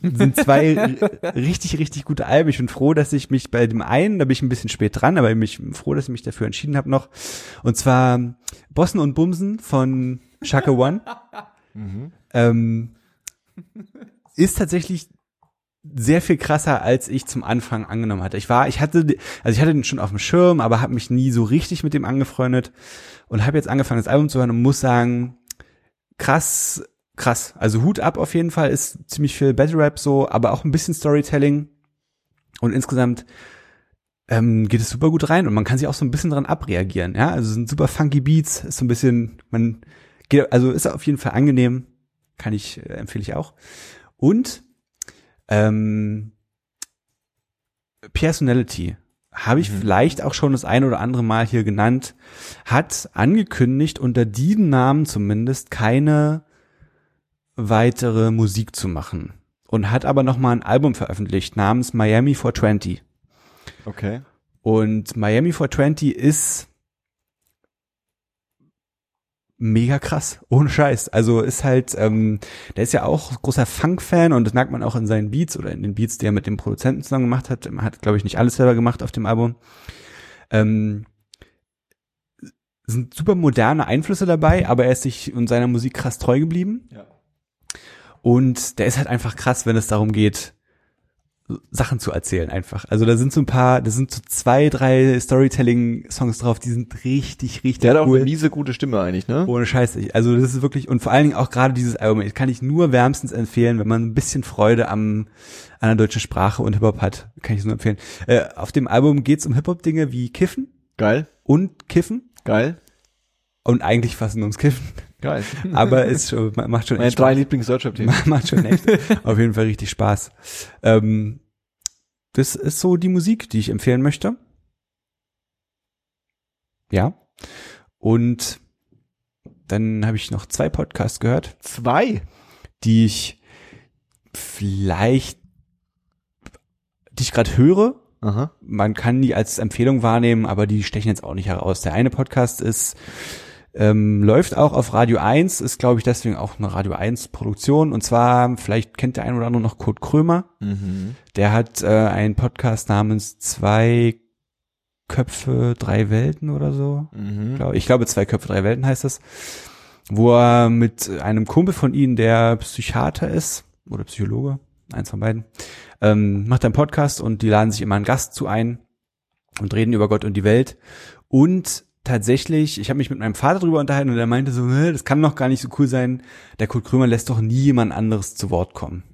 sind zwei richtig, richtig gute Alben. Ich bin froh, dass ich mich bei dem einen, da bin ich ein bisschen spät dran, aber ich bin froh, dass ich mich dafür entschieden habe noch. Und zwar Bossen und Bumsen von Shaka One. ähm, ist tatsächlich sehr viel krasser, als ich zum Anfang angenommen hatte. Ich war, ich hatte, also ich hatte den schon auf dem Schirm, aber habe mich nie so richtig mit dem angefreundet und habe jetzt angefangen, das Album zu hören und muss sagen, krass, krass. Also Hut ab auf jeden Fall, ist ziemlich viel Battle Rap so, aber auch ein bisschen Storytelling und insgesamt ähm, geht es super gut rein und man kann sich auch so ein bisschen dran abreagieren, ja. Also es sind super funky Beats, ist so ein bisschen, man geht, also ist auf jeden Fall angenehm, kann ich, äh, empfehle ich auch. Und ähm, Personality habe ich vielleicht auch schon das ein oder andere Mal hier genannt, hat angekündigt, unter diesem Namen zumindest keine weitere Musik zu machen. Und hat aber noch mal ein Album veröffentlicht namens Miami 420. Okay. Und Miami 420 ist mega krass, ohne Scheiß. Also ist halt, ähm, der ist ja auch großer Funk-Fan und das merkt man auch in seinen Beats oder in den Beats, die er mit dem Produzenten zusammen gemacht hat. Er hat, glaube ich, nicht alles selber gemacht auf dem Album. Ähm, sind super moderne Einflüsse dabei, aber er ist sich und seiner Musik krass treu geblieben. Ja. Und der ist halt einfach krass, wenn es darum geht, Sachen zu erzählen einfach. Also da sind so ein paar, da sind so zwei, drei Storytelling-Songs drauf, die sind richtig, richtig Der hat auch cool. eine miese gute Stimme eigentlich, ne? Ohne Scheiß. Ich- Also das ist wirklich, und vor allen Dingen auch gerade dieses Album, das kann ich nur wärmstens empfehlen, wenn man ein bisschen Freude am, an der deutschen Sprache und Hip-Hop hat, kann ich es nur empfehlen. Äh, auf dem Album geht's um Hip-Hop-Dinge wie Kiffen Geil. und Kiffen Geil. und eigentlich fast nur ums Kiffen. Geil. Aber es schon, macht schon Meine echt drei Lieblings-Deutschrap-Themen. Macht schon echt auf jeden Fall richtig Spaß. Ähm, das ist so die Musik, die ich empfehlen möchte. Ja. Und dann habe ich noch zwei Podcasts gehört, Zwei. die ich vielleicht, die ich gerade höre. Aha. Man kann die als Empfehlung wahrnehmen, aber die stechen jetzt auch nicht heraus. Der eine Podcast ist ähm, läuft auch auf Radio 1, ist glaube ich deswegen auch eine Radio 1 Produktion und zwar vielleicht kennt der ein oder andere noch Kurt Krömer. Mhm. Der hat äh, einen Podcast namens zwei Köpfe, drei Welten oder so. Mhm. Ich glaube, zwei Köpfe, drei Welten heißt das. Wo er mit einem Kumpel von ihnen, der Psychiater ist oder Psychologe, eins von beiden, ähm, macht einen Podcast und die laden sich immer einen Gast zu ein und reden über Gott und die Welt. Und tatsächlich, ich habe mich mit meinem Vater drüber unterhalten und er meinte so, "Hä, das kann doch gar nicht so cool sein. Der Kurt Krömer lässt doch nie jemand anderes zu Wort kommen.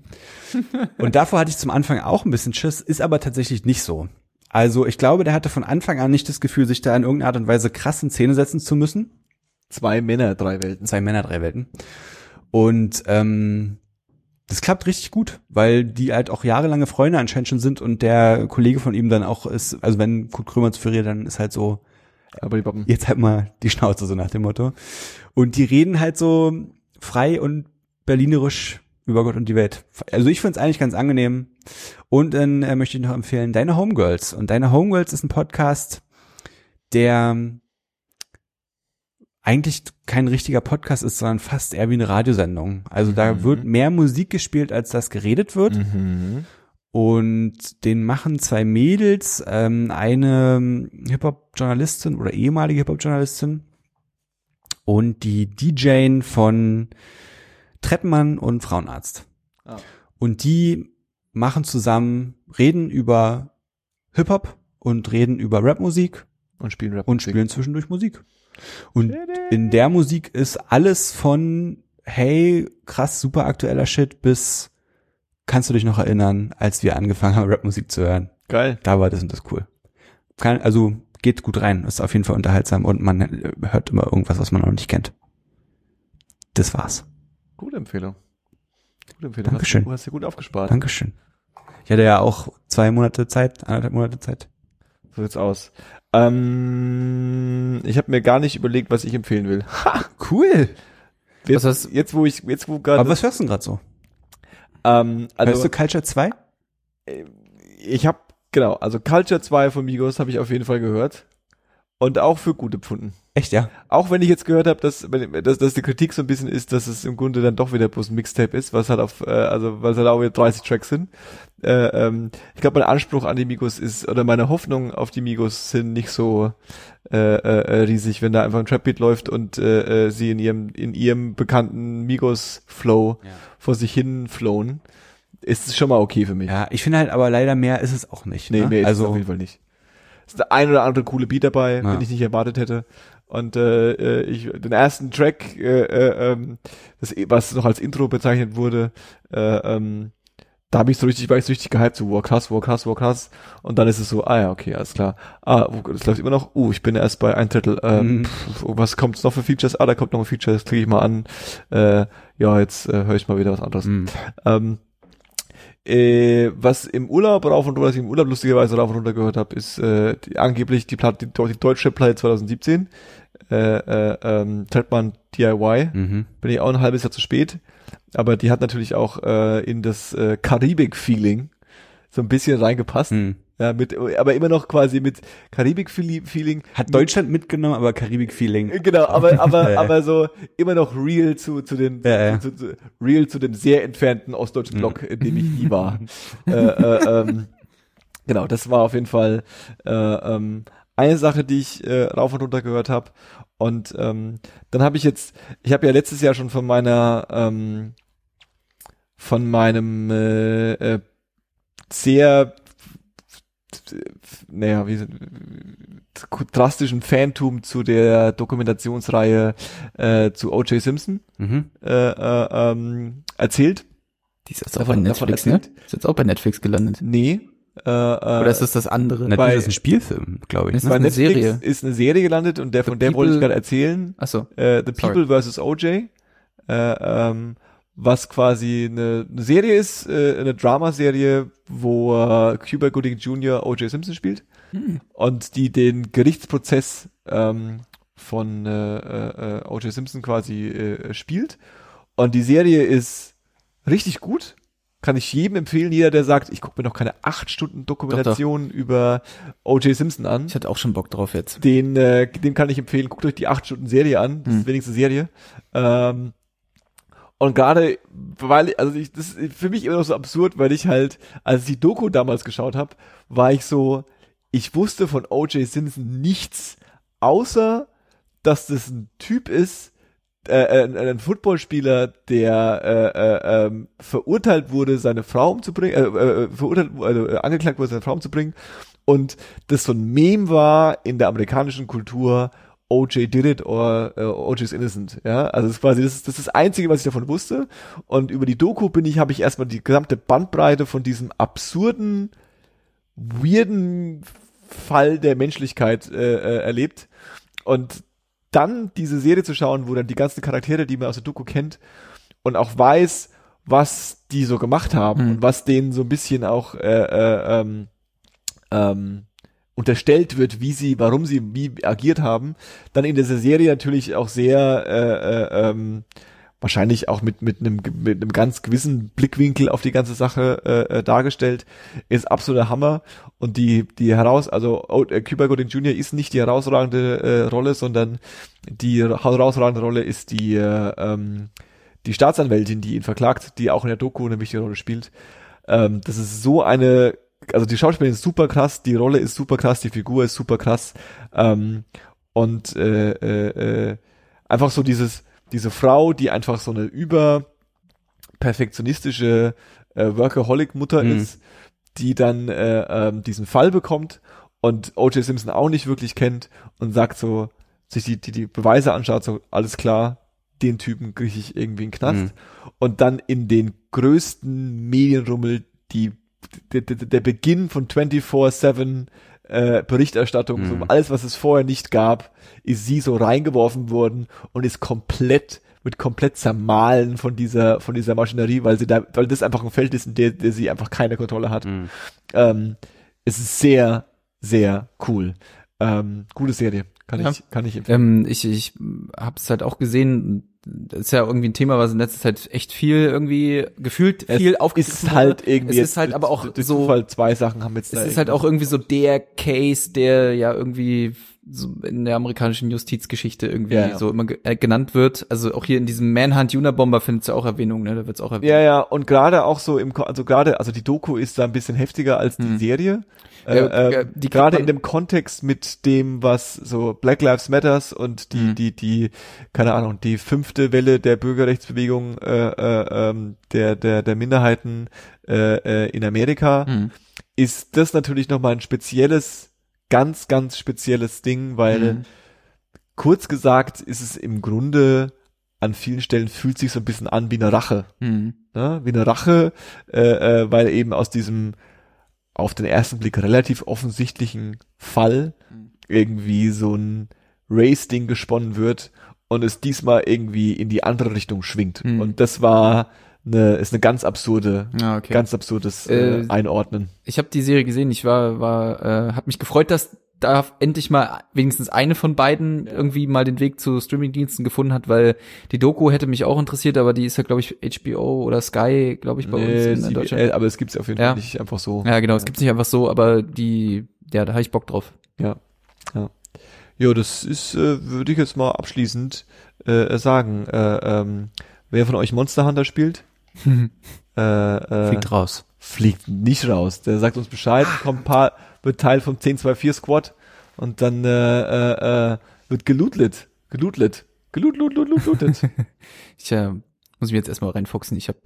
und davor hatte ich zum Anfang auch ein bisschen Schiss, ist aber tatsächlich nicht so. Also ich glaube, der hatte von Anfang an nicht das Gefühl, sich da in irgendeiner Art und Weise krass in Szene setzen zu müssen. Zwei Männer, drei Welten. Zwei Männer, drei Welten. Und ähm, das klappt richtig gut, weil die halt auch jahrelange Freunde anscheinend schon sind und der Kollege von ihm dann auch ist, also wenn Kurt Krömer zu verriert, dann ist halt so, Aber die Boppen. jetzt halt mal die Schnauze so nach dem Motto. Und die reden halt so frei und berlinerisch über Gott und die Welt. Also ich finde es eigentlich ganz angenehm. Und dann äh, möchte ich noch empfehlen, Deine Homegirls. Und Deine Homegirls ist ein Podcast, der eigentlich kein richtiger Podcast ist, sondern fast eher wie eine Radiosendung. Also da Mhm. wird mehr Musik gespielt, als das geredet wird. Mhm. Und den machen zwei Mädels, ähm, eine Hip-Hop-Journalistin oder ehemalige Hip-Hop-Journalistin und die DJin von Treppenmann und Frauenarzt. Ah. Und die machen zusammen, reden über Hip-Hop und reden über Rapmusik Und spielen Rap. und spielen zwischendurch Musik. Und in der Musik ist alles von, hey, krass, super aktueller Shit bis, kannst du dich noch erinnern, als wir angefangen haben, Rapmusik zu hören? Geil. Da war das und das cool. Kann, also geht gut rein, ist auf jeden Fall unterhaltsam und man äh, hört immer irgendwas, was man noch nicht kennt. Das war's. Gute Empfehlung. Gute Empfehlung. Dankeschön. Du hast dir gut aufgespart. Dankeschön. Ich hatte ja auch zwei Monate Zeit, anderthalb Monate Zeit. So sieht's aus. Ähm, ich habe mir gar nicht überlegt, was ich empfehlen will. Cool. Jetzt, Was hast- jetzt wo ich, jetzt wo gerade, Aber was hörst du denn gerade so? Ähm, Hörst also du Culture 2? ich habe genau, also Culture 2 von Migos habe ich auf jeden Fall gehört und auch für gut empfunden. Echt, ja? Auch wenn ich jetzt gehört habe, dass, dass, dass die Kritik so ein bisschen ist, dass es im Grunde dann doch wieder bloß ein Mixtape ist, was halt auf, äh, also weil es halt auch wieder 30 Tracks sind. Äh, ähm, ich glaube, mein Anspruch an die Migos ist, oder meine Hoffnung auf die Migos sind nicht so äh, äh, äh, riesig, wenn da einfach ein Trapbeat läuft und äh, äh, sie in ihrem, in ihrem bekannten Migos-Flow Ja. vor sich hin flown, ist es schon mal okay für mich. Ja, ich finde halt aber leider mehr ist es auch nicht. Nee, ne? mehr ist es also auf jeden Fall nicht. Es ist der ein oder andere coole Beat dabei, Ja. den ich nicht erwartet hätte. Und äh, äh, ich den ersten Track, äh, äh, ähm, das, was noch als Intro bezeichnet wurde, äh, ähm, da habe ich so richtig, war ich so richtig gehypt, so wow, krass, wow, krass, wow, krass. Und dann ist es so, ah ja, okay, alles klar. Ah, das läuft immer noch. Uh, ich bin erst bei ein Drittel. Ähm, Mhm. pff, was kommt noch für Features? Ah, da kommt noch ein Feature, das klicke ich mal an. Äh, ja, jetzt äh, höre ich mal wieder was anderes. Hm. Ähm, äh, was im Urlaub rauf und runter, was ich im Urlaub lustigerweise rauf und runter gehört habe, ist äh, die, angeblich die Platte, die, die deutsche Platte 2017. Äh, äh, ähm, Trettmann DIY. Mhm. Bin ich auch ein halbes Jahr zu spät. Aber die hat natürlich auch äh, in das äh, Karibik-Feeling so ein bisschen reingepasst. Hm. Ja, mit, aber immer noch quasi mit Karibik-Feeling. Hat Deutschland mitgenommen, aber Karibik-Feeling. Genau, aber aber Ja. aber so immer noch real zu zu den Ja. Zu, zu, real zu dem sehr entfernten ostdeutschen Block, in dem ich nie war. äh, äh, ähm, genau, das war auf jeden Fall äh, ähm, eine Sache, die ich äh, rauf und runter gehört habe. Und ähm, dann habe ich jetzt, ich habe ja letztes Jahr schon von meiner ähm, von meinem äh, äh, sehr naja, wie drastischen Fantum zu der Dokumentationsreihe äh, zu O.J. Simpson Mhm. äh, äh, ähm, erzählt. Die ist jetzt auch Davon- bei Netflix, ne? Ist jetzt auch bei Netflix gelandet. Nee. Äh, äh, Oder ist das das andere? Natürlich bei- ist das ein Spielfilm, glaube ich. Ist Ne? bei eine Netflix Serie? ist eine Serie gelandet und der The von der wollte ich People- gerade erzählen. Achso. Äh, The People vs. O.J. Äh, ähm, was quasi eine, eine Serie ist, äh, eine Dramaserie, wo äh, Cuba Gooding Jr. O.J. Simpson spielt Hm. und die den Gerichtsprozess ähm, von äh, äh, O.J. Simpson quasi äh, spielt. Und die Serie ist richtig gut. Kann ich jedem empfehlen, jeder, der sagt, ich gucke mir noch keine acht Stunden Dokumentation über O.J. Simpson an. Ich hatte auch schon Bock drauf jetzt. Den, äh, dem kann ich empfehlen, guckt euch die acht Stunden Serie an. Das ist Hm. die wenigste Serie. Ähm, und gerade, weil, also ich, das ist für mich immer noch so absurd, weil ich halt, als ich die Doku damals geschaut habe, war ich so, ich wusste von O.J. Simpson nichts, außer, dass das ein Typ ist, äh, ein, ein Footballspieler, der äh, äh, ähm, verurteilt wurde, seine Frau umzubringen, äh, äh, verurteilt, also äh, angeklagt wurde, seine Frau umzubringen und das so ein Meme war in der amerikanischen Kultur, OJ did it or uh, OJ is innocent, ja, also das ist quasi das ist, das ist das einzige, was ich davon wusste. Und über die Doku bin ich habe ich erstmal die gesamte Bandbreite von diesem absurden weirden Fall der Menschlichkeit äh, äh, erlebt. Und dann diese Serie zu schauen, wo dann die ganzen Charaktere, die man aus der Doku kennt und auch weiß, was die so gemacht haben Mhm. und was denen so ein bisschen auch äh, äh, ähm, ähm, unterstellt wird, wie sie, warum sie wie agiert haben, dann in dieser Serie natürlich auch sehr äh, äh, ähm, wahrscheinlich auch mit mit einem mit einem ganz gewissen Blickwinkel auf die ganze Sache äh, äh, dargestellt, ist absoluter Hammer und die die heraus also oh, äh, Cuba Gooding Jr. ist nicht die herausragende äh, Rolle, sondern die herausragende Rolle ist die äh, ähm, die Staatsanwältin, die ihn verklagt, die auch in der Doku eine wichtige Rolle spielt. Ähm, das ist so eine also die Schauspielerin ist super krass, die Rolle ist super krass, die Figur ist super krass ähm, und äh, äh, äh, einfach so dieses diese Frau, die einfach so eine über perfektionistische äh, Workaholic-Mutter Mhm. ist, die dann äh, ähm, diesen Fall bekommt und O.J. Simpson auch nicht wirklich kennt und sagt so, sich die, die, die Beweise anschaut, so alles klar, den Typen kriege ich irgendwie in den Knast Mhm. und dann in den größten Medienrummel die der, der, der Beginn von 24-7 äh, Berichterstattung, so Mhm. alles, was es vorher nicht gab, ist sie so reingeworfen worden und ist komplett wird komplett zermahlen von dieser von dieser Maschinerie, weil sie da, weil das einfach ein Feld ist, in der, der sie einfach keine Kontrolle hat. Mhm. Ähm, es ist sehr, sehr cool. Ähm, gute Serie, kann Ja. ich, kann ich empfehlen. Ähm, ich ich habe es halt auch gesehen. Das ist ja irgendwie ein Thema, was in letzter Zeit echt viel irgendwie gefühlt viel es aufgegriffen ist halt irgendwie. Es ist halt aber auch so. Zwei Sachen haben jetzt Es ist halt auch irgendwie so der Case, der ja irgendwie so in der amerikanischen Justizgeschichte irgendwie Ja, ja. so immer ge äh, genannt wird. Also auch hier in diesem Manhunt Unabomber findet es ja auch Erwähnung, ne? Da wird's auch erwähnt. Ja, ja, und gerade auch so im, Ko- also gerade, also die Doku ist da ein bisschen heftiger als die Hm. Serie. Äh, äh, die gerade in dem Kontext mit dem, was so Black Lives Matters und die, Hm. die, die, keine Ahnung, die fünfte Welle der Bürgerrechtsbewegung äh, äh, ähm, der, der, der Minderheiten äh, äh, in Amerika, Hm. ist das natürlich nochmal ein spezielles, ganz, ganz spezielles Ding, weil Hm. kurz gesagt ist es im Grunde an vielen Stellen fühlt sich so ein bisschen an wie eine Rache Hm. ne, wie eine Rache, äh, äh, weil eben aus diesem auf den ersten Blick relativ offensichtlichen Fall Mhm. irgendwie so ein Race-Ding gesponnen wird und es diesmal irgendwie in die andere Richtung schwingt. Mhm. Und das war eine, ist eine ganz absurde, Ja, okay. ganz absurdes äh, Äh, Einordnen. ich habe die Serie gesehen. Ich war, war, äh, hat mich gefreut, dass da endlich mal wenigstens eine von beiden irgendwie mal den Weg zu Streamingdiensten gefunden hat, weil die Doku hätte mich auch interessiert, aber die ist ja, glaube ich, HBO oder Sky, glaube ich, bei uns Nee, in, CBL, Deutschland. aber es gibt's auf jeden Ja. Fall nicht einfach so. Ja, genau, es gibt's nicht einfach so, aber die, ja, da habe ich Bock drauf. Ja, das ist, äh, würde ich jetzt mal abschließend äh, sagen. Äh, ähm, wer von euch Monster Hunter spielt, äh, äh, Fliegt raus. fliegt nicht raus. Der sagt uns Bescheid, kommt ein paar, wird Teil vom 1024 Squad und dann äh, äh, äh, wird gelootet. Gelootet. Geloot, loot, loot, loot, lootet. Ich äh, muss mich jetzt erstmal reinfuchsen. Ich hab,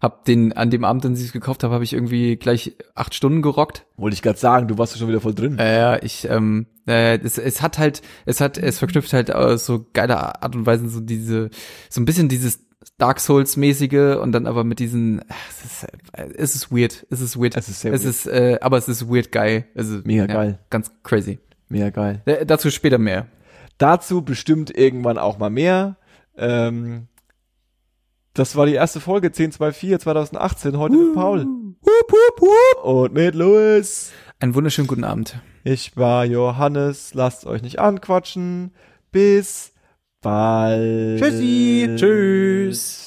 hab den, an dem Abend, als ich es gekauft habe, habe ich irgendwie gleich acht Stunden gerockt. Wollte ich gerade sagen, du warst ja schon wieder voll drin. Äh, ja, ich, ähm, äh, es, es hat halt, es hat, es verknüpft halt aus so geiler Art und Weise so diese, so ein bisschen dieses Dark Souls mäßige und dann aber mit diesen, es ist, es ist weird, es ist weird. Es ist sehr es weird. ist, äh, aber es ist weird geil. Also, Mega ja, geil. Ganz crazy. Mega geil. Äh, dazu später mehr. Dazu bestimmt irgendwann auch mal mehr. Ähm, das war die erste Folge 1024 2018, heute mit Paul. Und mit Louis. Einen wunderschönen guten Abend. Ich war Johannes, lasst euch nicht anquatschen. Bis bald. Tschüssi. Tschüss.